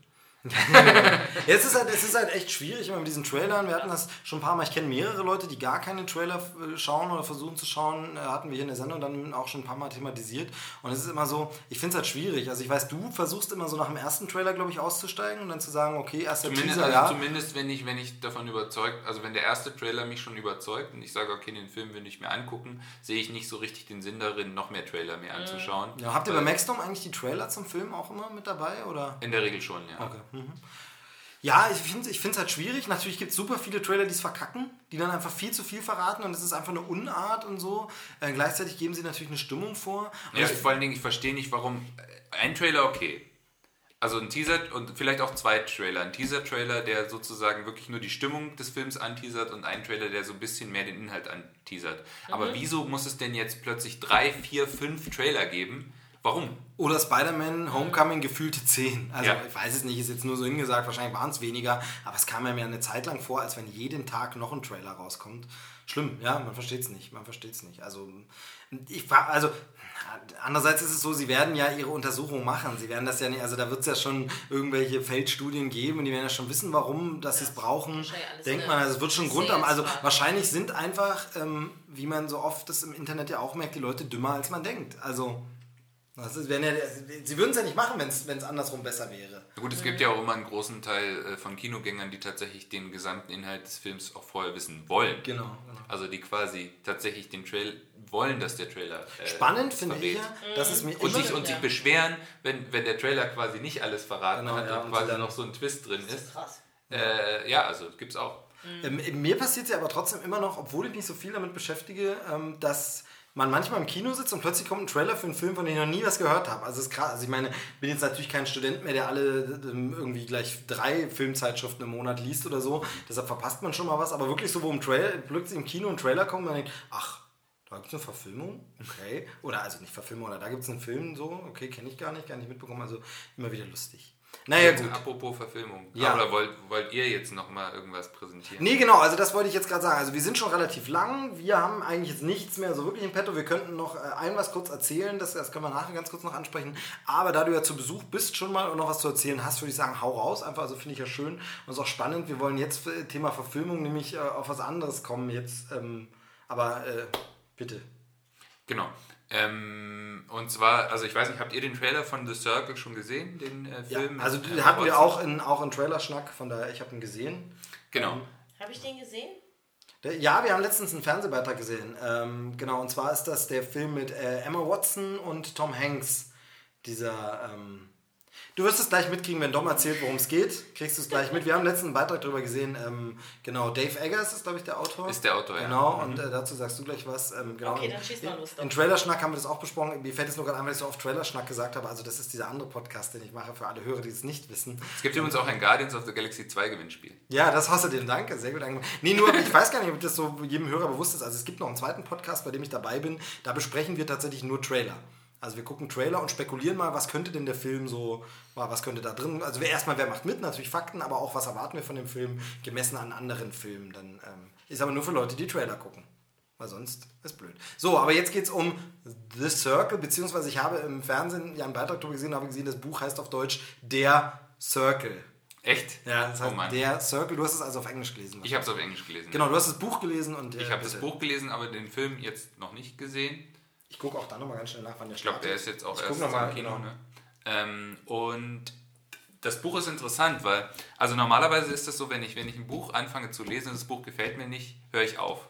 Es, ist halt, es ist halt echt schwierig immer mit diesen Trailern. Wir hatten das schon ein paar Mal. Ich kenne mehrere Leute, die gar keine Trailer äh, schauen oder versuchen zu schauen. Äh, hatten wir hier in der Sendung dann auch schon ein paar Mal thematisiert. Und es ist immer so, ich finde es halt schwierig. Also ich weiß, du versuchst immer so nach dem ersten Trailer, glaube ich, auszusteigen und dann zu sagen, okay, erster zumindest, Teaser, also ja. Zumindest, wenn ich, wenn ich davon überzeugt, also wenn der erste Trailer mich schon überzeugt und ich sage, okay, den Film will ich mir angucken, sehe ich nicht so richtig den Sinn darin, noch mehr Trailer mir anzuschauen. Ja, habt ihr bei Maxdom eigentlich die Trailer zum Film auch immer mit dabei? Oder? In der Regel schon, ja. Okay. Mhm. Ja, ich finde es ich halt schwierig. Natürlich gibt es super viele Trailer, die es verkacken, die dann einfach viel zu viel verraten und es ist einfach eine Unart und so. Äh, gleichzeitig geben sie natürlich eine Stimmung vor. ja, vor allen Dingen, ich verstehe nicht, warum. Äh, ein Trailer, okay. Also ein Teaser und vielleicht auch zwei Trailer. Ein Teaser-Trailer, der sozusagen wirklich nur die Stimmung des Films anteasert und ein Trailer, der so ein bisschen mehr den Inhalt anteasert. Mhm. Aber wieso muss es denn jetzt plötzlich drei, vier, fünf Trailer geben? Warum? Oder Spider-Man Homecoming gefühlte 10. Also ja. ich weiß es nicht, ist jetzt nur so hingesagt, wahrscheinlich waren es weniger, aber es kam mir eine Zeit lang vor, als wenn jeden Tag noch ein Trailer rauskommt. Schlimm, ja, man versteht es nicht, man versteht es nicht. Also ich war, also andererseits ist es so, sie werden ja ihre Untersuchung machen. Sie werden das ja nicht, also da wird es ja schon irgendwelche Feldstudien geben und die werden ja schon wissen, warum, dass sie es brauchen. Denkt man, also es wird schon Grund haben. Also wahrscheinlich sind einfach, ähm, wie man so oft das im Internet ja auch merkt, die Leute dümmer, als man denkt. Also das ist, ja, sie würden es ja nicht machen, wenn es andersrum besser wäre. Gut, es gibt ja auch immer einen großen Teil äh, von Kinogängern, die tatsächlich den gesamten Inhalt des Films auch vorher wissen wollen. Genau. genau. Also die quasi tatsächlich den Trailer wollen, dass der Trailer. Äh, Spannend finde ich ja, dass es mir und sich und sich beschweren, wenn, wenn der Trailer quasi nicht alles verraten genau, hat ja, und quasi dann noch so ein Twist drin ist. ist krass. Äh, ja, also gibt es auch. Mhm. Ähm, mir passiert es ja aber trotzdem immer noch, obwohl ich mich so viel damit beschäftige, ähm, dass man manchmal im Kino sitzt und plötzlich kommt ein Trailer für einen Film, von dem ich noch nie was gehört habe. Also ist krass. Also ich meine, ich bin jetzt natürlich kein Student mehr, der alle ähm, irgendwie gleich drei Filmzeitschriften im Monat liest oder so. Deshalb verpasst man schon mal was. Aber wirklich so, wo im Trailer, plötzlich im Kino ein Trailer kommt, man denkt, ach, da gibt es eine Verfilmung, okay. Oder also nicht Verfilmung, oder da gibt es einen Film, so, okay, kenne ich gar nicht, gar nicht mitbekommen. Also immer wieder lustig. Naja, gut. Apropos Verfilmung. Ja. Oder wollt, wollt ihr jetzt nochmal irgendwas präsentieren? Nee, genau, also das wollte ich jetzt gerade sagen. Also wir sind schon relativ lang. Wir haben eigentlich jetzt nichts mehr so wirklich im Petto. Wir könnten noch äh, ein was kurz erzählen. Das, das können wir nachher ganz kurz noch ansprechen. Aber da du ja zu Besuch bist schon mal und noch was zu erzählen hast, würde ich sagen, hau raus. Einfach, also finde ich ja schön. Und ist auch spannend. Wir wollen jetzt für Thema Verfilmung nämlich äh, auf was anderes kommen jetzt. Ähm, aber äh, bitte. Genau. Ähm, und zwar, also ich weiß nicht, habt ihr den Trailer von The Circle schon gesehen, den äh, Film? Ja, also den hatten wir auch in, auch in Trailerschnack, von daher, ich habe ihn gesehen. Genau. Ähm, habe ich den gesehen? Der, ja, wir haben letztens einen Fernsehbeitrag gesehen. Ähm, genau, und zwar ist das der Film mit äh, Emma Watson und Tom Hanks. Dieser, ähm, Du wirst es gleich mitkriegen, wenn Dom erzählt, worum es geht. Kriegst du es gleich mit. Wir haben letzten Beitrag darüber gesehen. Ähm, genau, Dave Eggers ist, glaube ich, der Autor. Ist der Autor, ja. Genau, und äh, dazu sagst du gleich was. Ähm, genau. Okay, dann schieß mal los. In Trailerschnack haben wir das auch besprochen. Mir fällt es nur gerade an, weil ich so oft Trailerschnack gesagt habe. Also, das ist dieser andere Podcast, den ich mache für alle Hörer, die es nicht wissen. Es gibt übrigens auch ein Guardians of the Galaxy 2 Gewinnspiel. Ja, das hast du dir. Danke, sehr gut angemacht. Nee, nur, ich weiß gar nicht, ob das so jedem Hörer bewusst ist. Also, es gibt noch einen zweiten Podcast, bei dem ich dabei bin. Da besprechen wir tatsächlich nur Trailer. Also wir gucken Trailer und spekulieren mal, was könnte denn der Film so, was könnte da drin, also erstmal, wer macht mit, natürlich Fakten, aber auch, was erwarten wir von dem Film, gemessen an anderen Filmen. Dann ähm, ist aber nur für Leute, die Trailer gucken. Weil sonst ist blöd. So, aber jetzt geht es um The Circle, beziehungsweise ich habe im Fernsehen ja einen Beitrag darüber gesehen, habe gesehen, das Buch heißt auf Deutsch Der Circle. Echt? Ja, das heißt oh Der Circle. Du hast es also auf Englisch gelesen. Ich habe es auf Englisch gelesen. Genau, du hast das Buch gelesen und. ich habe das Buch gelesen, aber den Film jetzt noch nicht gesehen. Ich gucke auch da nochmal ganz schnell nach, wann der Ich glaube, der ist jetzt auch ich erst noch mal, im Kino. Genau. Ne? Ähm, und das Buch ist interessant, weil, also normalerweise ist das so, wenn ich, wenn ich ein Buch anfange zu lesen und das Buch gefällt mir nicht, höre ich auf.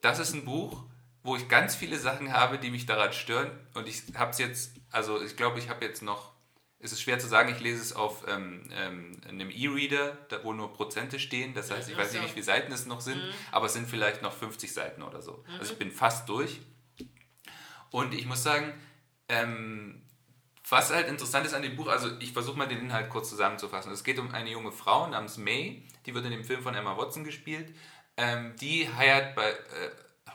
Das ist ein Buch, wo ich ganz viele Sachen habe, die mich daran stören. Und ich habe es jetzt, also ich glaube, ich habe jetzt noch, es ist schwer zu sagen, ich lese es auf ähm, ähm, einem E-Reader, wo nur Prozente stehen. Das heißt, ich weiß nicht, wie viele Seiten es noch sind, mhm. aber es sind vielleicht noch 50 Seiten oder so. Mhm. Also ich bin fast durch. Und ich muss sagen, ähm, was halt interessant ist an dem Buch, also ich versuche mal den Inhalt kurz zusammenzufassen. Es geht um eine junge Frau namens May, die wird in dem Film von Emma Watson gespielt. Ähm, die heiert bei, äh,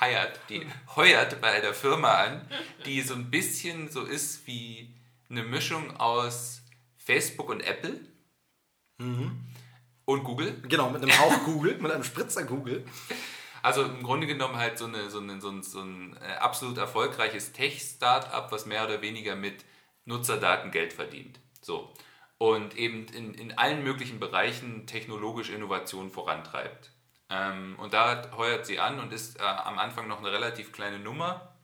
heiert, die heuert bei einer Firma an, die so ein bisschen so ist wie eine Mischung aus Facebook und Apple. Mhm. Und Google. Genau, mit einem Hauch Google, mit einem Spritzer Google. Also im Grunde genommen halt so, eine, so, eine, so ein, so ein äh, absolut erfolgreiches Tech-Startup, was mehr oder weniger mit Nutzerdaten Geld verdient. So. Und eben in, in allen möglichen Bereichen technologische Innovation vorantreibt. Ähm, und da heuert sie an und ist äh, am Anfang noch eine relativ kleine Nummer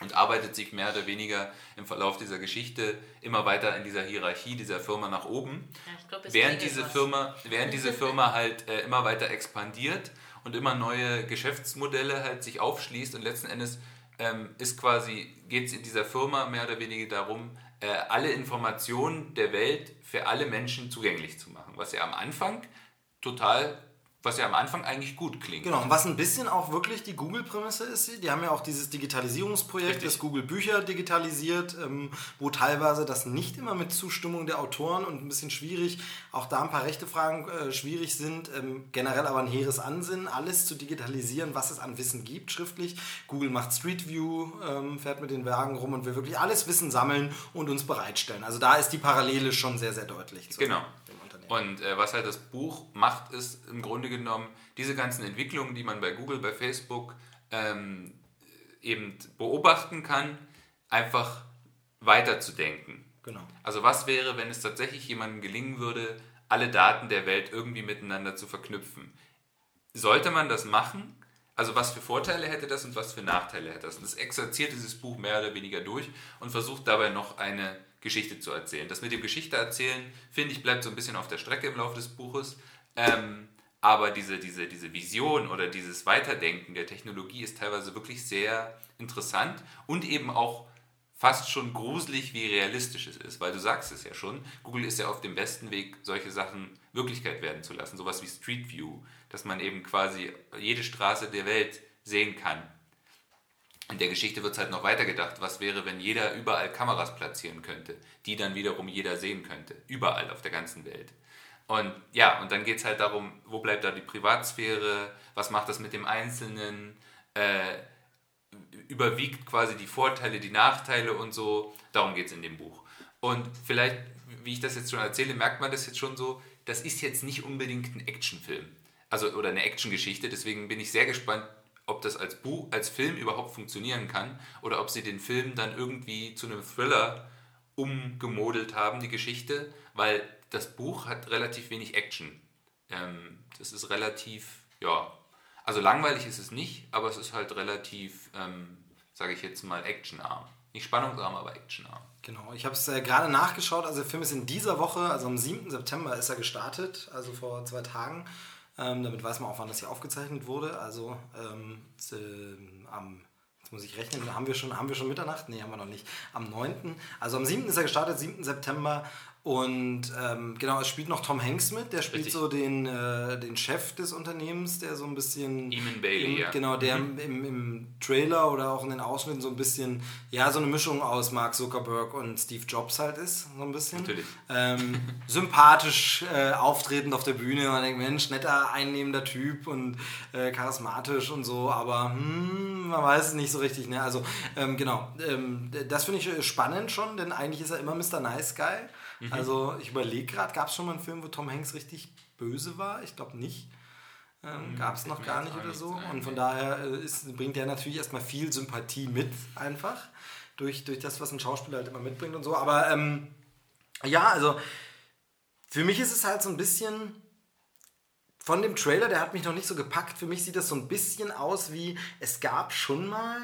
und arbeitet sich mehr oder weniger im Verlauf dieser Geschichte immer weiter in dieser Hierarchie dieser Firma nach oben. Ja, glaub, während, diese Firma, während diese Firma halt äh, immer weiter expandiert und immer neue Geschäftsmodelle halt sich aufschließt und letzten Endes ähm, ist quasi, geht es in dieser Firma mehr oder weniger darum, äh, alle Informationen der Welt für alle Menschen zugänglich zu machen, was ja am Anfang total was ja am Anfang eigentlich gut klingt. Genau, und was ein bisschen auch wirklich die Google-Prämisse ist, die haben ja auch dieses Digitalisierungsprojekt, Richtig. das Google Bücher digitalisiert, ähm, wo teilweise das nicht immer mit Zustimmung der Autoren und ein bisschen schwierig, auch da ein paar Rechtefragen äh, schwierig sind, ähm, generell aber ein hehres Ansinnen, alles zu digitalisieren, was es an Wissen gibt, schriftlich. Google macht Street View, ähm, fährt mit den Wagen rum und will wirklich alles Wissen sammeln und uns bereitstellen. Also da ist die Parallele schon sehr, sehr deutlich. Genau. Und äh, was halt das Buch macht, ist im Grunde genommen diese ganzen Entwicklungen, die man bei Google, bei Facebook ähm, eben beobachten kann, einfach weiterzudenken. Genau. Also was wäre, wenn es tatsächlich jemandem gelingen würde, alle Daten der Welt irgendwie miteinander zu verknüpfen? Sollte man das machen? Also was für Vorteile hätte das und was für Nachteile hätte das? Und das exerziert dieses Buch mehr oder weniger durch und versucht dabei noch eine Geschichte zu erzählen. Das mit dem Geschichte erzählen, finde ich, bleibt so ein bisschen auf der Strecke im Laufe des Buches. Ähm, aber diese, diese, diese Vision oder dieses Weiterdenken der Technologie ist teilweise wirklich sehr interessant und eben auch fast schon gruselig, wie realistisch es ist. Weil du sagst es ja schon, Google ist ja auf dem besten Weg, solche Sachen Wirklichkeit werden zu lassen. Sowas wie Street View, dass man eben quasi jede Straße der Welt sehen kann. In der Geschichte wird es halt noch weitergedacht. Was wäre, wenn jeder überall Kameras platzieren könnte, die dann wiederum jeder sehen könnte? Überall auf der ganzen Welt. Und ja, und dann geht es halt darum, wo bleibt da die Privatsphäre, was macht das mit dem Einzelnen, äh, überwiegt quasi die Vorteile, die Nachteile und so. Darum geht es in dem Buch. Und vielleicht, wie ich das jetzt schon erzähle, merkt man das jetzt schon so, das ist jetzt nicht unbedingt ein Actionfilm. Also, oder eine Actiongeschichte. Deswegen bin ich sehr gespannt, ob das als Buch, als Film überhaupt funktionieren kann oder ob sie den Film dann irgendwie zu einem Thriller umgemodelt haben, die Geschichte, weil das Buch hat relativ wenig Action. Ähm, das ist relativ, ja, also langweilig ist es nicht, aber es ist halt relativ, ähm, sage ich jetzt mal, actionarm. Nicht spannungsarm, aber actionarm. Genau, ich habe es äh, gerade nachgeschaut. Also der Film ist in dieser Woche, also am 7. September ist er gestartet, also vor zwei Tagen. Ähm, damit weiß man auch, wann das hier aufgezeichnet wurde. Also ähm, äh, am Jetzt muss ich rechnen, haben wir schon, haben wir schon Mitternacht? Nee, haben wir noch nicht. Am 9. Also am 7. ist er gestartet, 7. September. Und ähm, genau, es spielt noch Tom Hanks mit, der spielt Richtig. so den, äh, den Chef des Unternehmens, der so ein bisschen. Eamon Bailey, im, ja. Genau, der mhm. im, im Trailer oder auch in den Ausschnitten so ein bisschen, ja, so eine Mischung aus Mark Zuckerberg und Steve Jobs halt ist, so ein bisschen. Natürlich. Ähm, sympathisch äh, auftretend auf der Bühne. Man denkt, Mensch, netter, einnehmender Typ und äh, charismatisch und so, aber hm, man weiß es nicht so richtig. Ne? Also, ähm, genau, ähm, das finde ich spannend schon, denn eigentlich ist er immer Mr. Nice Guy. Mhm. Also ich überlege gerade, gab es schon mal einen Film, wo Tom Hanks richtig böse war? Ich glaube nicht. Ähm, mhm. Gab es noch gar nicht oder so. Sein, und von daher äh, ist, bringt er natürlich erstmal viel Sympathie mit, einfach. Durch, durch das, was ein Schauspieler halt immer mitbringt und so. Aber ähm, ja, also für mich ist es halt so ein bisschen von dem Trailer, der hat mich noch nicht so gepackt. Für mich sieht das so ein bisschen aus wie, es gab schon mal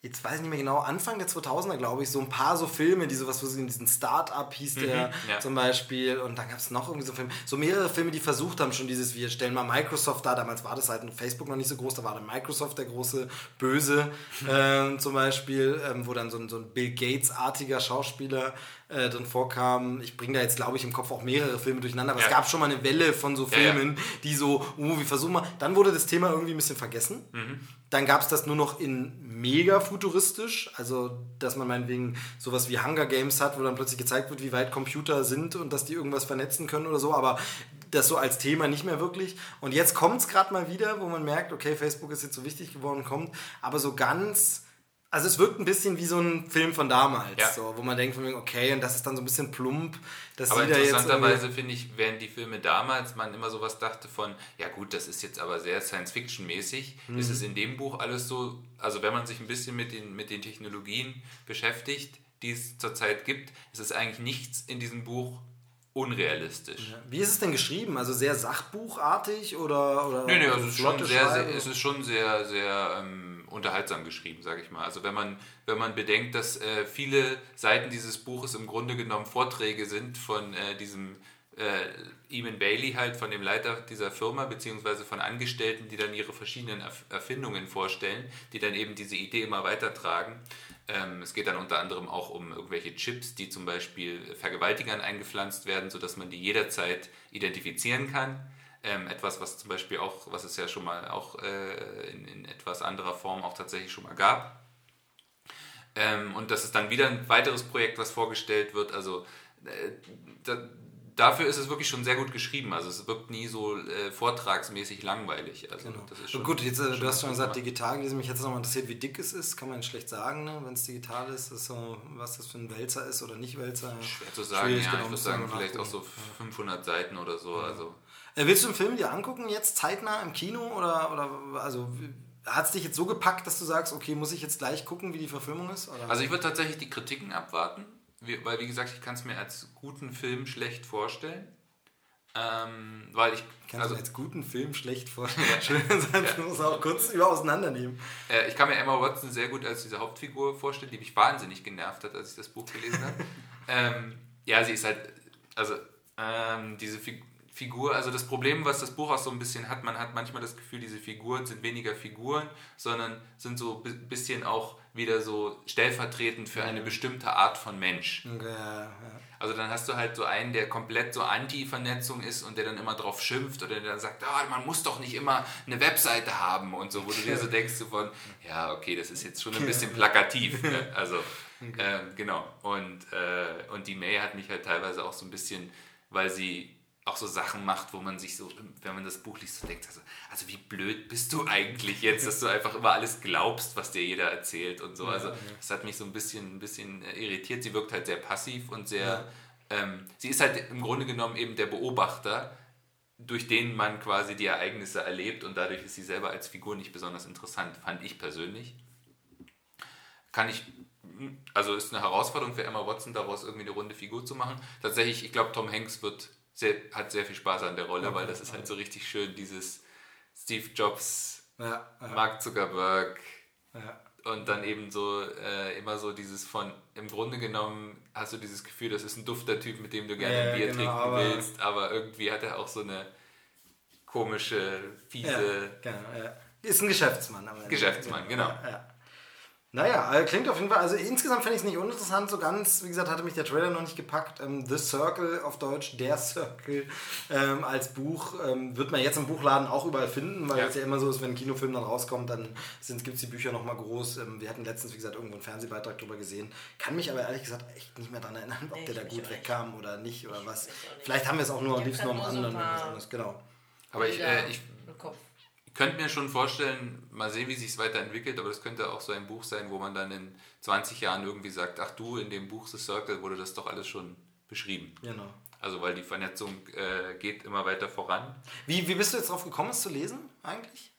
jetzt weiß ich nicht mehr genau, Anfang der 2000er, glaube ich, so ein paar so Filme, die sowas, in diesen Start-up hieß mhm, der ja. zum Beispiel. Und dann gab es noch irgendwie so Filme, so mehrere Filme, die versucht haben, schon dieses, wir stellen mal Microsoft da. Damals war das halt in Facebook noch nicht so groß, da war dann Microsoft der große Böse ähm, zum Beispiel, ähm, wo dann so ein, so ein Bill Gates-artiger Schauspieler äh, drin vorkam. Ich bringe da jetzt, glaube ich, im Kopf auch mehrere Filme durcheinander, aber ja. es gab schon mal eine Welle von so Filmen, ja, die so, uh, wir versuchen mal. Dann wurde das Thema irgendwie ein bisschen vergessen. Mhm. Dann gab es das nur noch in mega futuristisch, also dass man meinetwegen sowas wie Hunger Games hat, wo dann plötzlich gezeigt wird, wie weit Computer sind und dass die irgendwas vernetzen können oder so, aber das so als Thema nicht mehr wirklich. Und jetzt kommt es gerade mal wieder, wo man merkt, okay, Facebook ist jetzt so wichtig geworden, kommt, aber so ganz also es wirkt ein bisschen wie so ein Film von damals, ja. so, wo man denkt, okay, und das ist dann so ein bisschen plump. Dass aber interessanterweise finde ich, während die Filme damals man immer sowas dachte von, ja gut, das ist jetzt aber sehr Science-Fiction-mäßig, mhm. ist es in dem Buch alles so, also wenn man sich ein bisschen mit den, mit den Technologien beschäftigt, die es zurzeit gibt, ist es eigentlich nichts in diesem Buch unrealistisch. Wie ist es denn geschrieben? Also sehr sachbuchartig oder? oder nee, nee, also es ist schon sehr, sehr, es ist schon sehr, sehr ähm, unterhaltsam geschrieben, sage ich mal. Also wenn man, wenn man bedenkt, dass äh, viele Seiten dieses Buches im Grunde genommen Vorträge sind von äh, diesem äh, Eamon Bailey halt, von dem Leiter dieser Firma, beziehungsweise von Angestellten, die dann ihre verschiedenen Erfindungen vorstellen, die dann eben diese Idee immer weitertragen. Ähm, es geht dann unter anderem auch um irgendwelche Chips, die zum Beispiel Vergewaltigern eingepflanzt werden, sodass man die jederzeit identifizieren kann ähm, etwas, was zum Beispiel auch, was es ja schon mal auch äh, in, in, etwas anderer Form auch tatsächlich schon mal gab. Ähm, und das ist dann wieder ein weiteres Projekt, was vorgestellt wird. Also äh, da, dafür ist es wirklich schon sehr gut geschrieben. Also es wirkt nie so äh, vortragsmäßig langweilig. Also genau. das ist schon, gut, jetzt, äh, du hast schon gesagt, digital gelesen. Mich hätte es nochmal interessiert, wie dick es ist. Kann man schlecht sagen, ne? wenn es digital ist, ist so, was das für ein Wälzer ist oder nicht Wälzer. Schwer zu sagen, ja. Genau ich würde sagen, vielleicht auch so 500 Seiten oder so. Ja. Also willst du den Film dir angucken, jetzt zeitnah im Kino? Oder, oder also hat es dich jetzt so gepackt, dass du sagst, okay, muss ich jetzt gleich gucken, wie die Verfilmung ist? Oder? Also ich würde tatsächlich die Kritiken abwarten, weil wie gesagt, ich kann es mir als guten Film schlecht vorstellen. Ähm, weil ich kann also, mir als guten Film schlecht vorstellen. Schön ja. muss auch kurz über auseinandernehmen. Äh, ich kann mir Emma Watson sehr gut als diese Hauptfigur vorstellen, die mich wahnsinnig genervt hat, als ich das Buch gelesen habe. ähm, ja, sie ist halt, also ähm, diese Figur Figur, also das Problem, was das Buch auch so ein bisschen hat, man hat manchmal das Gefühl, diese Figuren sind weniger Figuren, sondern sind so ein bisschen auch wieder so stellvertretend für eine bestimmte Art von Mensch. Okay, ja, ja. Also dann hast du halt so einen, der komplett so Anti-Vernetzung ist und der dann immer drauf schimpft oder der dann sagt, ah, man muss doch nicht immer eine Webseite haben und so, wo du dir so denkst so von, ja, okay, das ist jetzt schon ein bisschen plakativ. Ne? Also, okay. äh, genau. Und, äh, und die May hat mich halt teilweise auch so ein bisschen, weil sie auch so Sachen macht, wo man sich so, wenn man das Buch liest, so denkt, also, also wie blöd bist du eigentlich jetzt, dass du einfach immer alles glaubst, was dir jeder erzählt und so. Also das hat mich so ein bisschen, ein bisschen äh, irritiert. Sie wirkt halt sehr passiv und sehr, ja. ähm, sie ist halt im Grunde genommen eben der Beobachter, durch den man quasi die Ereignisse erlebt und dadurch ist sie selber als Figur nicht besonders interessant, fand ich persönlich. Kann ich also ist eine Herausforderung für Emma Watson, daraus irgendwie eine runde Figur zu machen. Tatsächlich, ich glaube, Tom Hanks wird sehr, hat sehr viel Spaß an der Rolle, okay. weil das ist halt so richtig schön, dieses Steve Jobs, ja, ja. Mark Zuckerberg ja. und dann eben so äh, immer so dieses von, im Grunde genommen hast du dieses Gefühl, das ist ein dufter Typ, mit dem du gerne ein Bier genau, trinken aber willst, aber irgendwie hat er auch so eine komische, fiese... Genau, ist ein Geschäftsmann. Geschäftsmann, genau. Naja, äh, klingt auf jeden Fall, also insgesamt finde ich es nicht uninteressant, so ganz, wie gesagt, hatte mich der Trailer noch nicht gepackt. Ähm, The Circle auf Deutsch, Der Circle ähm, als Buch, ähm, wird man jetzt im Buchladen auch überall finden, weil ja. es ja immer so ist, wenn ein Kinofilm dann rauskommt, dann gibt es die Bücher nochmal groß. Ähm, wir hatten letztens, wie gesagt, irgendwo einen Fernsehbeitrag drüber gesehen. Kann mich aber ehrlich gesagt echt nicht mehr daran erinnern, ob nee, der da gut wegkam oder nicht oder was. Vielleicht haben wir es auch nur am liebsten noch am anderen. Genau. Aber ich, äh, ich könnte mir schon vorstellen, mal sehen, wie sich es weiterentwickelt, aber das könnte auch so ein Buch sein, wo man dann in 20 Jahren irgendwie sagt, ach du, in dem Buch The Circle wurde das doch alles schon beschrieben. Genau. Also weil die Vernetzung äh, geht immer weiter voran. Wie, wie bist du jetzt drauf gekommen, es zu lesen eigentlich?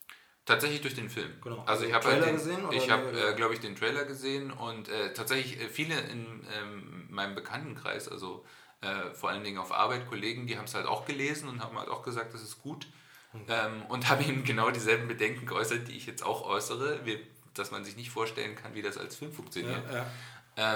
Tatsächlich durch den Film. Genau. Also ich habe halt den, ich habe, äh, glaube ich, den Trailer gesehen und äh, tatsächlich äh, viele in ähm, meinem Bekanntenkreis, also äh, vor allen Dingen auf Arbeit, Kollegen, die haben es halt auch gelesen und haben halt auch gesagt, das ist gut. Ähm, und habe ihm genau dieselben Bedenken geäußert, die ich jetzt auch äußere, wie, dass man sich nicht vorstellen kann, wie das als Film funktioniert. Ja, ja.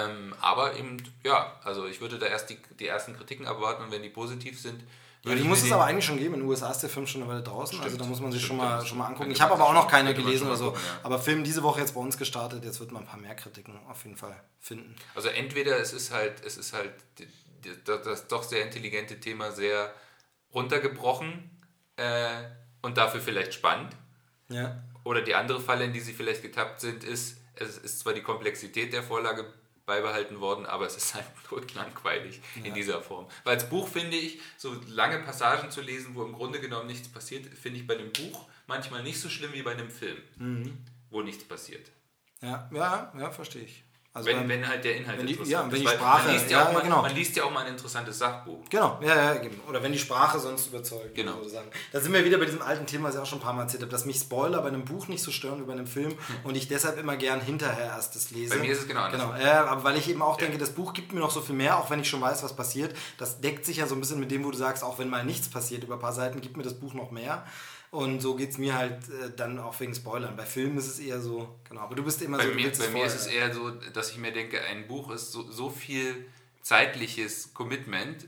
Ähm, aber eben, ja, also ich würde da erst die, die ersten Kritiken abwarten und wenn die positiv sind, ja, die muss es aber eigentlich schon geben. In den USA ist der Film schon eine Weile draußen, Stimmt. also da muss man sich schon mal, schon mal angucken. Ich habe aber auch noch keine gelesen oder so. Gucken, ja. Aber Film diese Woche jetzt bei uns gestartet, jetzt wird man ein paar mehr Kritiken auf jeden Fall finden. Also entweder es ist halt, es ist halt das, das doch sehr intelligente Thema sehr runtergebrochen äh, und dafür vielleicht spannend. Ja. Oder die andere Falle, in die sie vielleicht getappt sind, ist, es ist zwar die Komplexität der Vorlage beibehalten worden, aber es ist halt totlangweilig ja. in dieser Form. Weil als Buch finde ich, so lange Passagen zu lesen, wo im Grunde genommen nichts passiert, finde ich bei einem Buch manchmal nicht so schlimm wie bei einem Film, mhm. wo nichts passiert. Ja, ja, ja, verstehe ich. Also wenn, wenn halt der Inhalt wenn die, ja, wenn die Sprache, man liest ja, ja, mal, genau. man liest ja auch mal ein interessantes Sachbuch. Genau, ja, ja, genau. Oder wenn die Sprache sonst überzeugt. Genau. Sozusagen. Da sind wir wieder bei diesem alten Thema, was ich auch schon ein paar Mal erzählt habe, dass mich Spoiler bei einem Buch nicht so stören wie bei einem Film hm. und ich deshalb immer gern hinterher erst das lese. Bei mir ist es genau anders. Genau, äh, aber weil ich eben auch denke, das Buch gibt mir noch so viel mehr, auch wenn ich schon weiß, was passiert. Das deckt sich ja so ein bisschen mit dem, wo du sagst, auch wenn mal nichts passiert über ein paar Seiten, gibt mir das Buch noch mehr. Und so geht es mir halt äh, dann auch wegen Spoilern. Bei Filmen ist es eher so, genau. Aber du bist immer bei so. Mir, bei mir ist es eher so, dass ich mir denke, ein Buch ist so, so viel zeitliches Commitment,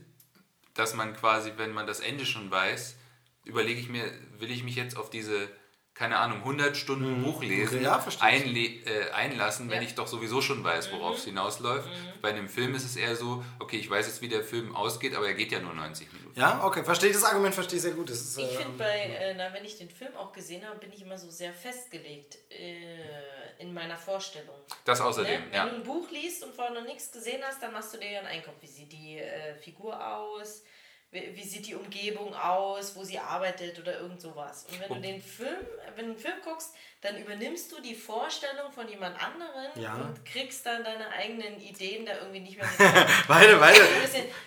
dass man quasi, wenn man das Ende schon weiß, überlege ich mir, will ich mich jetzt auf diese keine Ahnung, 100 Stunden mhm. Buch lesen, ja, äh, einlassen, wenn ja. ich doch sowieso schon weiß, worauf mhm. es hinausläuft. Mhm. Bei einem Film ist es eher so, okay, ich weiß jetzt, wie der Film ausgeht, aber er geht ja nur 90 Minuten. Ja, okay, verstehe das Argument, verstehe ich sehr gut. Ist, ich finde, äh, äh wenn ich den Film auch gesehen habe, bin ich immer so sehr festgelegt äh, in meiner Vorstellung. Das außerdem, ne? Wenn ja. du ein Buch liest und vorher noch nichts gesehen hast, dann machst du dir ja einen Einkauf. Wie sieht die äh, Figur aus? Wie sieht die Umgebung aus, wo sie arbeitet oder irgend sowas. Und wenn du den Film, wenn du einen Film guckst, dann übernimmst du die Vorstellung von jemand anderen ja. und kriegst dann deine eigenen Ideen da irgendwie nicht mehr mit. weiter, weiter.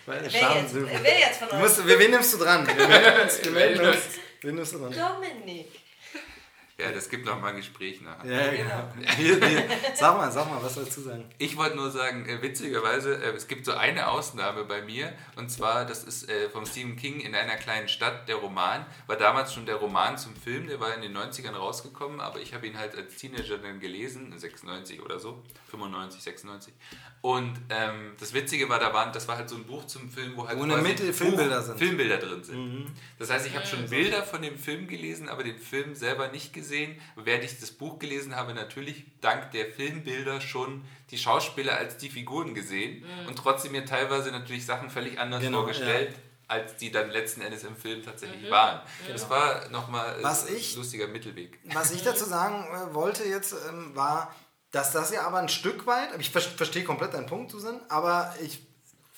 wer, jetzt, wer jetzt von euch? Musst, wen nimmst du dran? Wir melden uns. Wir melden uns. Wen nimmst du dran? Dominik. Ja, das gibt noch mal ein Gespräch nachher. Ja, genau. Hier. Sag mal, sag mal, was sollst du sagen? Ich wollte nur sagen, äh, witzigerweise, äh, es gibt so eine Ausnahme bei mir und zwar, das ist äh, vom Stephen King in einer kleinen Stadt, der Roman, war damals schon der Roman zum Film, der war in den 90ern rausgekommen, aber ich habe ihn halt als Teenager dann gelesen, 96 oder so, 95, 96. Und ähm, das Witzige war, da waren, das war halt so ein Buch zum Film, wo halt quasi Mitte Filmbilder sind. Filmbilder drin sind. Das heißt, ich habe schon Bilder von dem Film gelesen, aber den Film selber nicht gesehen. Während ich das Buch gelesen habe, natürlich dank der Filmbilder schon die Schauspieler als die Figuren gesehen und trotzdem mir teilweise natürlich Sachen völlig anders Genau, vorgestellt. Als die dann letzten Endes im Film tatsächlich waren. Das war nochmal Was ein ich- lustiger Mittelweg. Was ich dazu sagen äh, wollte jetzt, ähm, war, dass das ja aber ein Stück weit, ich ver verstehe komplett deinen Punkt, Susan, aber ich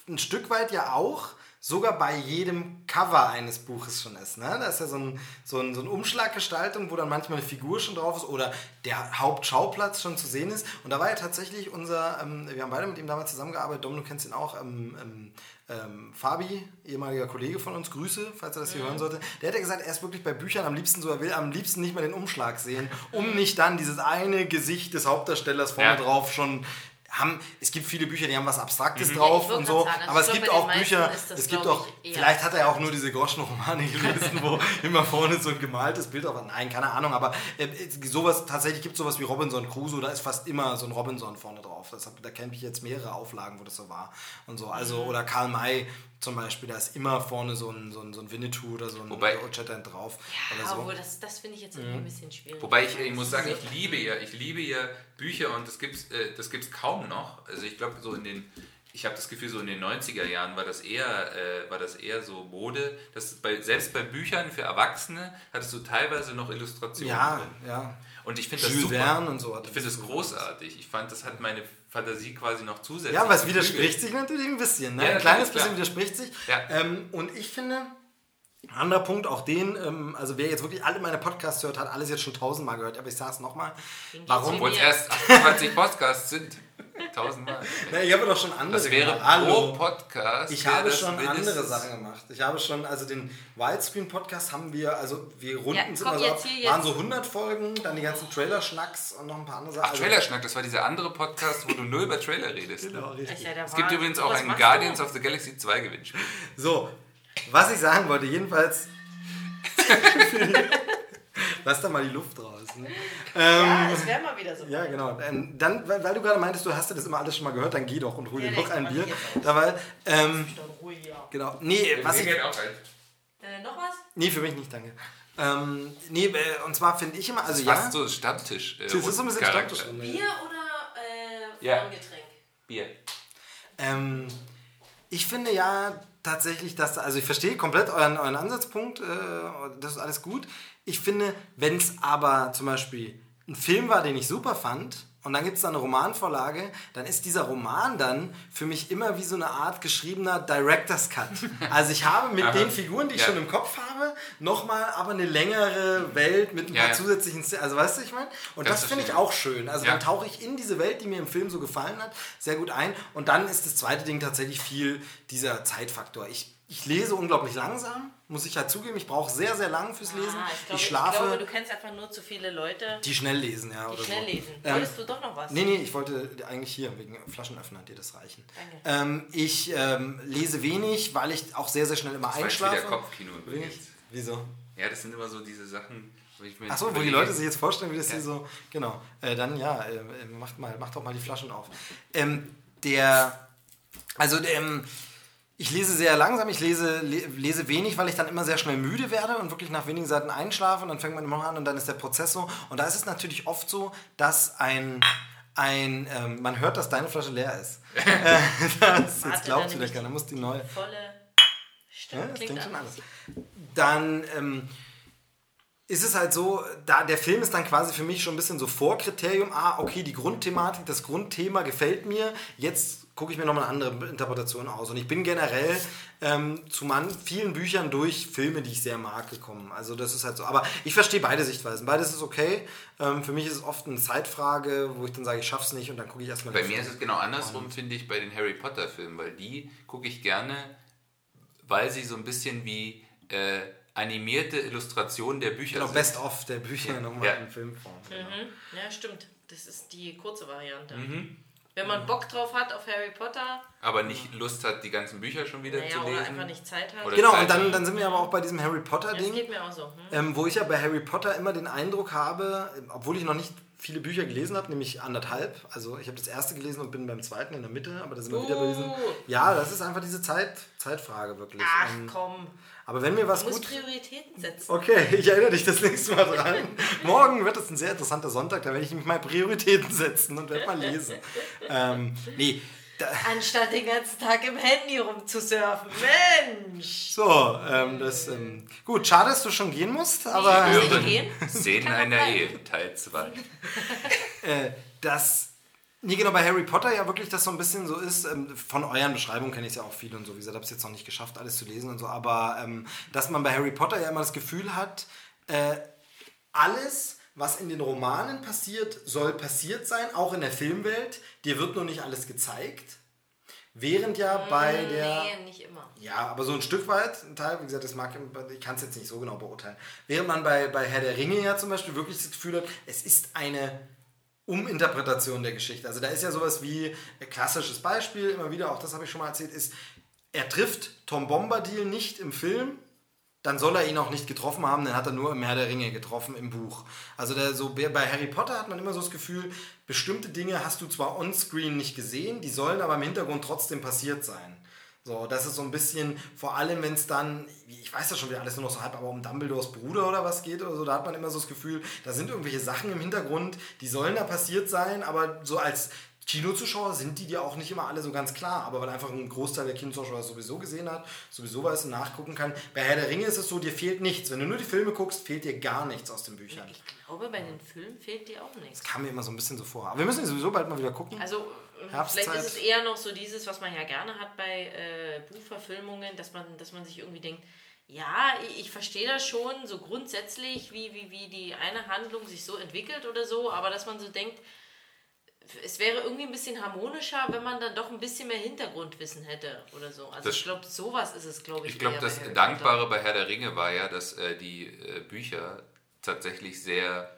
ein Stück weit ja auch sogar bei jedem Cover eines Buches schon ist. Ne? Da ist ja so ein, so, ein, so eine Umschlaggestaltung, wo dann manchmal eine Figur schon drauf ist oder der Hauptschauplatz schon zu sehen ist. Und da war ja tatsächlich unser, ähm, wir haben beide mit ihm damals zusammengearbeitet, Dom, du kennst ihn auch, ähm, ähm, ähm, Fabi, ehemaliger Kollege von uns, Grüße, falls er das hier hören sollte, der hat ja gesagt, er ist wirklich bei Büchern am liebsten so, er will am liebsten nicht mal den Umschlag sehen, um nicht dann dieses eine Gesicht des Hauptdarstellers vorne Ja. drauf schon haben, es gibt viele Bücher, die haben was Abstraktes Mhm. drauf wollte und so, sagen, also aber es gibt auch Bücher, es gibt auch, vielleicht hat er ja auch nur diese Groschenromane gelesen, wo immer vorne so ein gemaltes Bild drauf war. Nein, keine Ahnung, aber äh, sowas, tatsächlich gibt es sowas wie Robinson Crusoe, da ist fast immer so ein Robinson vorne drauf. Das hab, da kenne ich jetzt mehrere Auflagen, wo das so war und so. Also, oder Karl May zum Beispiel, da ist immer vorne so ein, so ein, so ein Winnetou oder so ein Wobei- Old Shatterhand drauf. Ja, oder so. obwohl das, das finde ich jetzt irgendwie ein bisschen schwierig. Wobei ich, ich muss sagen, ich liebe ja, ich liebe ja Bücher und das gibt's, äh, das gibt's kaum noch. Also ich glaube so in den, ich habe das Gefühl so in den 90er Jahren war das eher, äh, war das eher so Mode. Dass bei, selbst bei Büchern für Erwachsene hattest du teilweise noch Illustrationen ja, drin. ja. Und ich finde das Jules super. Verne und so. Ich finde das großartig. Ich fand, das hat meine Fantasie quasi noch zusätzlich. Ja, aber es widerspricht sich natürlich ein bisschen. Ne? Ja, ein kleines bisschen widerspricht sich. Ja. Ähm, und ich finde, anderer Punkt, auch den, ähm, also wer jetzt wirklich alle meine Podcasts hört, hat alles jetzt schon tausendmal gehört, aber ich sage es nochmal. Warum? Obwohl es erst 28 Podcasts sind. Tausendmal. Na, ich habe doch schon andere Das wäre gemacht. Hallo. pro Podcast. Ich habe schon andere Sachen gemacht. Ich habe schon, also den Widescreen-Podcast haben wir, also wir runden Ja, sind komm, also, hier waren so 100 Folgen, dann die ganzen Trailer-Schnacks und noch ein paar andere Sachen. Ach, Trailerschnack, das war dieser andere Podcast, wo du nur über Trailer redest. Genau, Das richtig. ja Es gibt übrigens auch ein machst Guardians du? of the Galaxy 2 Gewinnspiel. So, was ich sagen wollte, jedenfalls. Lass da mal die Luft raus. Ne? Ja, es wäre mal wieder so. Ja, genau. Ähm, Dann, weil, weil du gerade meintest, du hast dir das immer alles schon mal gehört, dann geh doch und hol Ja, dir noch ein Bier. Dabei, ähm, ruhig, ja. genau. Nee, was ich, auch. Äh, noch was? nee, für mich nicht, danke. Ähm, nee, äh, und zwar finde ich immer, also Fast ja, so Stammtisch. Äh, das ist so ein bisschen Charakter. Stammtisch. Bier oder äh, Ja. Frauengetränk? Bier. Ähm, ich finde ja tatsächlich, dass, also ich verstehe komplett euren, euren Ansatzpunkt, äh, das ist alles gut. Ich finde, wenn es aber zum Beispiel ein Film war, den ich super fand, und dann gibt es da eine Romanvorlage, dann ist dieser Roman dann für mich immer wie so eine Art geschriebener Director's Cut. Also ich habe mit den Figuren, die ich Ja. schon im Kopf habe, nochmal aber eine längere Welt mit ein paar ja. zusätzlichen Szenen. Also weißt du, ich meine? Und Das das, finde ich auch schön. Also dann tauche ich in diese Welt, die mir im Film so gefallen hat, sehr gut ein. Und dann ist das zweite Ding tatsächlich viel dieser Zeitfaktor. Ich, ich lese unglaublich langsam, muss ich halt zugeben. Ich brauche sehr, sehr lang fürs Lesen. Ah, ich, ich, glaube, schlafe, ich glaube, du kennst einfach nur zu viele Leute, die schnell lesen, ja. die oder schnell so. lesen. Ähm, Wolltest du doch noch was? Nee, nee, ich wollte eigentlich hier, wegen Flaschenöffner, dir das reichen. Danke. Ähm, ich ähm, lese wenig, weil ich auch sehr, sehr schnell immer Das war jetzt einschlafe. wieder Kopfkino übrigens. Wieso? Ja, das sind immer so diese Sachen, wo ich mir Achso, wo die Leute sich jetzt vorstellen, wie das Ja. hier so. Genau. Äh, dann ja, äh, äh, macht, mal, macht doch mal die Flaschen auf. Ähm, der. Also, ähm, ich lese sehr langsam, ich lese, le, lese wenig, weil ich dann immer sehr schnell müde werde und wirklich nach wenigen Seiten einschlafe und dann fängt man immer noch an und dann ist der Prozess so. Und da ist es natürlich oft so, dass ein. Ein, ähm, man hört, dass deine Flasche leer ist. äh, das, jetzt dann glaubt wieder keiner, muss die neue. Volle. Stimmt, Ja, das klingt schon anders. alles. Dann ähm, ist es halt so, da der Film ist dann quasi für mich schon ein bisschen so Vorkriterium. Ah, okay, die Grundthematik, das Grundthema gefällt mir. Jetzt gucke ich mir nochmal eine andere Interpretation aus. Und ich bin generell ähm, zu man vielen Büchern durch Filme, die ich sehr mag, gekommen. Also das ist halt so. Aber ich verstehe beide Sichtweisen. Beides ist okay. Ähm, für mich ist es oft eine Zeitfrage, wo ich dann sage, ich schaff's nicht und dann gucke ich erstmal Bei mir Film. ist es genau andersrum, finde ich, bei den Harry Potter Filmen, weil die gucke ich gerne, weil sie so ein bisschen wie äh, animierte Illustration der Bücher Genau, sind. Best of der Bücher nochmal Ja. in Filmform. Genau. Ja, stimmt. Das ist die kurze Variante. Mhm. Wenn man Bock drauf hat auf Harry Potter, aber nicht Lust hat, die ganzen Bücher schon wieder naja, zu oder lesen. einfach nicht Zeit hat. Oder- Genau, Zeit und dann, dann sind wir aber auch bei diesem Harry das Potter-Ding. geht mir auch so. Hm? Ähm, wo ich ja bei Harry Potter immer den Eindruck habe, obwohl ich noch nicht viele Bücher gelesen habe, nämlich anderthalb. Also ich habe das erste gelesen und bin beim zweiten in der Mitte, aber da sind wir wieder bei diesem. Uh. Ja, das ist einfach diese Zeit, Zeitfrage wirklich. Ach Ähm, komm, aber wenn mir was du musst gut. Prioritäten setzen. Okay, ich erinnere dich das nächste Mal dran. Morgen wird es ein sehr interessanter Sonntag, da werde ich mich mal Prioritäten setzen und werde mal lesen. ähm, nee, da, Anstatt den ganzen Tag im Handy rumzusurfen. Mensch! so, ähm, das. Ähm, gut, schade, dass du schon gehen musst, aber. Hören Kann einer. Ehe, Teil 2. äh, dass. Nee, genau, bei Harry Potter ja wirklich das so ein bisschen so ist. Ähm, von euren Beschreibungen kenne ich es ja auch viel und so. Wie gesagt, habe es jetzt noch nicht geschafft, alles zu lesen und so. Aber ähm, dass man bei Harry Potter ja immer das Gefühl hat, äh, alles, was in den Romanen passiert, soll passiert sein, auch in der Filmwelt. Dir wird nur nicht alles gezeigt. Während ja bei der. Nee, nicht immer. Ja, aber so ein Stück weit, ein Teil, wie gesagt, das mag ich kann es jetzt nicht so genau beurteilen. Während man bei, bei Herr der Ringe ja zum Beispiel wirklich das Gefühl hat, es ist eine Uminterpretation der Geschichte. Also da ist ja sowas wie ein klassisches Beispiel, immer wieder, auch das habe ich schon mal erzählt, ist, er trifft Tom Bombadil nicht im Film, dann soll er ihn auch nicht getroffen haben, dann hat er nur im Herr der Ringe getroffen im Buch. Also der, so, bei Harry Potter hat man immer so das Gefühl, bestimmte Dinge hast du zwar on-screen nicht gesehen, die sollen aber im Hintergrund trotzdem passiert sein. So, das ist so ein bisschen, vor allem wenn es dann, ich weiß das schon wieder alles nur noch so halb, aber um Dumbledores Bruder oder was geht oder so, da hat man immer so das Gefühl, da sind irgendwelche Sachen im Hintergrund, die sollen da passiert sein, aber so als Kinozuschauer sind die dir auch nicht immer alle so ganz klar, aber weil einfach ein Großteil der Kinozuschauer es sowieso gesehen hat, sowieso weiß und nachgucken kann. Bei Herr der Ringe ist es so, dir fehlt nichts. Wenn du nur die Filme guckst, fehlt dir gar nichts aus den Büchern. Ich glaube, bei den Filmen fehlt dir auch nichts. Kam mir immer so ein bisschen so vor. Aber wir müssen sowieso bald mal wieder gucken. Also Herbstzeit. vielleicht ist es eher noch so dieses, was man ja gerne hat bei äh, Buchverfilmungen, dass man, dass man sich irgendwie denkt, ja, ich, ich verstehe das schon so grundsätzlich, wie, wie, wie die eine Handlung sich so entwickelt oder so, aber dass man so denkt, es wäre irgendwie ein bisschen harmonischer, wenn man dann doch ein bisschen mehr Hintergrundwissen hätte oder so. Also Das- ich glaube, sowas ist es, glaube ich. Ich glaube, das bei Harry Dankbare bei Herr der Ringe war ja, dass äh, die äh, Bücher tatsächlich sehr.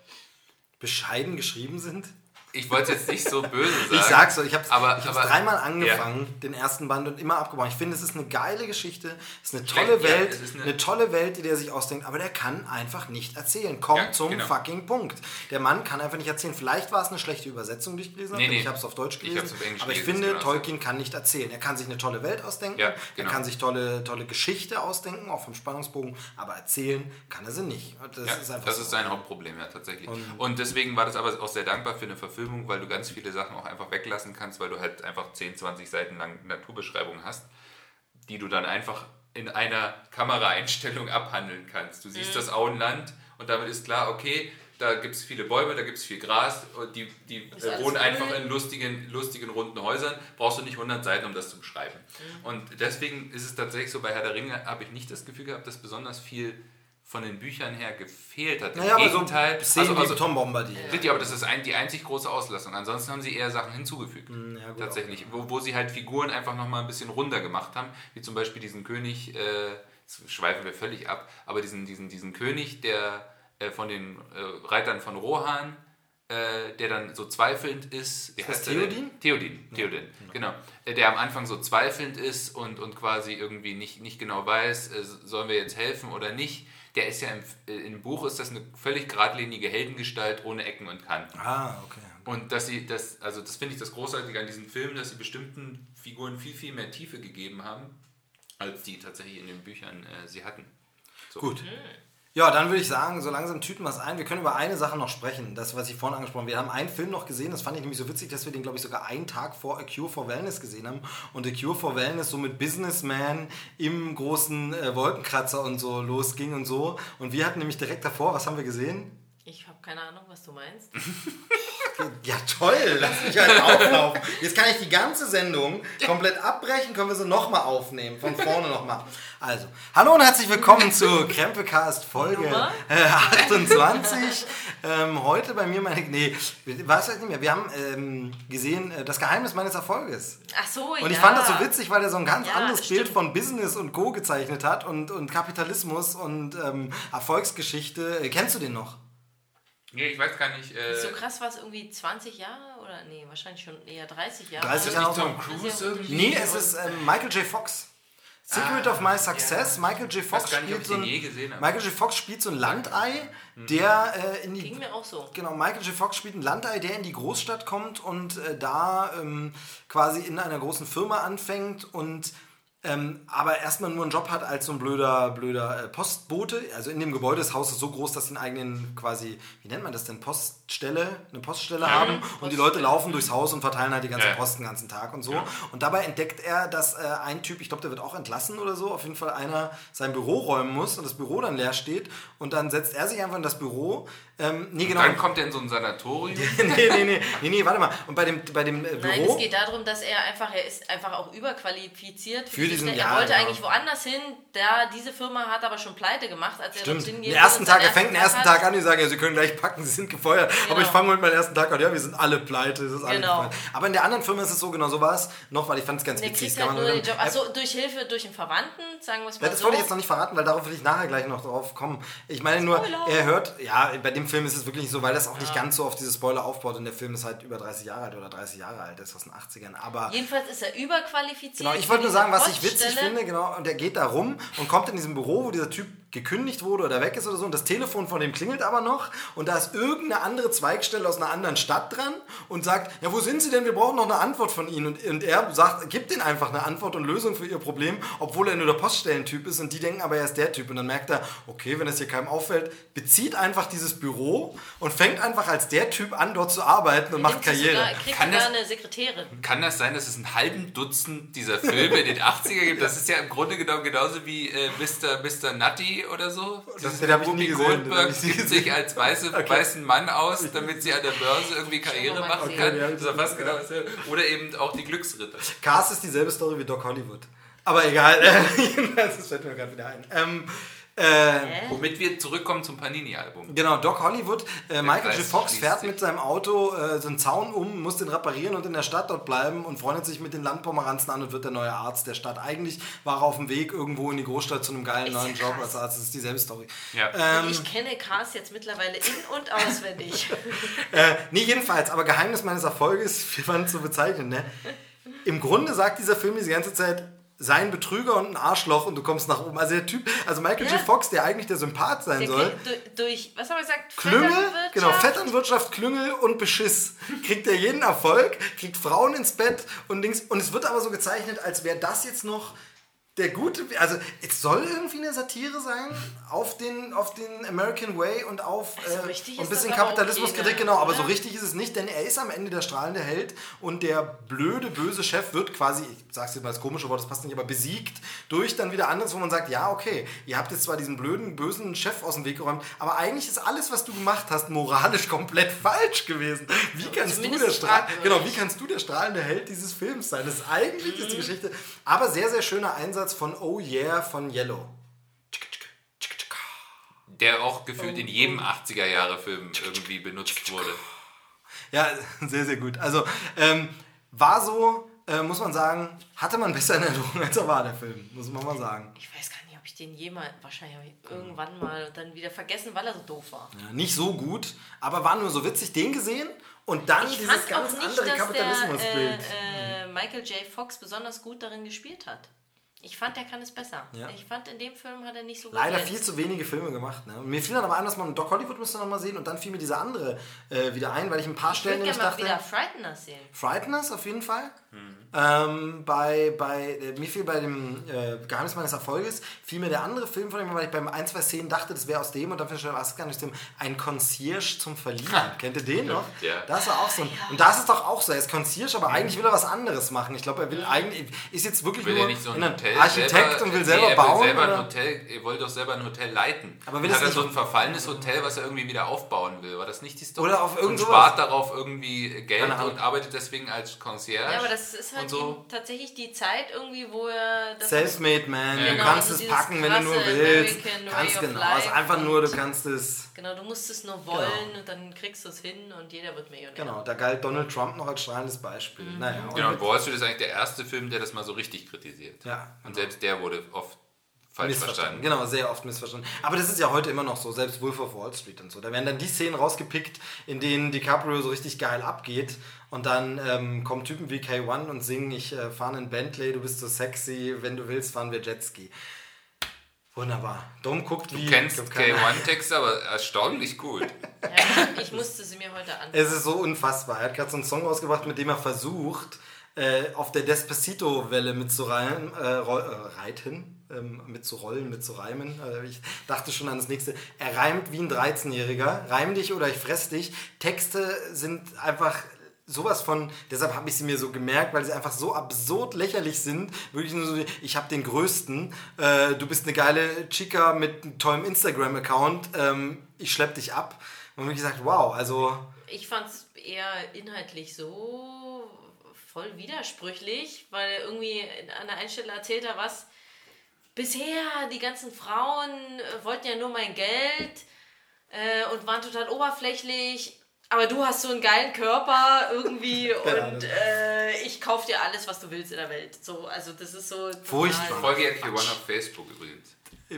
Bescheiden geschrieben sind. Ich wollte jetzt nicht so böse sagen. Ich sag's ich habe es aber- hab's aber- dreimal angefangen, den ersten Band und immer abgebrochen. Ich finde, es ist eine geile Geschichte, es ist eine tolle ja, Welt, eine- eine, tolle Welt, die der sich ausdenkt, aber der kann einfach nicht erzählen. Kommt Ja, zum genau. fucking Punkt. Der Mann kann einfach nicht erzählen. Vielleicht war es eine schlechte Übersetzung, die ich gelesen habe. Nee, nee. Ich habe es auf Deutsch Ich gelesen. hab's auf Englisch aber ich gelesen, finde, genau. Tolkien kann nicht erzählen. Er kann sich eine tolle Welt ausdenken, Ja, genau. er kann sich tolle, tolle Geschichte ausdenken, auch vom Spannungsbogen, aber erzählen kann er sie nicht. Das Ja, ist einfach das so. ist sein Hauptproblem, ja, tatsächlich. Und- Und, deswegen war das aber auch sehr dankbar für eine Verfilmung, weil du ganz viele Sachen auch einfach weglassen kannst, weil du halt einfach 10, 20 Seiten lang Naturbeschreibungen hast, die du dann einfach in einer Kameraeinstellung abhandeln kannst. Du siehst das Auenland und damit ist klar, okay, da gibt es viele Bäume, da gibt es viel Gras, und die, die äh, wohnen einfach in lustigen, lustigen runden Häusern, brauchst du nicht 100 Seiten, um das zu beschreiben. Und deswegen ist es tatsächlich so, bei Herr der Ringe habe ich nicht das Gefühl gehabt, dass besonders viel von den Büchern her gefehlt hat. Im Naja, aber so Gegenteil, also, also, Tom Bombadil. Richtig, aber das ist ein, die einzig große Auslassung. Ansonsten haben sie eher Sachen hinzugefügt. Hm, ja, gut, tatsächlich. Wo, wo sie halt Figuren einfach nochmal ein bisschen runder gemacht haben. Wie zum Beispiel diesen König, äh, schweifen wir völlig ab, aber diesen, diesen, diesen König, der äh, von den äh, Reitern von Rohan, äh, der dann so zweifelnd ist. Wie Ist das heißt? Theoden? Theodin, Theodin, genau. Äh, Der am Anfang so zweifelnd ist und, und quasi irgendwie nicht, nicht genau weiß, äh, sollen wir jetzt helfen oder nicht. Der ist ja im, äh, im Buch ist das eine völlig geradlinige Heldengestalt ohne Ecken und Kanten. Ah, okay. Und dass sie das, also das finde ich das Großartige an diesen Filmen, dass sie bestimmten Figuren viel, viel mehr Tiefe gegeben haben, als die tatsächlich in den Büchern äh, sie hatten. So. Gut. Ja, dann würde ich sagen, so langsam tüten wir es ein. Wir können über eine Sache noch sprechen, das, was ich vorhin angesprochen habe. Wir haben einen Film noch gesehen, das fand ich nämlich so witzig, dass wir den, glaube ich, sogar einen Tag vor A Cure for Wellness gesehen haben. Und A Cure for Wellness so mit Businessman im großen äh, Wolkenkratzer und so losging und so. Und wir hatten nämlich direkt davor, was haben wir gesehen? Ich habe keine Ahnung, was du meinst. Ja, toll, lass mich halt auflaufen. Jetzt kann ich die ganze Sendung komplett abbrechen, können wir sie nochmal aufnehmen, von vorne nochmal. Also, hallo und herzlich willkommen zu Krempelcast Folge äh, 28. Ähm, heute bei mir meine, nee, weiß ich nicht mehr, wir haben ähm, gesehen, äh, das Geheimnis meines Erfolges. Ach so, Und ich ja. fand das so witzig, weil er so ein ganz Ja, anderes Bild stimmt. von Business und Co. gezeichnet hat und, und Kapitalismus und ähm, Erfolgsgeschichte. Äh, Kennst du den noch? Nee, ich weiß gar nicht. Äh, So krass war es irgendwie 20 Jahre oder nee, wahrscheinlich schon eher 30 Jahre. 30 ist Jahre. nicht Tom Cruise irgendwie? Nee, es ist ähm, Michael J. Fox. Secret Ah, of My Success. ja. Michael J. Fox nicht, spielt ich so ein. Michael J. Fox spielt so ein Landei, der äh, in die Ging mir auch so. Genau, Michael J. Fox spielt ein Landei, der in die Großstadt kommt und äh, da ähm, quasi in einer großen Firma anfängt und ähm, aber erstmal nur einen Job hat als so ein blöder, blöder äh, Postbote. Also in dem Gebäude das Haus ist so groß, dass sie einen eigenen quasi, wie nennt man das denn, Poststelle, eine Poststelle haben und die Leute laufen durchs Haus und verteilen halt die ganze Ja. Post den ganzen Tag und so. Und dabei entdeckt er, dass äh, ein Typ, ich glaube, der wird auch entlassen oder so, auf jeden Fall einer sein Büro räumen muss und das Büro dann leer steht und dann setzt er sich einfach in das Büro. Ähm, nee, genau. Dann kommt er in so ein Sanatorium. nee, nee, nee, nee, nee, warte mal. Und bei dem, bei dem äh, Büro. Nein, es geht darum, dass er einfach, er ist einfach auch überqualifiziert. Für diesen- Stelle. ja, er wollte genau. eigentlich woanders hin, da diese Firma hat aber schon pleite gemacht, als er Stimmt. dorthin Den ersten Tag, er fängt den ersten. Tag an, die sagen, ja, sie können gleich packen, sie sind gefeuert. Aber ich Genau. fange mit meinem ersten Tag an, ja, wir sind alle pleite, es ist alles Genau. gefeuert. Aber in der anderen Firma ist es so, genau so war es noch, weil ich fand es ganz Der witzig. halt nur den Job. Achso, durch Hilfe, durch einen Verwandten, sagen wir es mal Ja, das so. wollte ich jetzt noch nicht verraten, weil darauf will ich nachher gleich noch drauf kommen. Ich meine nur, er hört, ja, bei dem Film ist es wirklich nicht so, weil das auch nicht ganz so auf diese Spoiler aufbaut und der Film ist halt über 30 Jahre alt oder 30 Jahre alt, das ist aus den 80ern. Aber Jedenfalls ist er überqualifiziert. Genau, ich wollte nur sagen, was ich witzig finde, genau, und der geht da rum und kommt in diesem Büro, wo dieser Typ gekündigt wurde oder weg ist oder so, und das Telefon von dem klingelt aber noch und da ist irgendeine andere Zweigstelle aus einer anderen Stadt dran und sagt, ja, wo sind Sie denn? Wir brauchen noch eine Antwort von Ihnen. Und, und er sagt, gibt ihnen einfach eine Antwort und Lösung für ihr Problem, obwohl er nur der Poststellentyp ist und die denken aber, er ist der Typ. Und dann merkt er, okay, wenn das hier keinem auffällt, bezieht einfach dieses Büro und fängt einfach als der Typ an, dort zu arbeiten und macht Karriere. Sogar, kriegt Kann sogar das- eine Sekretärin. Kann das sein, dass es einen halben Dutzend dieser Filme in den 80er gibt? Das ist ja im Grunde genommen genauso wie äh, Mr. Mr. Nutty oder so. Das- den hab ich nie gesehen, Goldberg ich nie gibt sich als weiße, weißen Mann aus, damit sie an der Börse irgendwie Karriere machen gesehen. kann. Okay, ja, Das ist fast genau dasselbe. Oder eben auch die Glücksritter. Cast ist dieselbe Story wie Doc Hollywood. Aber egal, das fällt mir gerade wieder ein. Ähm, äh, Womit wir zurückkommen zum Panini-Album. genau, Doc Hollywood. Äh, Michael J. Kreis Fox fährt mit seinem Auto äh, so einen Zaun um, muss den reparieren und in der Stadt dort bleiben und freundet sich mit den Landpomeranzen an und wird der neue Arzt der Stadt. Eigentlich war er auf dem Weg irgendwo in die Großstadt zu einem geilen Ist neuen Job als Arzt. Das ist dieselbe Story. Ja. Ähm, ich kenne Cars jetzt mittlerweile in- und auswendig. Äh, nee, jedenfalls, aber Geheimnis meines Erfolges, wir waren zu bezeichnen, ne? Im Grunde sagt dieser Film diese ganze Zeit, sei ein Betrüger und ein Arschloch und du kommst nach oben. Also der Typ, also Michael Ja. J. Fox, der eigentlich der Sympath sein Der soll, kriegt durch, was haben wir gesagt? Klüngel, Vetternwirtschaft? genau, Vetternwirtschaft, Klüngel und Beschiss. Kriegt er jeden Erfolg, kriegt Frauen ins Bett und Dings. Und es wird aber so gezeichnet, als wäre das jetzt noch der gute. Also, es soll irgendwie eine Satire sein auf den, auf den American Way und auf Also äh, ein ist bisschen das Kapitalismuskritik, keine, genau. Aber so oder? richtig ist es nicht, denn er ist am Ende der strahlende Held und der blöde, böse Chef wird quasi, ich sag's jetzt mal als komische Wort, das passt nicht, aber besiegt durch dann wieder anderes, wo man sagt, ja, okay, ihr habt jetzt zwar diesen blöden, bösen Chef aus dem Weg geräumt, aber eigentlich ist alles, was du gemacht hast, moralisch komplett falsch gewesen. Wie kannst du der Stra genau, wie kannst du der strahlende Held dieses Films sein? Das ist eigentlich ist die Geschichte, aber sehr, sehr schöner Einsatz von Oh Yeah von Yellow. Der auch gefühlt in jedem 80er-Jahre-Film irgendwie benutzt wurde. Ja, sehr, sehr gut. Also, ähm, war so, äh, muss man sagen, hatte man besser in Erinnerung, als er war, der Film. Muss man mal sagen. Ich weiß gar nicht, ob ich den jemals, wahrscheinlich habe ich irgendwann mal dann wieder vergessen, weil er so doof war. Ja, nicht so gut, aber war nur so witzig, den gesehen und dann Ich dieses ganz auch nicht, andere dass der Kapitalismusbild. äh, äh, Michael J. Fox besonders gut darin gespielt hat. Ich fand, der kann es besser. Ja. Ich fand, in dem Film hat er nicht so gut Leider viel zu wenige Filme gemacht. Ne? Mir fiel dann aber ein, dass man Doc Hollywood müsste noch mal sehen und dann fiel mir dieser andere äh, wieder ein, weil ich ein paar Ich Stellen nämlich dachte, wieder Frighteners sehen. Frighteners auf jeden Fall. Ähm, bei, bei, äh, mir fiel bei dem äh, Geheimnis meines Erfolges, fiel mir der andere Film von dem, weil ich beim ein, zwei Szenen dachte, das wäre aus dem und dann feststellte ich, gar nicht aus dem, ein Concierge zum Verlieben. Kennt ihr den noch? Ja. Das war auch so ein, und das ist doch auch so, er ist Concierge, aber eigentlich will er was anderes machen. Ich glaube, er will eigentlich, ist jetzt wirklich Will nur er nicht so ein ein Hotel Architekt selber, und will nee, selber er bauen? Will selber oder? ein Hotel, er wollte doch selber ein Hotel leiten. Aber will Dann es hat er nicht- so ein verfallenes Hotel, was er irgendwie wieder aufbauen will. War das nicht die Story? Oder auf irgend Und spart darauf irgendwie Geld und arbeitet deswegen als Concierge. Ja, aber das ist halt und so. eben tatsächlich die Zeit irgendwie, wo er das Selfmade Man, Ja, du genau, kannst also es packen, wenn du nur willst. Ganz genau, ist einfach nur, du und- kannst es. Genau, du musst es nur wollen und dann kriegst du es hin und jeder wird Millionär. Genau, da galt Donald Trump noch als strahlendes Beispiel. Mhm. Naja, und Genau, und Wall Street ist eigentlich der erste Film, der das mal so richtig kritisiert. Ja, Und selbst der wurde oft falsch verstanden. Genau, sehr oft missverstanden. Aber das ist ja heute immer noch so, selbst Wolf of Wall Street und so. Da werden dann die Szenen rausgepickt, in denen DiCaprio so richtig geil abgeht. Und dann ähm, kommen Typen wie K1 und singen, ich äh, fahre einen Bentley, du bist so sexy, wenn du willst, fahren wir Jetski. Wunderbar. Dom guckt wie... Du kennst ich glaub, keiner- K1-Texte, aber erstaunlich gut. Ja, ich musste sie mir heute an. Es ist so unfassbar. Er hat gerade so einen Song rausgebracht, mit dem er versucht, äh, auf der Despacito-Welle mitzureimen, äh, äh, reiten, ähm, mitzurollen, mitzureimen. Äh, ich dachte schon an das nächste. Er reimt wie ein 13-Jähriger. Reim dich oder ich fress dich. Texte sind einfach sowas von, deshalb habe ich sie mir so gemerkt, weil sie einfach so absurd lächerlich sind. Wirklich nur so, ich habe den größten, äh, du bist eine geile Chica mit einem tollen Instagram-Account, ähm, ich schlepp dich ab. Und wie gesagt, wow, also Ich fand es eher inhaltlich so voll widersprüchlich, weil irgendwie an der einen Stelle erzählt er was. Bisher, die ganzen Frauen äh, wollten ja nur mein Geld äh, und waren total oberflächlich. Aber du hast so einen geilen Körper irgendwie und äh, ich kauf dir alles, was du willst in der Welt. So, also das ist so. Furchtbar. Folge ja K1 auf Facebook übrigens.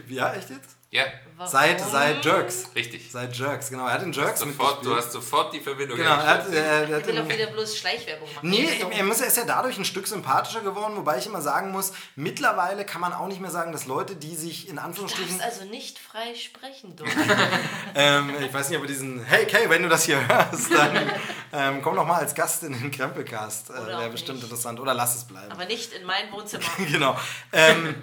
Ja, echt jetzt? Ja, Warum? Seit, seit Jerks. richtig. Seit Jerks, genau. Er hat in Jerks Sofort, du hast sofort die Verbindung Genau, er hat, er, er Ich hat will auch wieder bloß Schleichwerbung machen. Nee, er, muss, er ist ja dadurch ein Stück sympathischer geworden, wobei ich immer sagen muss, mittlerweile kann man auch nicht mehr sagen, dass Leute, die sich in Du Anführungsstrichen, darfst also nicht frei sprechen, du. ähm, ich weiß nicht, aber diesen, hey Kay, wenn du das hier hörst, dann ähm, komm doch mal als Gast in den Krempelcast. Äh, Wäre bestimmt nicht. interessant. Oder lass es bleiben. Aber nicht in mein Wohnzimmer. genau. Ähm,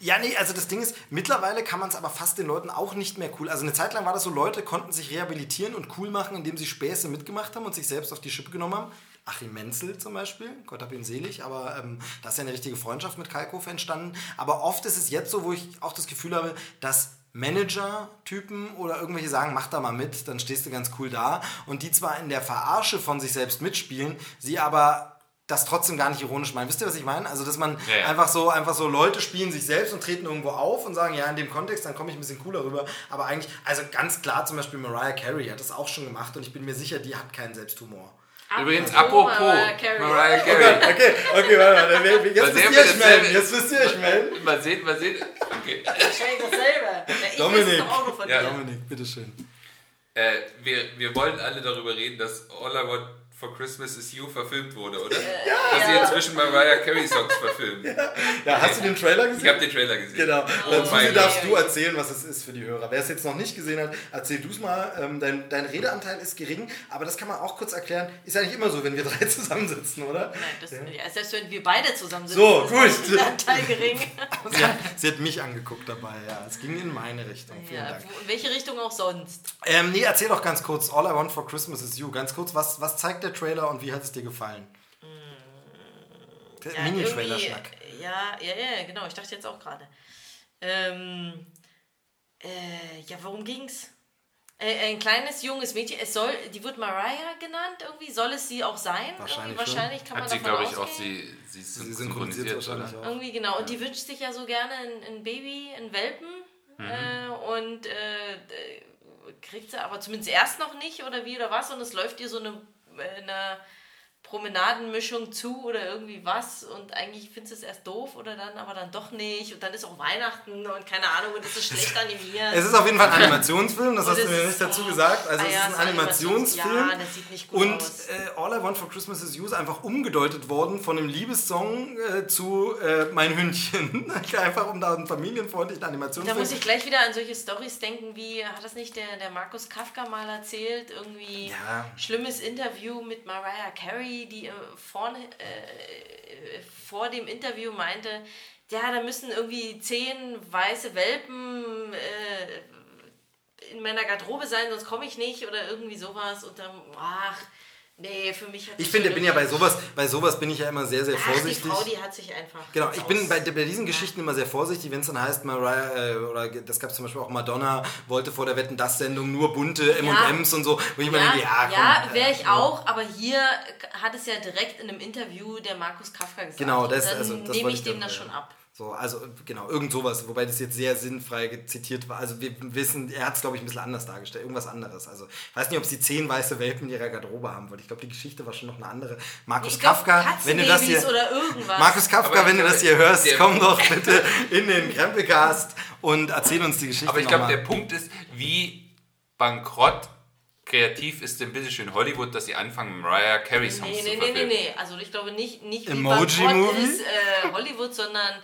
ja, nee, also das Ding ist, mittlerweile kann man es aber fast den Leuten auch nicht mehr cool. Also eine Zeit lang war das so, Leute konnten sich rehabilitieren und cool machen, indem sie Späße mitgemacht haben und sich selbst auf die Schippe genommen haben. Achim Menzel zum Beispiel, Gott hab ihn selig, aber ähm, da ist ja eine richtige Freundschaft mit Kalkofe entstanden. Aber oft ist es jetzt so, wo ich auch das Gefühl habe, dass Manager-Typen oder irgendwelche sagen, mach da mal mit, dann stehst du ganz cool da. Und die zwar in der Verarsche von sich selbst mitspielen, sie aber das trotzdem gar nicht ironisch meinen. Wisst ihr, was ich meine? Also, dass man Ja, ja. einfach so, einfach so Leute spielen sich selbst und treten irgendwo auf und sagen, ja, in dem Kontext, dann komme ich ein bisschen cooler rüber. Aber eigentlich, also ganz klar, zum Beispiel Mariah Carey hat das auch schon gemacht und ich bin mir sicher, die hat keinen Selbsthumor. Übrigens, Apropos apropos Mariah Carey. Mariah Carey. Okay, okay, warte mal. Jetzt sehen, ihr euch melden. Jetzt müsst ihr euch melden. Mal sehen, mal sehen. Okay. Wahrscheinlich dasselbe. Dominik. Ja. Dominik, bitteschön. Äh, wir, wir wollen alle darüber reden, dass All I Want for Christmas is You verfilmt wurde, oder? Ja, dass sie inzwischen Mariah Carey Songs verfilmen. Ja, hast du den Trailer gesehen? Ich habe den Trailer gesehen. Genau. Oh Dazu mein darfst Gott. du erzählen, was es ist für die Hörer. Wer es jetzt noch nicht gesehen hat, erzähl du es mal. Ähm, dein, dein Redeanteil ist gering, aber das kann man auch kurz erklären. Ist eigentlich immer so, wenn wir drei zusammensitzen, oder? Nein, das, ja. selbst wenn wir beide zusammen sind, So, ist gut. der Anteil gering. Sie hat, sie hat mich angeguckt dabei, ja. Es ging in meine Richtung. Vielen Ja, Dank. wo- in welche Richtung auch sonst. Ähm, nee, erzähl doch ganz kurz. All I Want for Christmas is You. Ganz kurz, was, was zeigt der Trailer und wie hat es dir gefallen? Der Ja, Mini-Trailer-Schnack. Ja, ja, ja, genau. Ich dachte jetzt auch gerade. Ähm, äh, ja, worum ging's? Äh, ein kleines junges Mädchen. Es soll, die wird Mariah genannt irgendwie. Soll es sie auch sein? Wahrscheinlich wahrscheinlich kann man Hat sie, davon glaube ich, auch sie, sie, Sie synchronisiert, synchronisiert wahrscheinlich oder? auch. Irgendwie genau. Und die wünscht sich ja so gerne ein, ein Baby, einen Welpen. Äh, und äh, äh, kriegt sie aber zumindest erst noch nicht oder wie oder was. Und es läuft ihr so eine, äh, eine Promenadenmischung zu oder irgendwie was. Und eigentlich findest du es erst doof oder dann aber dann doch nicht. Und dann ist auch Weihnachten und keine Ahnung und es ist schlecht animiert. Es ist auf jeden Fall ein Animationsfilm, das Und hast du mir nicht dazu oh, gesagt. Also ah es ja, ist ein Animationsfilm. Ja, das sieht nicht gut Und aus. äh, All I Want for Christmas is You ist einfach umgedeutet worden von einem Liebessong äh, zu äh, Mein Hündchen. einfach um da einen familienfreundlichen Da Animationsfilm. muss ich gleich wieder an solche Stories denken, wie, hat das nicht der, der Markus Kafka mal erzählt? Irgendwie Ja. schlimmes Interview mit Mariah Carey, die äh, vorne, äh, vor dem Interview meinte, ja, da müssen irgendwie zehn weiße Welpen äh, in meiner Garderobe sein, sonst komme ich nicht oder irgendwie sowas. Und dann, ach, nee, für mich hat Ich finde, bin ja bei sowas, bei sowas bin ich ja immer sehr, sehr Ach, die vorsichtig. Frau, die hat sich einfach. Genau, ich bin bei, bei diesen Geschichten immer sehr vorsichtig, wenn es dann heißt, Mariah, äh, oder das gab es zum Beispiel auch Madonna, wollte vor der Wetten das Sendung nur bunte M&M's und so, wo ich immer Ja, denke, ja, komm. ja äh, wäre ich ja. auch, aber hier hat es ja direkt in einem Interview der Markus Kafka gesagt. Genau, das, also, das nehme ich dem das äh, schon ab. So, also genau, irgend sowas, wobei das jetzt sehr sinnfrei zitiert war. Also wir wissen, er hat es, glaube ich, ein bisschen anders dargestellt, irgendwas anderes. Also ich weiß nicht, ob sie zehn weiße Welpen in ihrer Garderobe haben wollte. Ich glaube, die Geschichte war schon noch eine andere. Markus Ich glaub, Kafka, wenn du das hier... Katzenbabys oder irgendwas. Markus Kafka, wenn du das hier hörst, komm doch bitte in den Krempelcast und erzähl uns die Geschichte Aber ich glaube, der Punkt ist, wie bankrott kreativ ist denn bitte schön Hollywood, dass sie anfangen, Mariah Carey Songs Nee, zu nee, nee, nee, verfilmen. nee. Also ich glaube nicht, nicht wie Emoji bankrott Movie? ist äh, Hollywood, sondern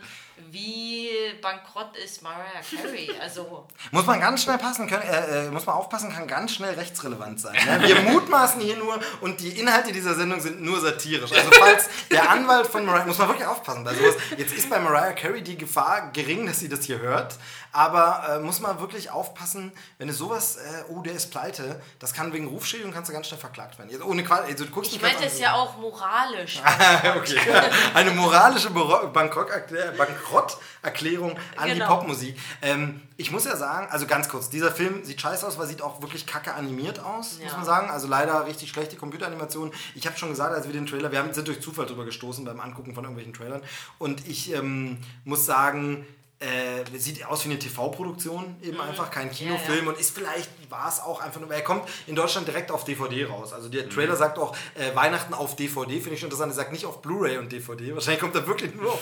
wie bankrott ist Mariah Carey. Also Muss man ganz schnell passen können, äh, äh, muss man aufpassen, kann ganz schnell rechtsrelevant sein. Ne? Wir mutmaßen hier nur und die Inhalte dieser Sendung sind nur satirisch. Also falls der Anwalt von Mariah, muss man wirklich aufpassen bei sowas. Jetzt ist bei Mariah Carey die Gefahr gering, dass sie das hier hört, aber äh, muss man wirklich aufpassen, wenn es sowas, äh, oh, der ist pleite, das kann wegen Rufschädigung, kannst du ganz schnell verklagt werden. Jetzt ohne Qual, also du guckst ich meinte es ja auch moralisch. Okay. Eine moralische Bankrotterklär- Bankrotterklärung an die Genau. Popmusik. Ähm, ich muss ja sagen, also ganz kurz, dieser Film sieht scheiße aus, weil sieht auch wirklich kacke animiert aus, muss Ja. man sagen. Also leider richtig schlechte Computeranimation. Ich habe schon gesagt, als wir den Trailer, wir haben, sind durch Zufall drüber gestoßen beim Angucken von irgendwelchen Trailern. Und ich ähm, muss sagen, äh, sieht aus wie eine TV-Produktion, eben einfach kein Kinofilm Mhm. ja. und ist vielleicht, war es auch einfach nur, er kommt in Deutschland direkt auf DVD raus. Also Mhm. der Trailer sagt auch äh, Weihnachten auf DVD, finde ich schon interessant. Er sagt nicht auf Blu-ray und DVD. Wahrscheinlich kommt er wirklich nur auf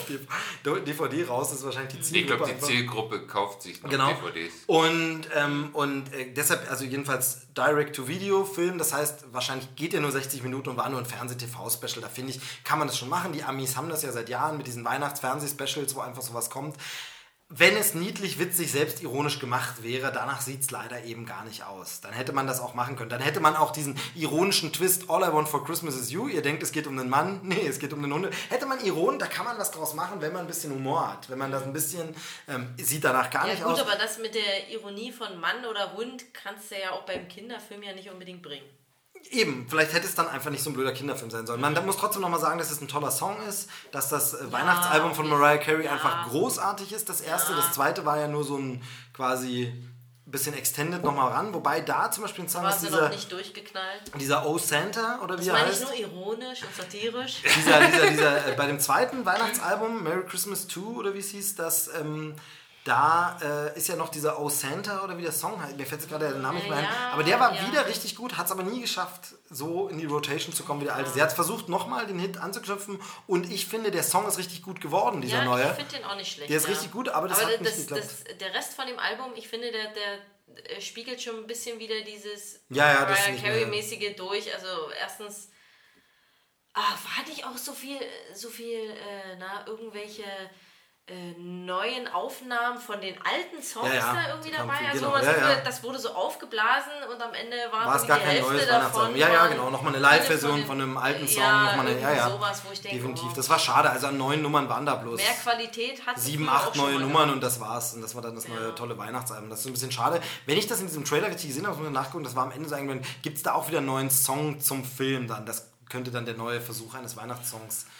DVD raus. Das ist wahrscheinlich die Ich Zielgruppe. glaube, die einfach. Zielgruppe kauft sich noch Genau. DVDs. Und, ähm, und äh, deshalb, also jedenfalls Direct-to-Video-Film, das heißt, wahrscheinlich geht er nur 60 Minuten und war nur ein Fernseh-TV-Special. Da finde ich, kann man das schon machen. Die Amis haben das ja seit Jahren mit diesen Weihnachts-Fernseh-Specials, wo einfach sowas kommt. Wenn es niedlich, witzig, selbstironisch gemacht wäre, danach sieht es leider eben gar nicht aus. Dann hätte man das auch machen können. Dann hätte man auch diesen ironischen Twist, All I Want for Christmas is You. Ihr denkt, es geht um einen Mann. Nee, es geht um einen Hund. Hätte man Iron, da kann man was draus machen, wenn man ein bisschen Humor hat. Wenn man das ein bisschen, ähm, sieht danach gar Ja nicht gut, aus. aber das mit der Ironie von Mann oder Hund kannst du ja auch beim Kinderfilm ja nicht unbedingt bringen. Eben, vielleicht hätte es dann einfach nicht so ein blöder Kinderfilm sein sollen. Man da muss trotzdem nochmal sagen, dass es ein toller Song ist, dass das äh, Weihnachtsalbum von Mariah Carey einfach großartig ist. Das erste, das zweite war ja nur so ein quasi bisschen extended nochmal ran. Wobei da zum Beispiel ein Song War ist dieser, nicht durchgeknallt? dieser Oh Santa oder wie Das er meine ich heißt. nur ironisch und satirisch. Dieser, dieser, dieser, äh, bei dem zweiten Weihnachtsalbum, Merry Christmas 2 oder wie es hieß, das, ähm, da äh, ist ja noch dieser Oh Santa oder wie der Song heißt. Mir fällt jetzt gerade der Name nicht mehr ein. Aber der war ja. wieder richtig gut, hat es aber nie geschafft, so in die Rotation zu kommen wie der alte. Sie hat versucht, nochmal den Hit anzuknüpfen und ich finde, der Song ist richtig gut geworden, dieser ja, neue. ich finde den auch nicht schlecht. Der ist ja. richtig gut, aber das hat nicht das, geklappt. das, der Rest von dem Album, ich finde, der, der äh, spiegelt schon ein bisschen wieder dieses Ja, ja, Mariah nicht Carey-mäßige durch. Also erstens, ah, war nicht auch so viel, so viel, äh, na, irgendwelche äh, neuen Aufnahmen von den alten Songs Ja, ja, da irgendwie dabei. viel, Also genau, ja, das, wurde so aufgeblasen und am Ende war, es gar die kein Hälfte neues davon. Weihnachtsalbum. Ja, ja, genau. Nochmal eine Live-Version von einem alten Song. Ja, nochmal eine, ja, ja. sowas, wo ich denke, Definitiv. Das war schade. Also an neuen Nummern waren da bloß mehr Qualität hat sieben, acht neue Nummern und das war's. Und das war dann das neue tolle Weihnachtsalbum. Das ist ein bisschen schade. Wenn ich das in diesem Trailer richtig gesehen habe, muss ich nachgucken, das war am Ende so irgendwann, gibt es da auch wieder einen neuen Song zum Film dann. Das könnte dann der neue Versuch eines Weihnachtssongs sein.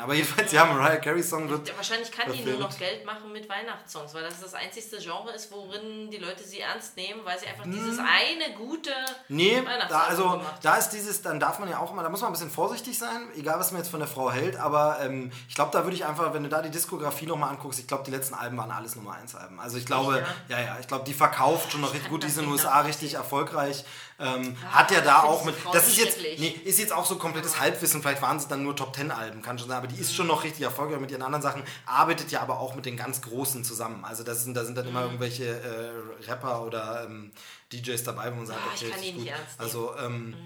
Aber jedenfalls, ja, Mariah Carey Song wird. Ja, wahrscheinlich kann die verfilmt. nur noch Geld machen mit Weihnachtssongs, weil das das einzigste Genre ist, worin die Leute sie ernst nehmen, weil sie einfach dieses eine gute Hm. Nee, da, also da ist dieses, dann darf man ja auch immer, da muss man ein bisschen vorsichtig sein, egal was man jetzt von der Frau hält, aber ähm, ich glaube, da würde ich einfach, wenn du da die Diskografie nochmal anguckst, ich glaube, die letzten Alben waren alles Nummer 1 Alben. Also ich glaube, ja, ja, ich glaube, die verkauft schon noch richtig gut, die ist in den USA richtig erfolgreich. Ähm, hat ja da auch ich mit, das ist jetzt, nee, ist jetzt auch so komplettes Halbwissen, vielleicht waren sie dann nur Top 10 Alben, kann schon sein, aber die ist schon noch richtig erfolgreich mit ihren anderen Sachen, arbeitet ja aber auch mit den ganz Großen zusammen. Also das sind, da sind dann Mhm. immer irgendwelche äh, Rapper oder ähm, DJs dabei, wo man sagt, Ah, ich okay, kann das ist die nicht ernst nehmen. Mhm. Also, ähm,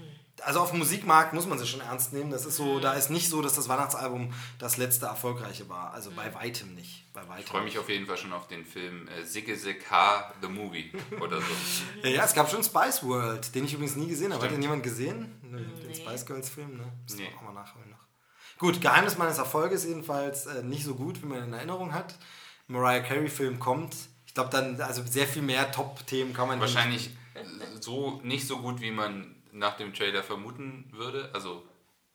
also auf dem Musikmarkt muss man sie schon ernst nehmen. Das ist so, da ist nicht so, dass das Weihnachtsalbum das letzte erfolgreiche war. Also bei weitem nicht. Bei weitem. Ich freue mich auf jeden Fall schon auf den Film äh, Sigge Sick H, The Movie oder so. Ja, es gab schon Spice World, den ich übrigens nie gesehen habe. Hat den jemand gesehen? Ne, Den Nee. Spice Girls Film, ne? Müssen wir Nee. auch mal nachholen noch. Gut, Geheimnis meines Erfolges jedenfalls äh, nicht so gut, wie man in Erinnerung hat. Mariah Carey-Film kommt. Ich glaube, dann, also sehr viel mehr Top-Themen kann man Wahrscheinlich so nicht so gut, wie man nach dem Trailer vermuten würde. Also,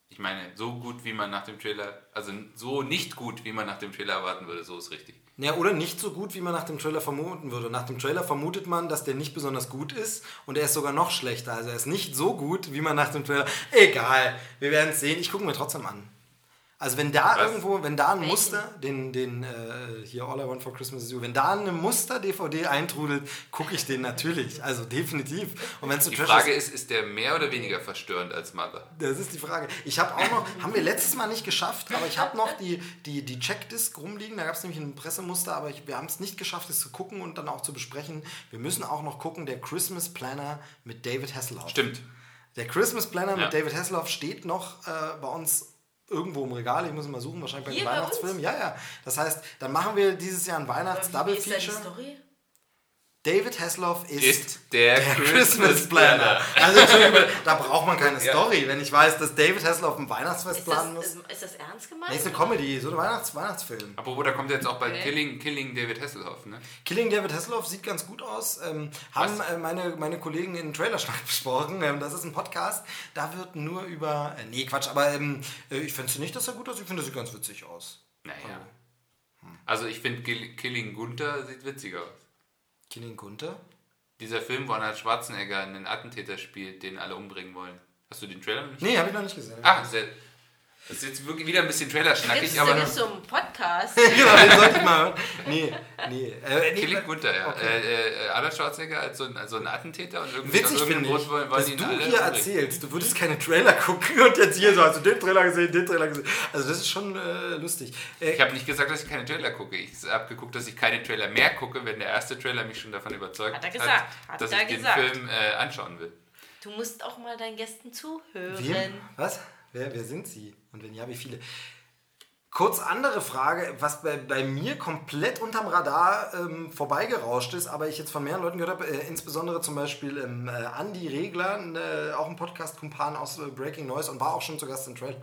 ich meine, so gut, wie man nach dem Trailer, also so nicht gut, wie man nach dem Trailer erwarten würde, so ist richtig. Ja, oder nicht so gut, wie man nach dem Trailer vermuten würde. Nach dem Trailer vermutet man, dass der nicht besonders gut ist und er ist sogar noch schlechter. Also er ist nicht so gut, wie man nach dem Trailer. Egal, wir werden es sehen. Ich gucke mir trotzdem an. Also wenn da Was? irgendwo, wenn da ein Welchen? Muster, den, den äh, hier All I Want for Christmas is You, wenn da eine Muster-DVD eintrudelt, gucke ich den natürlich. Also definitiv. Und wenn Die Trash Frage ist, ist der mehr oder weniger verstörend als Mother? das ist die Frage. Ich habe auch noch, haben wir letztes Mal nicht geschafft, aber ich habe noch die, die, die Checkdisk rumliegen. Da gab es nämlich ein Pressemuster, aber ich, wir haben es nicht geschafft, es zu gucken und dann auch zu besprechen. Wir müssen auch noch gucken, der Christmas Planner mit David Hasselhoff. Stimmt. Der Christmas Planner Ja. mit David Hasselhoff steht noch äh, bei uns irgendwo im Regal. Ich muss mal suchen, wahrscheinlich bei den Weihnachtsfilmen. Ja, ja. Das heißt, dann machen wir dieses Jahr ein Wie ist deine Weihnachts-Double-Feature. Story? David Hasselhoff ist, Ist der, der Christmas Planner. Also Entschuldigung, da braucht man keine Story. Wenn ich weiß, dass David Hasselhoff ein Weihnachtsfest Ist planen das, muss. ist, das ernst gemeint? Nee, ist eine Comedy, so ein Weihnachts Weihnachtsfilm. Apropos, da kommt jetzt auch bald Okay. Killing, Killing David Hasselhoff, ne? Killing David Hasselhoff sieht ganz gut aus. Ähm, haben äh, meine, meine Kollegen in Trailerschnack besprochen. Ähm, das ist ein Podcast, da wird nur über. Äh, nee, Quatsch, aber ähm, äh, ich finde nicht, dass er gut aussieht. Ich finde, er sieht ganz witzig aus. Naja. Also ich finde Kill- Killing Gunther sieht witziger aus. Killing Gunther? Dieser Film, wo Arnold Schwarzenegger einen Attentäter spielt, den alle umbringen wollen. Hast du den Trailer noch nicht? Nee, habe ich noch nicht gesehen. Ah, sehr, das ist jetzt wirklich wieder ein bisschen Trailer-schnackig, ist aber nämlich so ein Podcast. genau, den sollte ich mal hören. Nee, nee. Äh, nee Killing Gunther, ja. Okay. Äh, äh, Arnold Schwarzenegger als so ein, als so ein Attentäter und irgendwie Witzig aus finde irgendeinem ich, Grund wollen, wollen dass du alle hier umbringen. erzählst, du würdest keine Trailer gucken und jetzt hier so, hast du den Trailer gesehen, den Trailer gesehen. Also das ist schon äh, lustig. Äh, Ich habe nicht gesagt, dass ich keine Trailer gucke. Ich habe geguckt, dass ich keine Trailer mehr gucke, wenn der erste Trailer mich schon davon überzeugt Hat er gesagt. Hat dass er ich gesagt. den Film äh, anschauen will. Du musst auch mal deinen Gästen zuhören. Wir? Was? Wer, wer sind sie? Und wenn ja, wie viele? Kurz andere Frage, was bei, bei mir komplett unterm Radar ähm, vorbeigerauscht ist, aber ich jetzt von mehreren Leuten gehört habe, äh, insbesondere zum Beispiel ähm, äh, Andy Regler, äh, auch ein Podcast-Kumpan aus äh, Breaking Noise und war auch schon zu Gast in Trailer.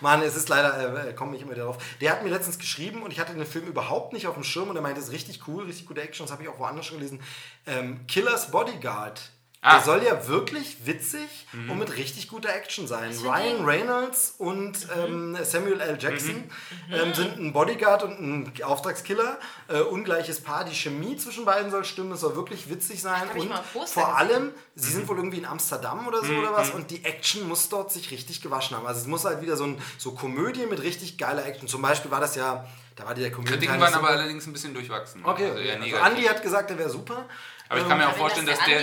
Mann, es ist leider, äh, komme ich immer darauf. Der hat mir letztens geschrieben und ich hatte den Film überhaupt nicht auf dem Schirm und er meinte, es ist richtig cool, richtig gute Action, das habe ich auch woanders schon gelesen. Ähm, Killers Bodyguard. Ah. Der soll ja wirklich witzig und mit richtig guter Action sein. Ryan? Reynolds und ähm, Samuel L. Jackson ähm, sind ein Bodyguard und ein Auftragskiller. Äh, ungleiches Paar. Die Chemie zwischen beiden soll stimmen. Es soll wirklich witzig sein. Und vor gesehen. allem, sie sind wohl irgendwie in Amsterdam oder so oder was. Und die Action muss dort sich richtig gewaschen haben. Also es muss halt wieder so ein so Komödie mit richtig geiler Action. Zum Beispiel war das ja, da war die der Komödie. Kritiken waren aber allerdings ein bisschen durchwachsen. Okay, Also eher also. Andy hat gesagt, der wäre super. Aber ich kann mir auch vorstellen, das dass der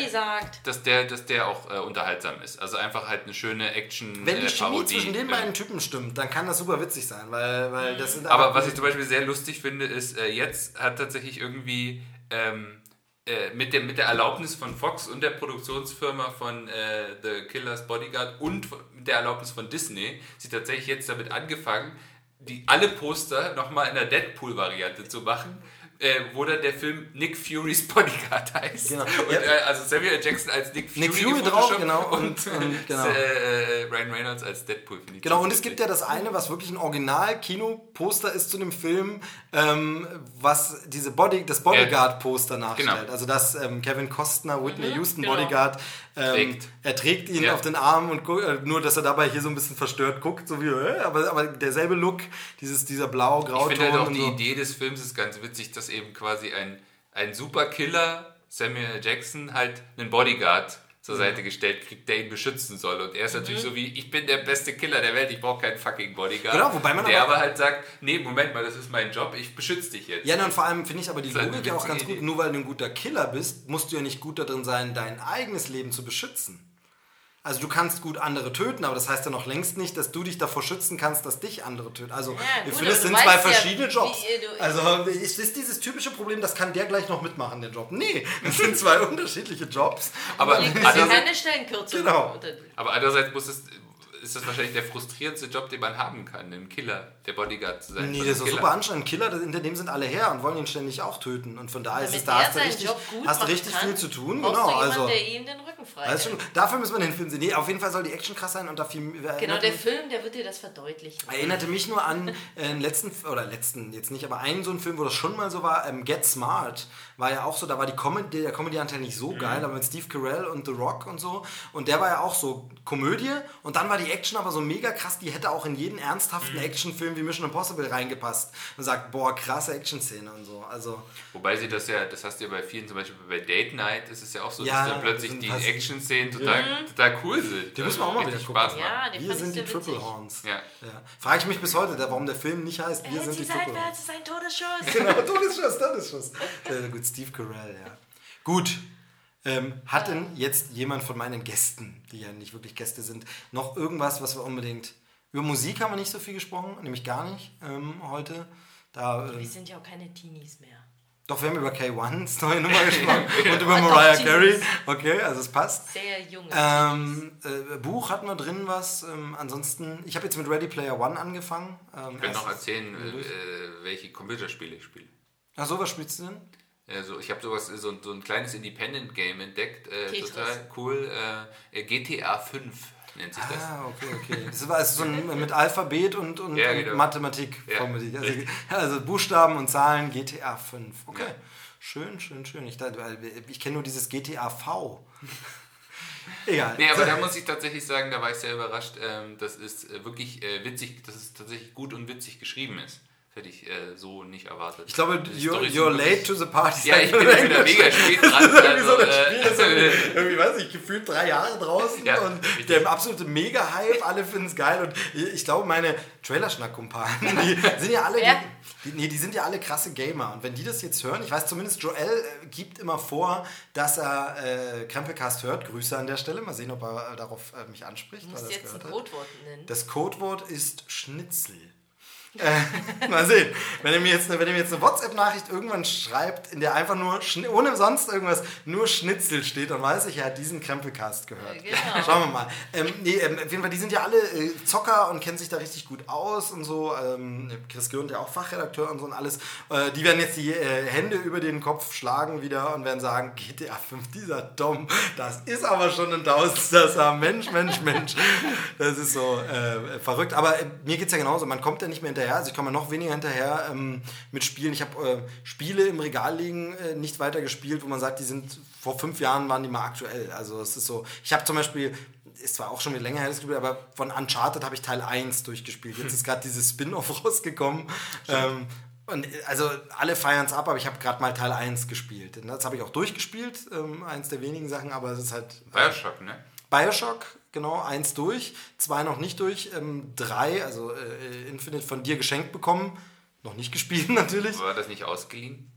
dass der, dass der auch äh, unterhaltsam ist. Also einfach halt eine schöne Action Wenn die äh, Chemie Parodie. zwischen den Ja. beiden Typen stimmt, dann kann das super witzig sein, weil, weil das sind Aber was ich zum Beispiel sehr lustig finde, ist, äh, jetzt hat tatsächlich irgendwie ähm, äh, mit, der, mit der Erlaubnis von Fox und der Produktionsfirma von äh, The Killer's Bodyguard und mit der Erlaubnis von Disney, sie tatsächlich jetzt damit angefangen, die alle Poster nochmal in der Deadpool-Variante zu machen. Äh, wo dann der Film Nick Fury's Bodyguard heißt. Genau. Und, Ja. äh, also Samuel. Jackson als Nick Fury, Nick Fury drauf, genau, Und, und- und- genau. äh, äh, Ryan Reynolds als Deadpool. finde ich Genau, und es gibt ja das eine, was wirklich ein Original-Kino-Poster ist zu dem Film, ähm, was diese Body, das Bodyguard-Poster nachstellt. Genau. Also dass ähm, Kevin Costner, Whitney Houston genau. Bodyguard, ähm, er trägt ihn Ja. auf den Arm und gu- äh, nur, dass er dabei hier so ein bisschen verstört guckt, so wie, äh, aber, aber derselbe Look, dieses, dieser blau-grau Ich finde halt auch die so. Idee des Films ist ganz witzig, dass eben quasi ein, ein Superkiller, Samuel. Jackson, halt einen Bodyguard zur Seite gestellt kriegt, der ihn beschützen soll. Und er ist natürlich so wie, ich bin der beste Killer der Welt, ich brauche keinen fucking Bodyguard. Genau, wobei man der aber- aber halt sagt, nee, Moment mal, das ist mein Job, ich beschütze dich jetzt. Ja, und vor allem finde ich aber die Das Logik ja auch ganz gut. Idee. Nur weil du ein guter Killer bist, musst du ja nicht gut darin sein, dein eigenes Leben zu beschützen. Also du kannst gut andere töten, aber das heißt ja noch längst nicht, dass du dich davor schützen kannst, dass dich andere töten. Also Ja, ich gut, finde, es aber sind zwei ja, verschiedene wie- Jobs. wie, du- Also es ist dieses typische Problem, das kann der gleich noch mitmachen, den Job. Nee, das sind zwei unterschiedliche Jobs. aber, keine Stellenkürzung. Genau. Aber andererseits muss es, ist das wahrscheinlich der frustrierendste Job, den man haben kann, ein Killer, der Bodyguard zu sein. Nee, das ist Killer. super anstrengend. Killer, das- hinter dem sind alle her und wollen ihn ständig auch töten. Und von daher ist es, da hast du richtig, Job gut hast du richtig kann, viel zu tun. Genau, du jemanden, also. der ihm den Rücken frei hält. schon, dafür müssen wir den Film sehen. Nee, auf jeden Fall soll die Action krass sein und da viel. Genau, erinnert der mich- Film, der wird dir das verdeutlichen. Erinnerte mich nur an äh, den letzten, oder letzten, jetzt nicht, aber einen so einen Film, wo das schon mal so war, ähm, Get Smart, war ja auch so, da war die Comedy, der Comedy-Anteil nicht so geil, aber mit Steve Carell und The Rock und so. Und der war ja auch so Komödie und dann war die Action aber so mega krass, die hätte auch in jeden ernsthaften Actionfilm wie Mission Impossible reingepasst. Und sagt, boah, krasse Action-Szene und so. Also, Wobei sie das ja, das hast du ja bei vielen, zum Beispiel bei Date Night ist es ja auch so, Ja, dass dann plötzlich die Action-Szenen total, total cool sind. die müssen wir auch mal wieder Richtig gucken. Ja, die wir sind die sehr Triple witzig. Horns. Ja. Ja. Frage ich mich bis heute, warum der Film nicht heißt, wir sind die Triple Horns. seitwärts ist ein Todesschuss. Genau, Todesschuss, Todesschuss. Äh, gut, Steve Carell, ja. Gut. Ähm, hat denn jetzt jemand von meinen Gästen, die ja nicht wirklich Gäste sind, noch irgendwas, was wir unbedingt. Über Musik haben wir nicht so viel gesprochen, nämlich gar nicht ähm, heute. Da, Wir ähm, sind ja auch keine Teenies mehr. doch, wir haben über K1's neue Nummer gesprochen und über Ah, Mariah. Carey. Okay, also es passt. Sehr junge Ähm, äh, Buch hatten wir drin was. Ähm, ansonsten, ich habe jetzt mit Ready Player One angefangen. Ähm, Ich kann noch erzählen, äh, welche Computerspiele ich spiele. Ach so, was spielst du denn? Also ich habe sowas, so, ein- so ein kleines Independent-Game entdeckt, äh, total cool. Äh, GTA 5 nennt sich das. Ah, okay, okay. Das war also so ein, mit Alphabet und, und, Ja, und genau. Mathematik. Ja, formuliert. Also, also Buchstaben und Zahlen, GTA 5. Okay. Ja. Schön, schön, schön. Ich, ich kenne nur dieses GTA V. Egal. Nee, aber da muss ich tatsächlich sagen, da war ich sehr überrascht, ähm, dass es äh, wirklich äh, witzig, dass es tatsächlich gut und witzig geschrieben ist. Das hätte ich äh, so nicht erwartet. ich glaube, you're, you're late wirklich- to the party. Ja, ich bin ja wieder mega spät dran. irgendwie so Also, das Spiel, das äh, irgendwie, irgendwie, weiß ich, gefühlt drei Jahre draußen Ja, und richtig. der absolute Mega-Hype, alle finden es geil und ich ich glaube, meine Trailerschnack-Kumpanen, die sind ja alle, Wer? die, nee, die sind ja alle krasse Gamer und wenn die das jetzt hören, ich weiß zumindest, Joel äh, gibt immer vor, dass er äh, Krempelcast hört, Grüße an der Stelle, mal sehen, ob er äh, darauf äh, mich anspricht. Du musst das jetzt ein. Codewort nennen. Das Codewort ist Schnitzel. Äh, mal sehen. Wenn er mir jetzt, eine- wenn mir jetzt eine WhatsApp-Nachricht irgendwann schreibt, in der einfach nur, ohne sonst irgendwas, nur Schnitzel steht, dann weiß ich, er hat diesen Krempelcast gehört. Genau. Schauen wir mal. Ähm, nee, ähm, auf jeden Fall, die sind ja alle äh, Zocker und kennen sich da richtig gut aus und so. Ähm, Chris Gürnt ja auch Fachredakteur und so und alles. Äh, die werden jetzt die äh, Hände über den Kopf schlagen wieder und werden sagen, GTA 5, dieser Dom, das ist aber schon ein Tausendsasser. Mensch, Mensch, Mensch. Das ist so äh, verrückt. Aber äh, mir geht es ja genauso. Man kommt ja nicht mehr hinterher. Also ich komme noch weniger hinterher ähm, mit Spielen. Ich habe äh, Spiele im Regal liegen, äh, nicht weiter gespielt, wo man sagt, die sind vor fünf Jahren waren die mal aktuell. Also es ist so. Ich habe zum Beispiel ist zwar auch schon wieder länger her, das Spiel, aber von Uncharted habe ich Teil 1 durchgespielt. Jetzt ist gerade dieses Spin-off rausgekommen. Ähm, und also alle feiern es ab, aber ich habe gerade mal Teil 1 gespielt. Und Das habe ich auch durchgespielt, ähm, eins der wenigen Sachen, aber es ist halt. Bioshock, ne? Bioshock, genau, eins durch, zwei noch nicht durch, ähm, drei, also äh, Infinite von dir geschenkt bekommen. Noch nicht gespielt natürlich. War das nicht ausgeliehen?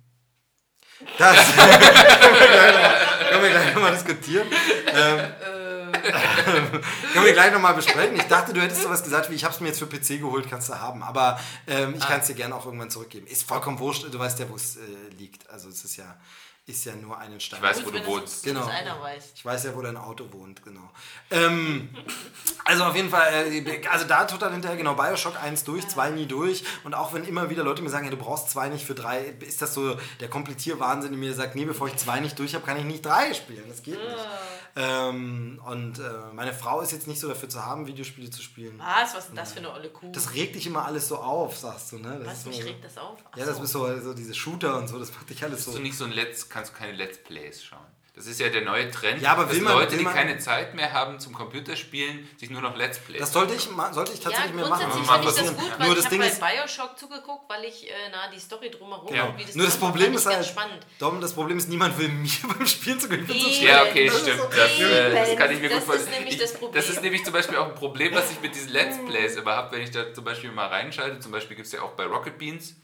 Das können wir gleich noch- können wir gleich nochmal diskutieren. Ähm, können wir gleich nochmal besprechen. Ich dachte, du hättest sowas gesagt wie, ich habe es mir jetzt für PC geholt, kannst du haben. Aber ähm, ich kann es dir gerne auch irgendwann zurückgeben. Ist vollkommen wurscht, du weißt ja, wo es äh, liegt. Also es ist ja, ist ja nur einen Stein. Ich weiß, wo du wohnst. Genau. Ich weiß ja, wo dein Auto wohnt, genau. Ähm, also auf jeden Fall, äh, also da total hinterher, genau, Bioshock 1 durch, 2 nie durch. Und auch wenn immer wieder Leute mir sagen, ja, du brauchst 2 nicht für 3, ist das so der Komplettierwahnsinn, der mir sagt, nee, bevor ich 2 nicht durch habe, kann ich nicht 3 spielen. Das geht nicht. Ähm, und äh, meine Frau ist jetzt nicht so dafür zu haben, Videospiele zu spielen. Was? Was ist denn das für eine olle Kuh? Das regt dich immer alles so auf, sagst du, ne? Das Was? ist Mich so- regt das auf? Ach Ja, das so. ist so, so diese Shooter und so, das macht dich alles Bist so. du nicht so ein Let's, kannst du keine Let's Plays schauen? Das ist ja der neue Trend, Ja, aber dass will man- Leute, die keine Zeit mehr haben zum Computerspielen, sich nur noch Let's Plays Das sollte ich, sollte ich Ja, tatsächlich mehr machen. grundsätzlich Mal ich das gut, Nur ich das habe Ding bei Bioshock zugeguckt, weil ich äh, na, die Story drumherum Ja. und wie das Nur das Problem ist ich halt, spannend. Dom, das Problem ist, niemand will mir beim Spielen zu gewinnen. Eben. Ja, okay, Das ist stimmt. so- Das, äh, das kann ich mir Das gut vorstellen. ist nämlich Ich- das Problem. Das ist nämlich zum Beispiel auch ein Problem, was ich mit diesen Let's Plays immer habe, wenn ich da zum Beispiel mal reinschalte. Zum Beispiel gibt es ja auch bei Rocket Beans,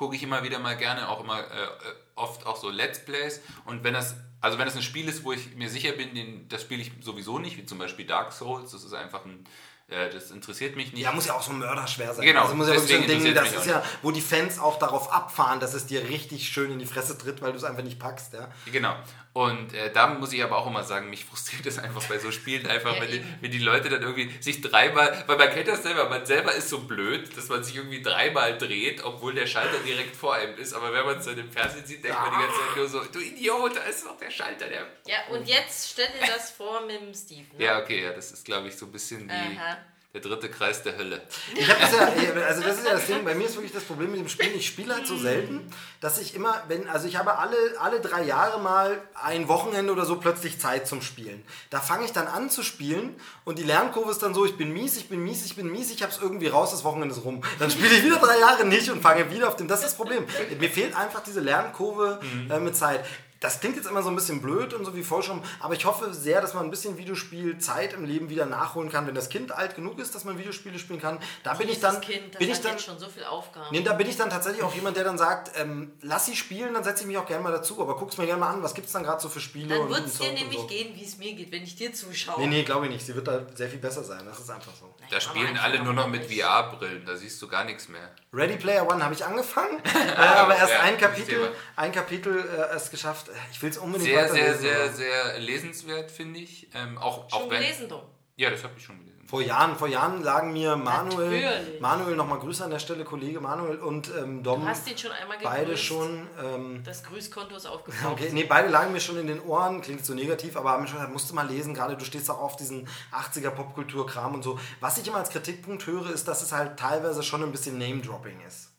gucke ich immer wieder mal gerne, auch immer äh, oft auch so Let's Plays. Und wenn das, also wenn das ein Spiel ist, wo ich mir sicher bin, den, das spiele ich sowieso nicht, wie zum Beispiel Dark Souls, das ist einfach ein, äh, das interessiert mich nicht. Ja, muss ja auch so mörderschwer sein. Genau, Also muss ja wirklich so ein Ding, das ist ja, wo die Fans auch darauf abfahren, dass es dir richtig schön in die Fresse tritt, weil du es einfach nicht packst, ja. Genau. Und äh, da muss ich aber auch immer sagen, mich frustriert das einfach bei so Spielen einfach, Ja, wenn, die, wenn die Leute dann irgendwie sich dreimal, weil man kennt das selber, man selber ist so blöd, dass man sich irgendwie dreimal dreht, obwohl der Schalter direkt vor einem ist. Aber wenn man es dann im Fernsehen sieht, denkt man die ganze Zeit nur so, du Idiot, da ist doch der Schalter, der... Ja, und jetzt stell dir das vor mit dem Steve. Ne? Ja, okay, ja, das ist, glaube ich, so ein bisschen die, Aha. Der dritte Kreis der Hölle. Ich habe das ja, also das ist ja das Ding, bei mir ist wirklich das Problem mit dem Spielen, ich spiele halt so selten, dass ich immer, wenn, also ich habe alle, alle drei Jahre mal ein Wochenende oder so plötzlich Zeit zum Spielen. Da fange ich dann an zu spielen und die Lernkurve ist dann so, ich bin mies, ich bin mies, ich bin mies, ich habe es irgendwie raus, das Wochenende ist rum. Dann spiele ich wieder drei Jahre nicht und fange wieder auf dem, das ist das Problem. Mir fehlt einfach diese Lernkurve äh, mit Zeit. Das klingt jetzt immer so ein bisschen blöd und so wie Forschung, aber ich hoffe sehr, dass man ein bisschen Videospielzeit im Leben wieder nachholen kann, wenn das Kind alt genug ist, dass man Videospiele spielen kann. Da bin ich dann, Kind, bin ich dann, schon so viele Aufgaben. nee, da bin ich dann tatsächlich auch jemand, der dann sagt, ähm, lass sie spielen, dann setze ich mich auch gerne mal dazu, aber guck's mir gerne mal an, was gibt's dann gerade so für Spiele Dann wird es dir nämlich so. gehen, wie es mir geht, wenn ich dir zuschaue. Nee, nee, glaube ich nicht. Sie wird da sehr viel besser sein. Das ist einfach so. Da spielen alle nur noch mit. VR-Brillen, da siehst du gar nichts mehr. Ready Player One habe ich angefangen, äh, aber erst Ja, ein Kapitel, ein Kapitel äh, erst geschafft. Ich will es unbedingt Sehr, sehr, weiterlesen, sehr, aber- sehr lesenswert, finde ich. Ähm, auch, Schon auch wenn, gelesen, Dom. Ja, das habe ich schon gelesen. Vor Jahren, vor Jahren lagen mir Manuel, Natürlich. Manuel nochmal Grüße an der Stelle, Kollege Manuel und ähm, Dom, Du hast ihn schon einmal gegrüßt. beide schon. Ähm, Das Grüßkonto ist aufgebraucht. Okay, nee, beide lagen mir schon in den Ohren, klingt so negativ, aber haben schon gesagt, musst du mal lesen, gerade du stehst auch auf diesen 80er Popkultur-Kram und so. Was ich immer als Kritikpunkt höre, ist, dass es halt teilweise schon ein bisschen Name-Dropping ist.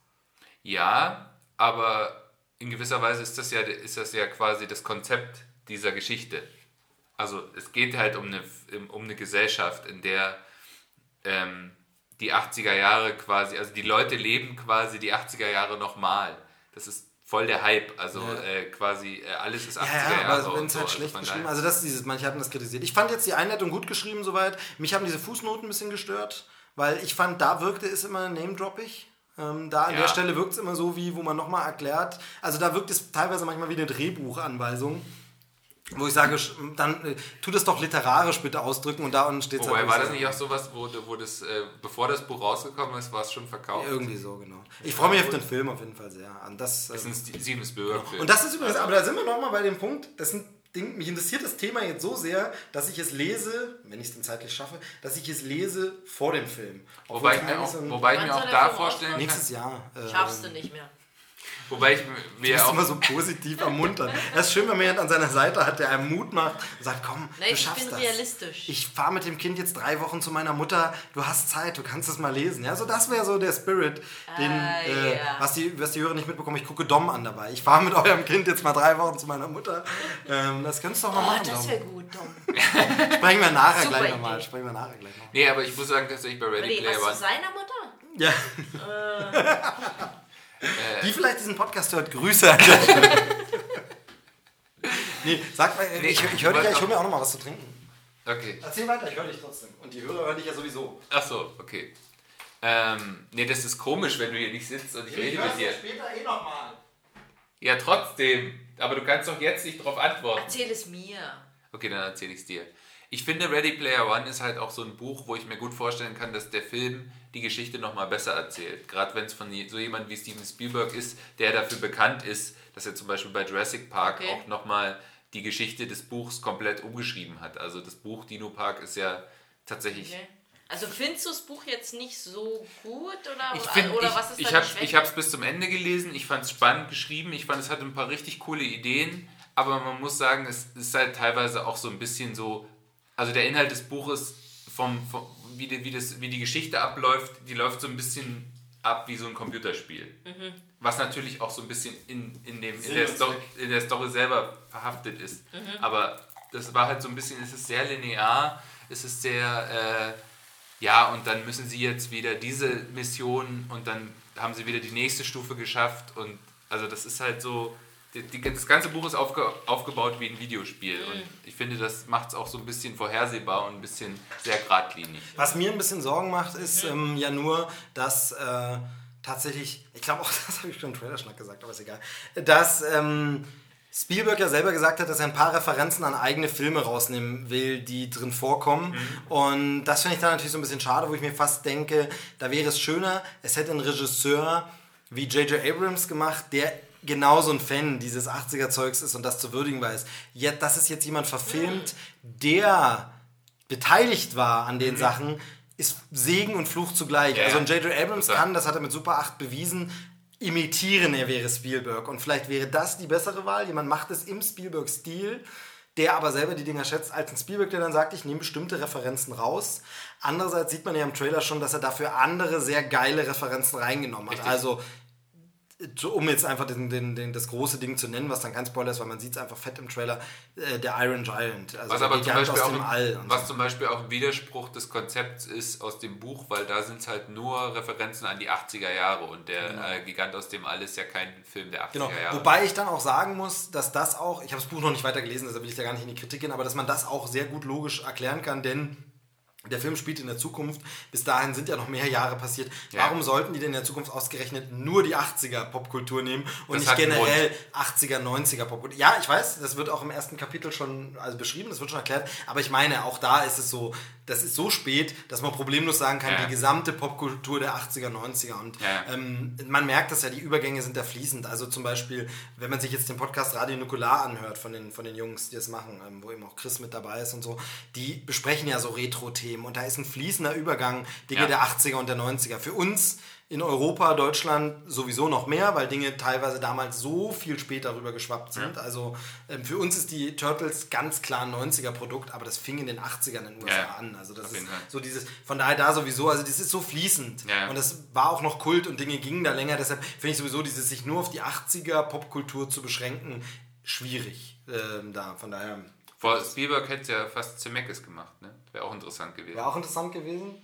Ja, aber in gewisser Weise ist das ja, ist das ja quasi das Konzept dieser Geschichte. Also es geht halt um eine, um eine Gesellschaft, in der ähm, die 80er Jahre quasi, also die Leute leben quasi die 80er Jahre nochmal. Das ist voll der Hype. Also Ja. äh, quasi äh, alles ist 80er Ja, ja, Jahre. aber wenn es halt Also schlecht von geschrieben Also das ist dieses, manche hatten das kritisiert. Ich fand jetzt die Einleitung gut geschrieben soweit. Mich haben diese Fußnoten ein bisschen gestört, weil ich fand, da wirkte es immer name-droppig. Ähm, da an Ja. der Stelle wirkt es immer so, wie wo man nochmal erklärt. Also da wirkt es teilweise manchmal wie eine Drehbuchanweisung. Wo ich sage, dann äh, tu das doch literarisch bitte ausdrücken und da unten steht es Wobei, war das nicht auch sowas, wo, wo das, äh, bevor das Buch rausgekommen ist, war es schon verkauft? Irgendwie so, genau. Ich freue mich auf den Film auf jeden Fall sehr. An das, Das ähm, ist ein Steven Spielberg-Film. und das ist übrigens, aber da sind wir nochmal bei dem Punkt, das sind Ding, mich interessiert das Thema jetzt so sehr, dass ich es lese, wenn ich es denn zeitlich schaffe, dass ich es lese vor dem Film. Obwohl Wobei ich mir auch, wobei ich mir auch da Film vorstellen kann, nächstes Jahr. Äh, Schaffst du nicht mehr. Wobei ich Du mir bist auch immer so positiv ermuntern. Das ist schön, wenn man jemand an seiner Seite hat, der einem Mut macht und sagt, komm, Nein, du ich schaffst bin das. realistisch. Ich fahre mit dem Kind jetzt drei Wochen zu meiner Mutter. Du hast Zeit, du kannst es mal lesen. Ja, so das wäre so der Spirit, den, Ah, äh, was, die, was die Hörer nicht mitbekommen. Ich gucke Dom an dabei. Ich fahre mit eurem Kind jetzt mal drei Wochen zu meiner Mutter. Ähm, das könntest du doch mal Oh, machen. das Dom. wäre gut, Tom. Sprechen wir nachher Super gleich nochmal. Sprechen wir nachher gleich nochmal. Nee, aber ich muss sagen, tatsächlich bei Ready Player One. zu seiner Mutter? Ja. Äh. Die vielleicht diesen Podcast hört, Grüße an nee, sag mal, Nee, ich, ich höre dich ja, ich hole mir auch noch mal was zu trinken. Okay. Erzähl weiter, ich höre dich trotzdem. Und die Hörer hören dich ja sowieso. Ach so, okay. Ähm, nee, das ist komisch, wenn du hier nicht sitzt und ich rede mit dir. später eh nochmal. Ja, trotzdem. Aber du kannst doch jetzt nicht darauf antworten. Erzähl es mir. Okay, dann erzähle ich es dir. Ich finde, Ready Player One ist halt auch so ein Buch, wo ich mir gut vorstellen kann, dass der Film die Geschichte nochmal besser erzählt. Gerade wenn es von so jemand wie Steven Spielberg ist, der dafür bekannt ist, dass er zum Beispiel bei Jurassic Park Okay. auch nochmal die Geschichte des Buchs komplett umgeschrieben hat. Also das Buch Dino Park ist ja tatsächlich Okay. Also findest du das Buch jetzt nicht so gut oder, Ich finde, oder ich, was ist ich deine habe ich hab's bis zum Ende gelesen. Ich fand es spannend geschrieben. Ich fand, es hatte ein paar richtig coole Ideen. Aber man muss sagen, es ist halt teilweise auch so ein bisschen so. Also der Inhalt des Buches, vom, vom, wie, die, wie, das, wie die Geschichte abläuft, die läuft so ein bisschen ab wie so ein Computerspiel. Mhm. Was natürlich auch so ein bisschen in, in, dem, in, der, Sto in der Story selber verhaftet ist. Mhm. Aber das war halt so ein bisschen, es ist sehr linear, es ist sehr. Äh, ja, und dann müssen sie jetzt wieder diese Mission und dann haben sie wieder die nächste Stufe geschafft und also das ist halt so, die, die, das ganze Buch ist aufge, aufgebaut wie ein Videospiel und ich finde, das macht es auch so ein bisschen vorhersehbar und ein bisschen sehr geradlinig. Was mir ein bisschen Sorgen macht, ist ähm, ja nur, dass äh, tatsächlich, ich glaube auch, das habe ich schon im Trailerschnack gesagt, aber ist egal, dass ähm, Spielberg ja selber gesagt hat, dass er ein paar Referenzen an eigene Filme rausnehmen will, die drin vorkommen. Und das finde ich dann natürlich so ein bisschen schade, wo ich mir fast denke, da wäre es schöner, es hätte ein Regisseur wie J.J. Abrams gemacht, der genauso ein Fan dieses 80er-Zeugs ist und das zu würdigen weiß. Ja, dass es jetzt jemand verfilmt, der beteiligt war an den Sachen, ist Segen und Fluch zugleich. Ja, also ein. J.J. Abrams Total. kann, das hat er mit Super 8 bewiesen, imitieren, er wäre Spielberg. Und vielleicht wäre das die bessere Wahl. Jemand macht es im Spielberg-Stil, der aber selber die Dinger schätzt, als ein Spielberg, der dann sagt, ich nehme bestimmte Referenzen raus. Andererseits sieht man ja im Trailer schon, dass er dafür andere sehr geile Referenzen reingenommen hat. Richtig. Also so, um jetzt einfach den, den, den, das große Ding zu nennen, was dann kein Spoiler ist, weil man sieht es einfach fett im Trailer, äh, der Iron Giant. Also Was aber zum Beispiel, aus auch, dem All. Was so. zum Beispiel auch ein Widerspruch des Konzepts ist aus dem Buch, weil da sind es halt nur Referenzen an die 80er Jahre und der äh, Gigant aus dem All ist ja kein Film der 80er Genau. Jahre. Wobei ich dann auch sagen muss, dass das auch, ich habe das Buch noch nicht weiter gelesen, deshalb will ich da gar nicht in die Kritik gehen, aber dass man das auch sehr gut logisch erklären kann, denn der Film spielt in der Zukunft. Bis dahin sind ja noch mehr Jahre passiert. Ja. Warum sollten die denn in der Zukunft ausgerechnet nur die 80er Popkultur nehmen und Das nicht generell 80er, 90er Popkultur? Ja, ich weiß, das wird auch im ersten Kapitel schon also beschrieben, das wird schon erklärt, aber ich meine, auch da ist es so, das ist so spät, dass man problemlos sagen kann, Ja. die gesamte Popkultur der 80er, 90er und Ja. ähm, man merkt das ja, die Übergänge sind da fließend. Also zum Beispiel, wenn man sich jetzt den Podcast Radio Nukular anhört von den, von den Jungs, die das machen, ähm, wo eben auch Chris mit dabei ist und so, die besprechen ja so Retro-Themen und da ist ein fließender Übergang Dinge Ja. der 80er und der 90er. Für uns in Europa, Deutschland sowieso noch mehr, weil Dinge teilweise damals so viel später rüber geschwappt sind. Also ähm, für uns ist die Turtles ganz klar ein 90er-Produkt, aber das fing in den 80ern in den USA Ja, an. Also das auf ist so dieses, von daher da sowieso, also das ist so fließend. Ja. Und das war auch noch Kult und Dinge gingen da länger. Deshalb finde ich sowieso dieses sich nur auf die 80er Popkultur zu beschränken schwierig. Ähm, da, von daher Vor Spielberg hätte es ja fast Zemeckis gemacht, ne? Wäre auch interessant gewesen. wäre auch interessant gewesen.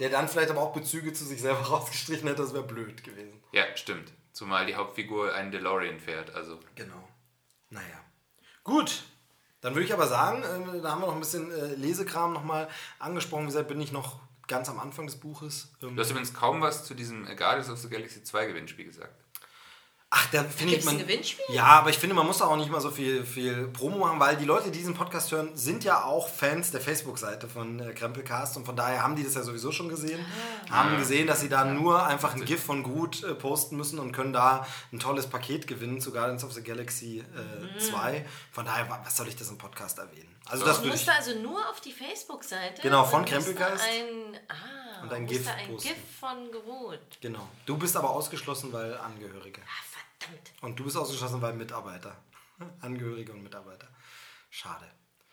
Der dann vielleicht aber auch Bezüge zu sich selber rausgestrichen hätte, das wäre blöd gewesen. Ja, stimmt. Zumal die Hauptfigur einen DeLorean fährt. Also Genau. Naja. Gut. Dann würde ich aber sagen, äh, da haben wir noch ein bisschen äh, Lesekram nochmal angesprochen. Wie gesagt, bin ich noch ganz am Anfang des Buches. Ähm, du hast übrigens kaum was zu diesem Guardians of the Galaxy 2 Gewinnspiel gesagt. Ach, da finde ich man. ein Gewinnspiel? Ja, aber ich finde, man muss da auch nicht mal so viel, viel Promo machen, weil die Leute, die diesen Podcast hören, sind ja auch Fans der Facebook-Seite von äh, Krempelcast und von daher haben die das ja sowieso schon gesehen. Haben gesehen, dass sie da nur einfach ein GIF von Groot äh, posten müssen und können da ein tolles Paket gewinnen zu Guardians of the Galaxy äh, 2. Von daher, wa- was soll ich das im Podcast erwähnen? Also, das Du würde ich. musst also nur auf die Facebook-Seite. Genau, von musst Krempelgeist. Ein, ah, Und ein musst GIF da ein posten. GIF von Gewohnt. Genau. Du bist aber ausgeschlossen, weil Angehörige. Ah, verdammt. Und du bist ausgeschlossen, weil Mitarbeiter. Angehörige und Mitarbeiter. Schade.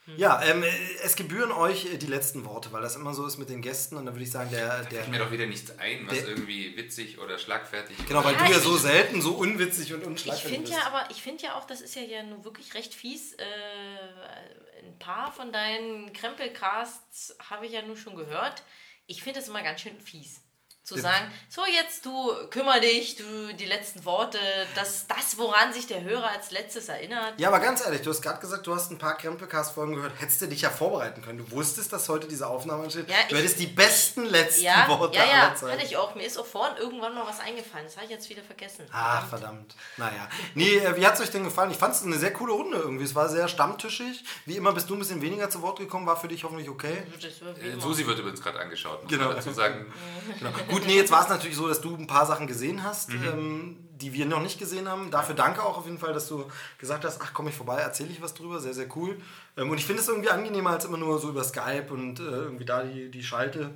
Hm. Ja, ähm, äh, es gebühren euch äh, die letzten Worte, weil das immer so ist mit den Gästen. Und dann würde ich sagen, der. der Fällt mir doch wieder nichts ein, was Der- irgendwie witzig oder schlagfertig genau, weil Ja, du ja ich- so selten, so unwitzig und Ich unschlagfertig finde bist. ja aber, ich finde ja auch, das ist ja, ja nur wirklich recht fies. Äh, ein paar von deinen Krempelcasts habe ich ja nur schon gehört. Ich finde es immer ganz schön fies. Zu sagen, so jetzt du kümmer dich, du die letzten Worte, das, das, woran sich der Hörer als letztes erinnert. Ja, aber ganz ehrlich, du hast gerade gesagt, du hast ein paar Krempelcast-Folgen gehört. Hättest du dich ja vorbereiten können. Du wusstest, dass heute diese Aufnahme ansteht. Ja, du ich- hättest die besten letzten Ja, Worte ja, ja, aller Zeiten. hatte ich auch. Mir ist auch vorhin irgendwann mal was eingefallen. Das habe ich jetzt wieder vergessen. Ach, verdammt. Naja. Nee, äh, wie hat es euch denn gefallen? Ich fand es eine sehr coole Runde irgendwie. Es war sehr stammtischig. Wie immer bist du ein bisschen weniger zu Wort gekommen. War für dich hoffentlich okay. Das war wie Äh, immer. Susi wird übrigens gerade angeschaut, muss Genau. dazu sagen. Genau. Gut, nee, jetzt war es natürlich so, dass du ein paar Sachen gesehen hast, Mhm. ähm, die wir noch nicht gesehen haben. Dafür danke auch auf jeden Fall, dass du gesagt hast, ach komm ich vorbei, erzähle ich was drüber. Sehr, sehr cool. Ähm, und ich finde es irgendwie angenehmer als immer nur so über Skype und äh, irgendwie da die, die Schalte.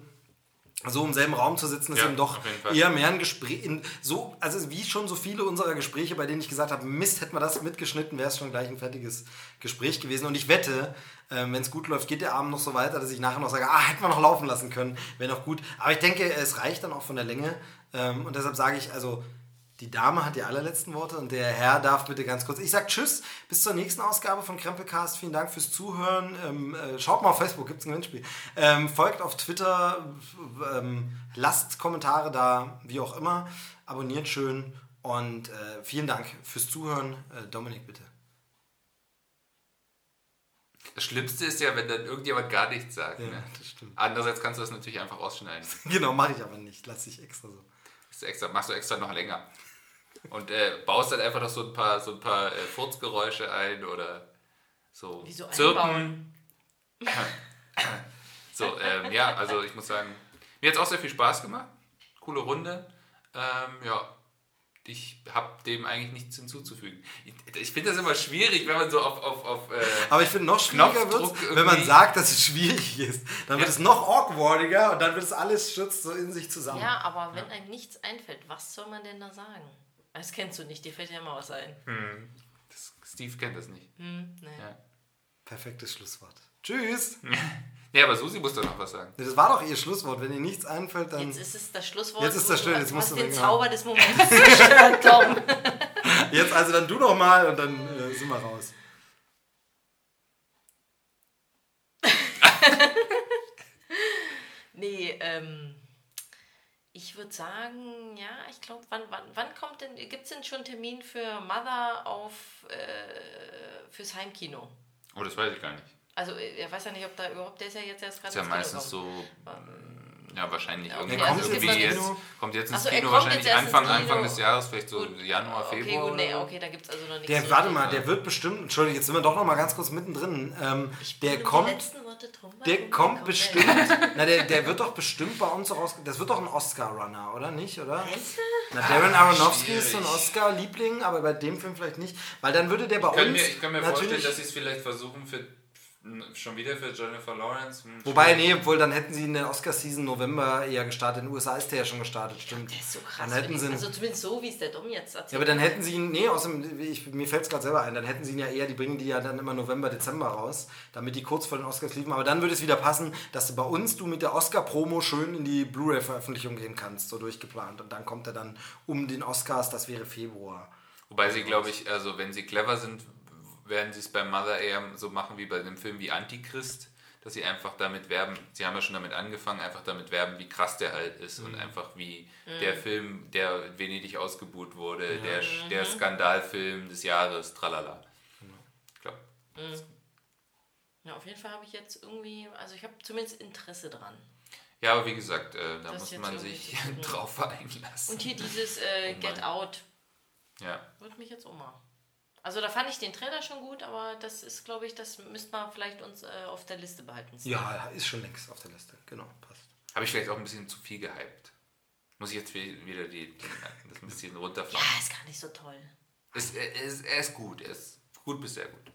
So im selben Raum zu sitzen, ist Ja, eben doch eher mehr ein Gespräch. So, also wie schon so viele unserer Gespräche, bei denen ich gesagt habe, Mist, hätten wir das mitgeschnitten, wäre es schon gleich ein fertiges Gespräch gewesen. Und ich wette, ähm, wenn es gut läuft, geht der Abend noch so weiter, dass ich nachher noch sage, ah, hätten wir noch laufen lassen können, wäre noch gut. Aber ich denke, es reicht dann auch von der Länge. Ähm, und deshalb sage ich, also die Dame hat die allerletzten Worte und der Herr darf bitte ganz kurz. Ich sage Tschüss, bis zur nächsten Ausgabe von Krempelcast. Vielen Dank fürs Zuhören. Ähm, äh, schaut mal auf Facebook, gibt es ein Gewinnspiel. Ähm, folgt auf Twitter, ähm, lasst Kommentare da, wie auch immer. Abonniert schön und äh, vielen Dank fürs Zuhören. Äh, Dominik, bitte. Das Schlimmste ist ja, wenn dann irgendjemand gar nichts sagt. Ja, ne? das stimmt. Andererseits kannst du das natürlich einfach ausschneiden. genau, mache ich aber nicht. Lass ich extra so. Extra, machst du extra noch länger. Und äh, baust dann einfach noch so ein paar, so ein paar äh, Furzgeräusche ein oder so Wieso Zirpen. einbauen? So, ähm, ja, also ich muss sagen, mir hat es auch sehr viel Spaß gemacht. Coole Runde. Ähm, ja, ich habe dem eigentlich nichts hinzuzufügen. Ich, ich finde das immer schwierig, wenn man so auf. auf, auf äh, Aber ich finde noch schwieriger wird wenn man sagt, dass es schwierig ist. Dann wird Ja. es noch awkwardiger und dann wird es alles stürzt so in sich zusammen. Ja, aber wenn einem nichts einfällt, was soll man denn da sagen? Das kennst du nicht, dir fällt ja immer was ein. das, Steve kennt das nicht. Hm, nee. Ja. Perfektes Schlusswort. Tschüss. ja, aber Susi muss doch noch was sagen. Das war doch ihr Schlusswort. Wenn ihr nichts einfällt, dann. Jetzt ist es das Schlusswort. Jetzt ist das schön, jetzt musst du den Zauber des Moments zerstört, Tom. Jetzt also dann du noch mal und dann äh, sind wir raus. Nee, ähm, ich würde sagen, ja, ich glaube, wann, wann, wann kommt denn, gibt es denn schon einen Termin für Mother auf, äh, fürs Heimkino? Oh, das weiß ich gar nicht. Also, äh, er weiß ja nicht, ob da überhaupt, der ist ja jetzt erst gerade Ist ja meistens so. Ja, wahrscheinlich okay, irgendwann also irgendwie ins jetzt. Kommt jetzt ins so, er Kino, kommt wahrscheinlich jetzt Anfang, Kino. Anfang des Jahres, vielleicht so Gut. Januar, Okay, Februar. gut, nee, okay, da gibt es also noch nichts. Der, so warte mal, der wird bestimmt. Entschuldigung, jetzt sind wir doch noch mal ganz kurz mittendrin. Ähm, Ich der kommt. letzten Worte drum, Der kommt bestimmt. Na, der, der wird doch bestimmt bei uns auch. Das wird doch ein Oscar-Runner, oder nicht, oder? Meinst du? Na, Darren Aronofsky ist so ein. Oscar-Liebling, aber bei dem Film vielleicht nicht. Weil dann würde der bei Ich uns. mir, ich kann mir natürlich, vorstellen, dass sie es vielleicht versuchen für schon wieder für Jennifer Lawrence. Hm, Wobei, nee, obwohl dann hätten sie in der Oscar-Season November eher gestartet. In den USA ist der ja schon gestartet, stimmt. Der ist so krass. Dann hätten sie ihn- also zumindest so, wie es der Dom jetzt erzählt. Ja, aber dann hätten sie ihn, nee, außerdem, ich, mir fällt es gerade selber ein, dann hätten sie ihn ja eher, die bringen die ja dann immer November, Dezember raus, damit die kurz vor den Oscars liefen. Aber dann würde es wieder passen, dass du bei uns du mit der Oscar-Promo schön in die Blu-ray-Veröffentlichung gehen kannst, so durchgeplant. Und dann kommt er dann um den Oscars, das wäre Februar. Wobei sie, glaube ich, also wenn sie clever sind, werden sie es bei Mother eher so machen wie bei dem Film wie Antichrist, dass sie einfach damit werben, sie haben ja schon damit angefangen, einfach damit werben, wie krass der halt ist und einfach wie der Film, der in Venedig ausgebuht wurde, der, der Skandalfilm des Jahres, tralala. Ich glaube, Ja, auf jeden Fall habe ich jetzt irgendwie, also ich habe zumindest Interesse dran. ja, aber wie gesagt, äh, da Das muss man sich drauf einlassen. Und hier dieses äh, Oh Get. Out Ja. wird mich jetzt umhauen. Also da fand ich den Trailer schon gut, aber das ist, glaube ich, das müsste man vielleicht uns äh, auf der Liste behalten. Ja, ist schon längst auf der Liste. Genau, passt. Habe ich vielleicht auch ein bisschen zu viel gehypt. Muss ich jetzt wie- wieder die, die, das ein bisschen Ja, runterfahren. ist gar nicht so toll. Es, er, ist, er ist gut, er ist gut bis sehr gut.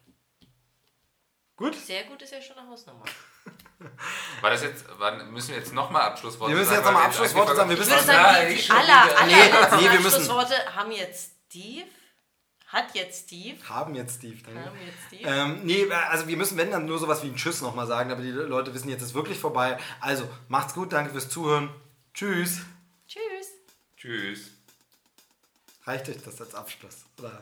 Gut? Sehr gut ist ja schon eine Hausnummer. War das jetzt, war, müssen wir jetzt nochmal Abschlussworte Wir müssen sagen? jetzt nochmal Abschlussworte sagen. Wir müssen haben? sagen, Ja, aller, wieder. aller Nee, nee, Abschlussworte haben jetzt Steve. Hat jetzt Steve. Haben jetzt Steve. Danke. Haben jetzt Steve. Ähm, nee, also wir müssen, wenn dann nur sowas wie ein Tschüss nochmal sagen, aber die Leute wissen jetzt, es ist wirklich vorbei. Also, macht's gut, danke fürs Zuhören. Tschüss. Tschüss. Tschüss. Reicht euch das als Abschluss? Oder?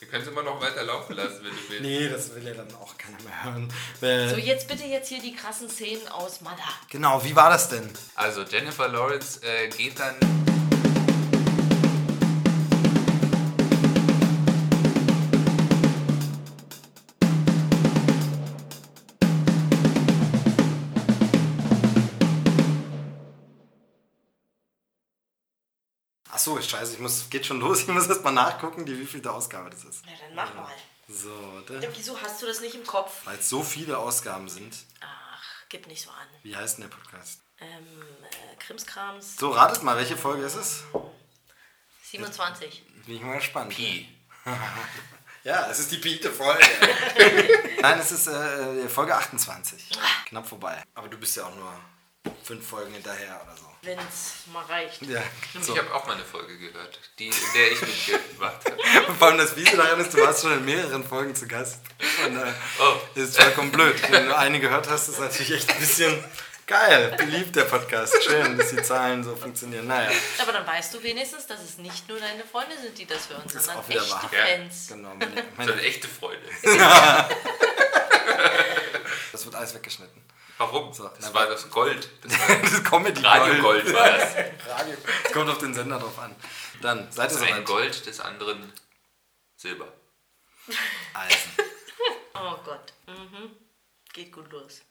Wir können es immer noch weiter laufen lassen, wenn du willst. Nee, das will ja dann auch keiner mehr hören. Äh, So, jetzt bitte jetzt hier die krassen Szenen aus Mother. genau, wie war das denn? Also Jennifer Lawrence äh, geht dann. Achso, scheiße, ich muss, geht schon los. Ich muss erst mal nachgucken, die wievielte Ausgabe das ist. Ja, dann mach mal. So, warte. wieso hast du das nicht im Kopf? Weil es so viele Ausgaben sind. Ach, gib nicht so an. Wie heißt denn der Podcast? Ähm, äh, Krimskrams So, ratet mal, welche Folge ist es? 27. Bin ich mal gespannt. Pi. Ja, es ist die Piete Folge. Nein, es ist äh, Folge 28. Knapp vorbei. Aber du bist ja auch nur fünf Folgen hinterher oder so. Wenn's mal reicht. Ja, so. Ich habe auch mal eine Folge gehört, die, in der ich mitgemacht habe. Und vor allem das Fiese daran ist, du warst schon in mehreren Folgen zu Gast. Und äh, Oh. das ist vollkommen blöd. Wenn du eine gehört hast, ist natürlich echt ein bisschen geil. Beliebt der Podcast. Schön, dass die Zahlen so funktionieren. Naja, Aber dann weißt du wenigstens, dass es nicht nur deine Freunde sind, die das hören, ist sondern echte wahr. Ja. Fans. genau. Meine, meine, eine echte Freude. das wird alles weggeschnitten. Warum? So, Das na, war das Gold. Das war Das Comedy Radiogold war das. Radio. Es kommt auf den Sender drauf an. Dann, seid ihr Das ein soweit? Gold, des anderen Silber. Eisen. Oh Gott. Mhm. Geht gut los.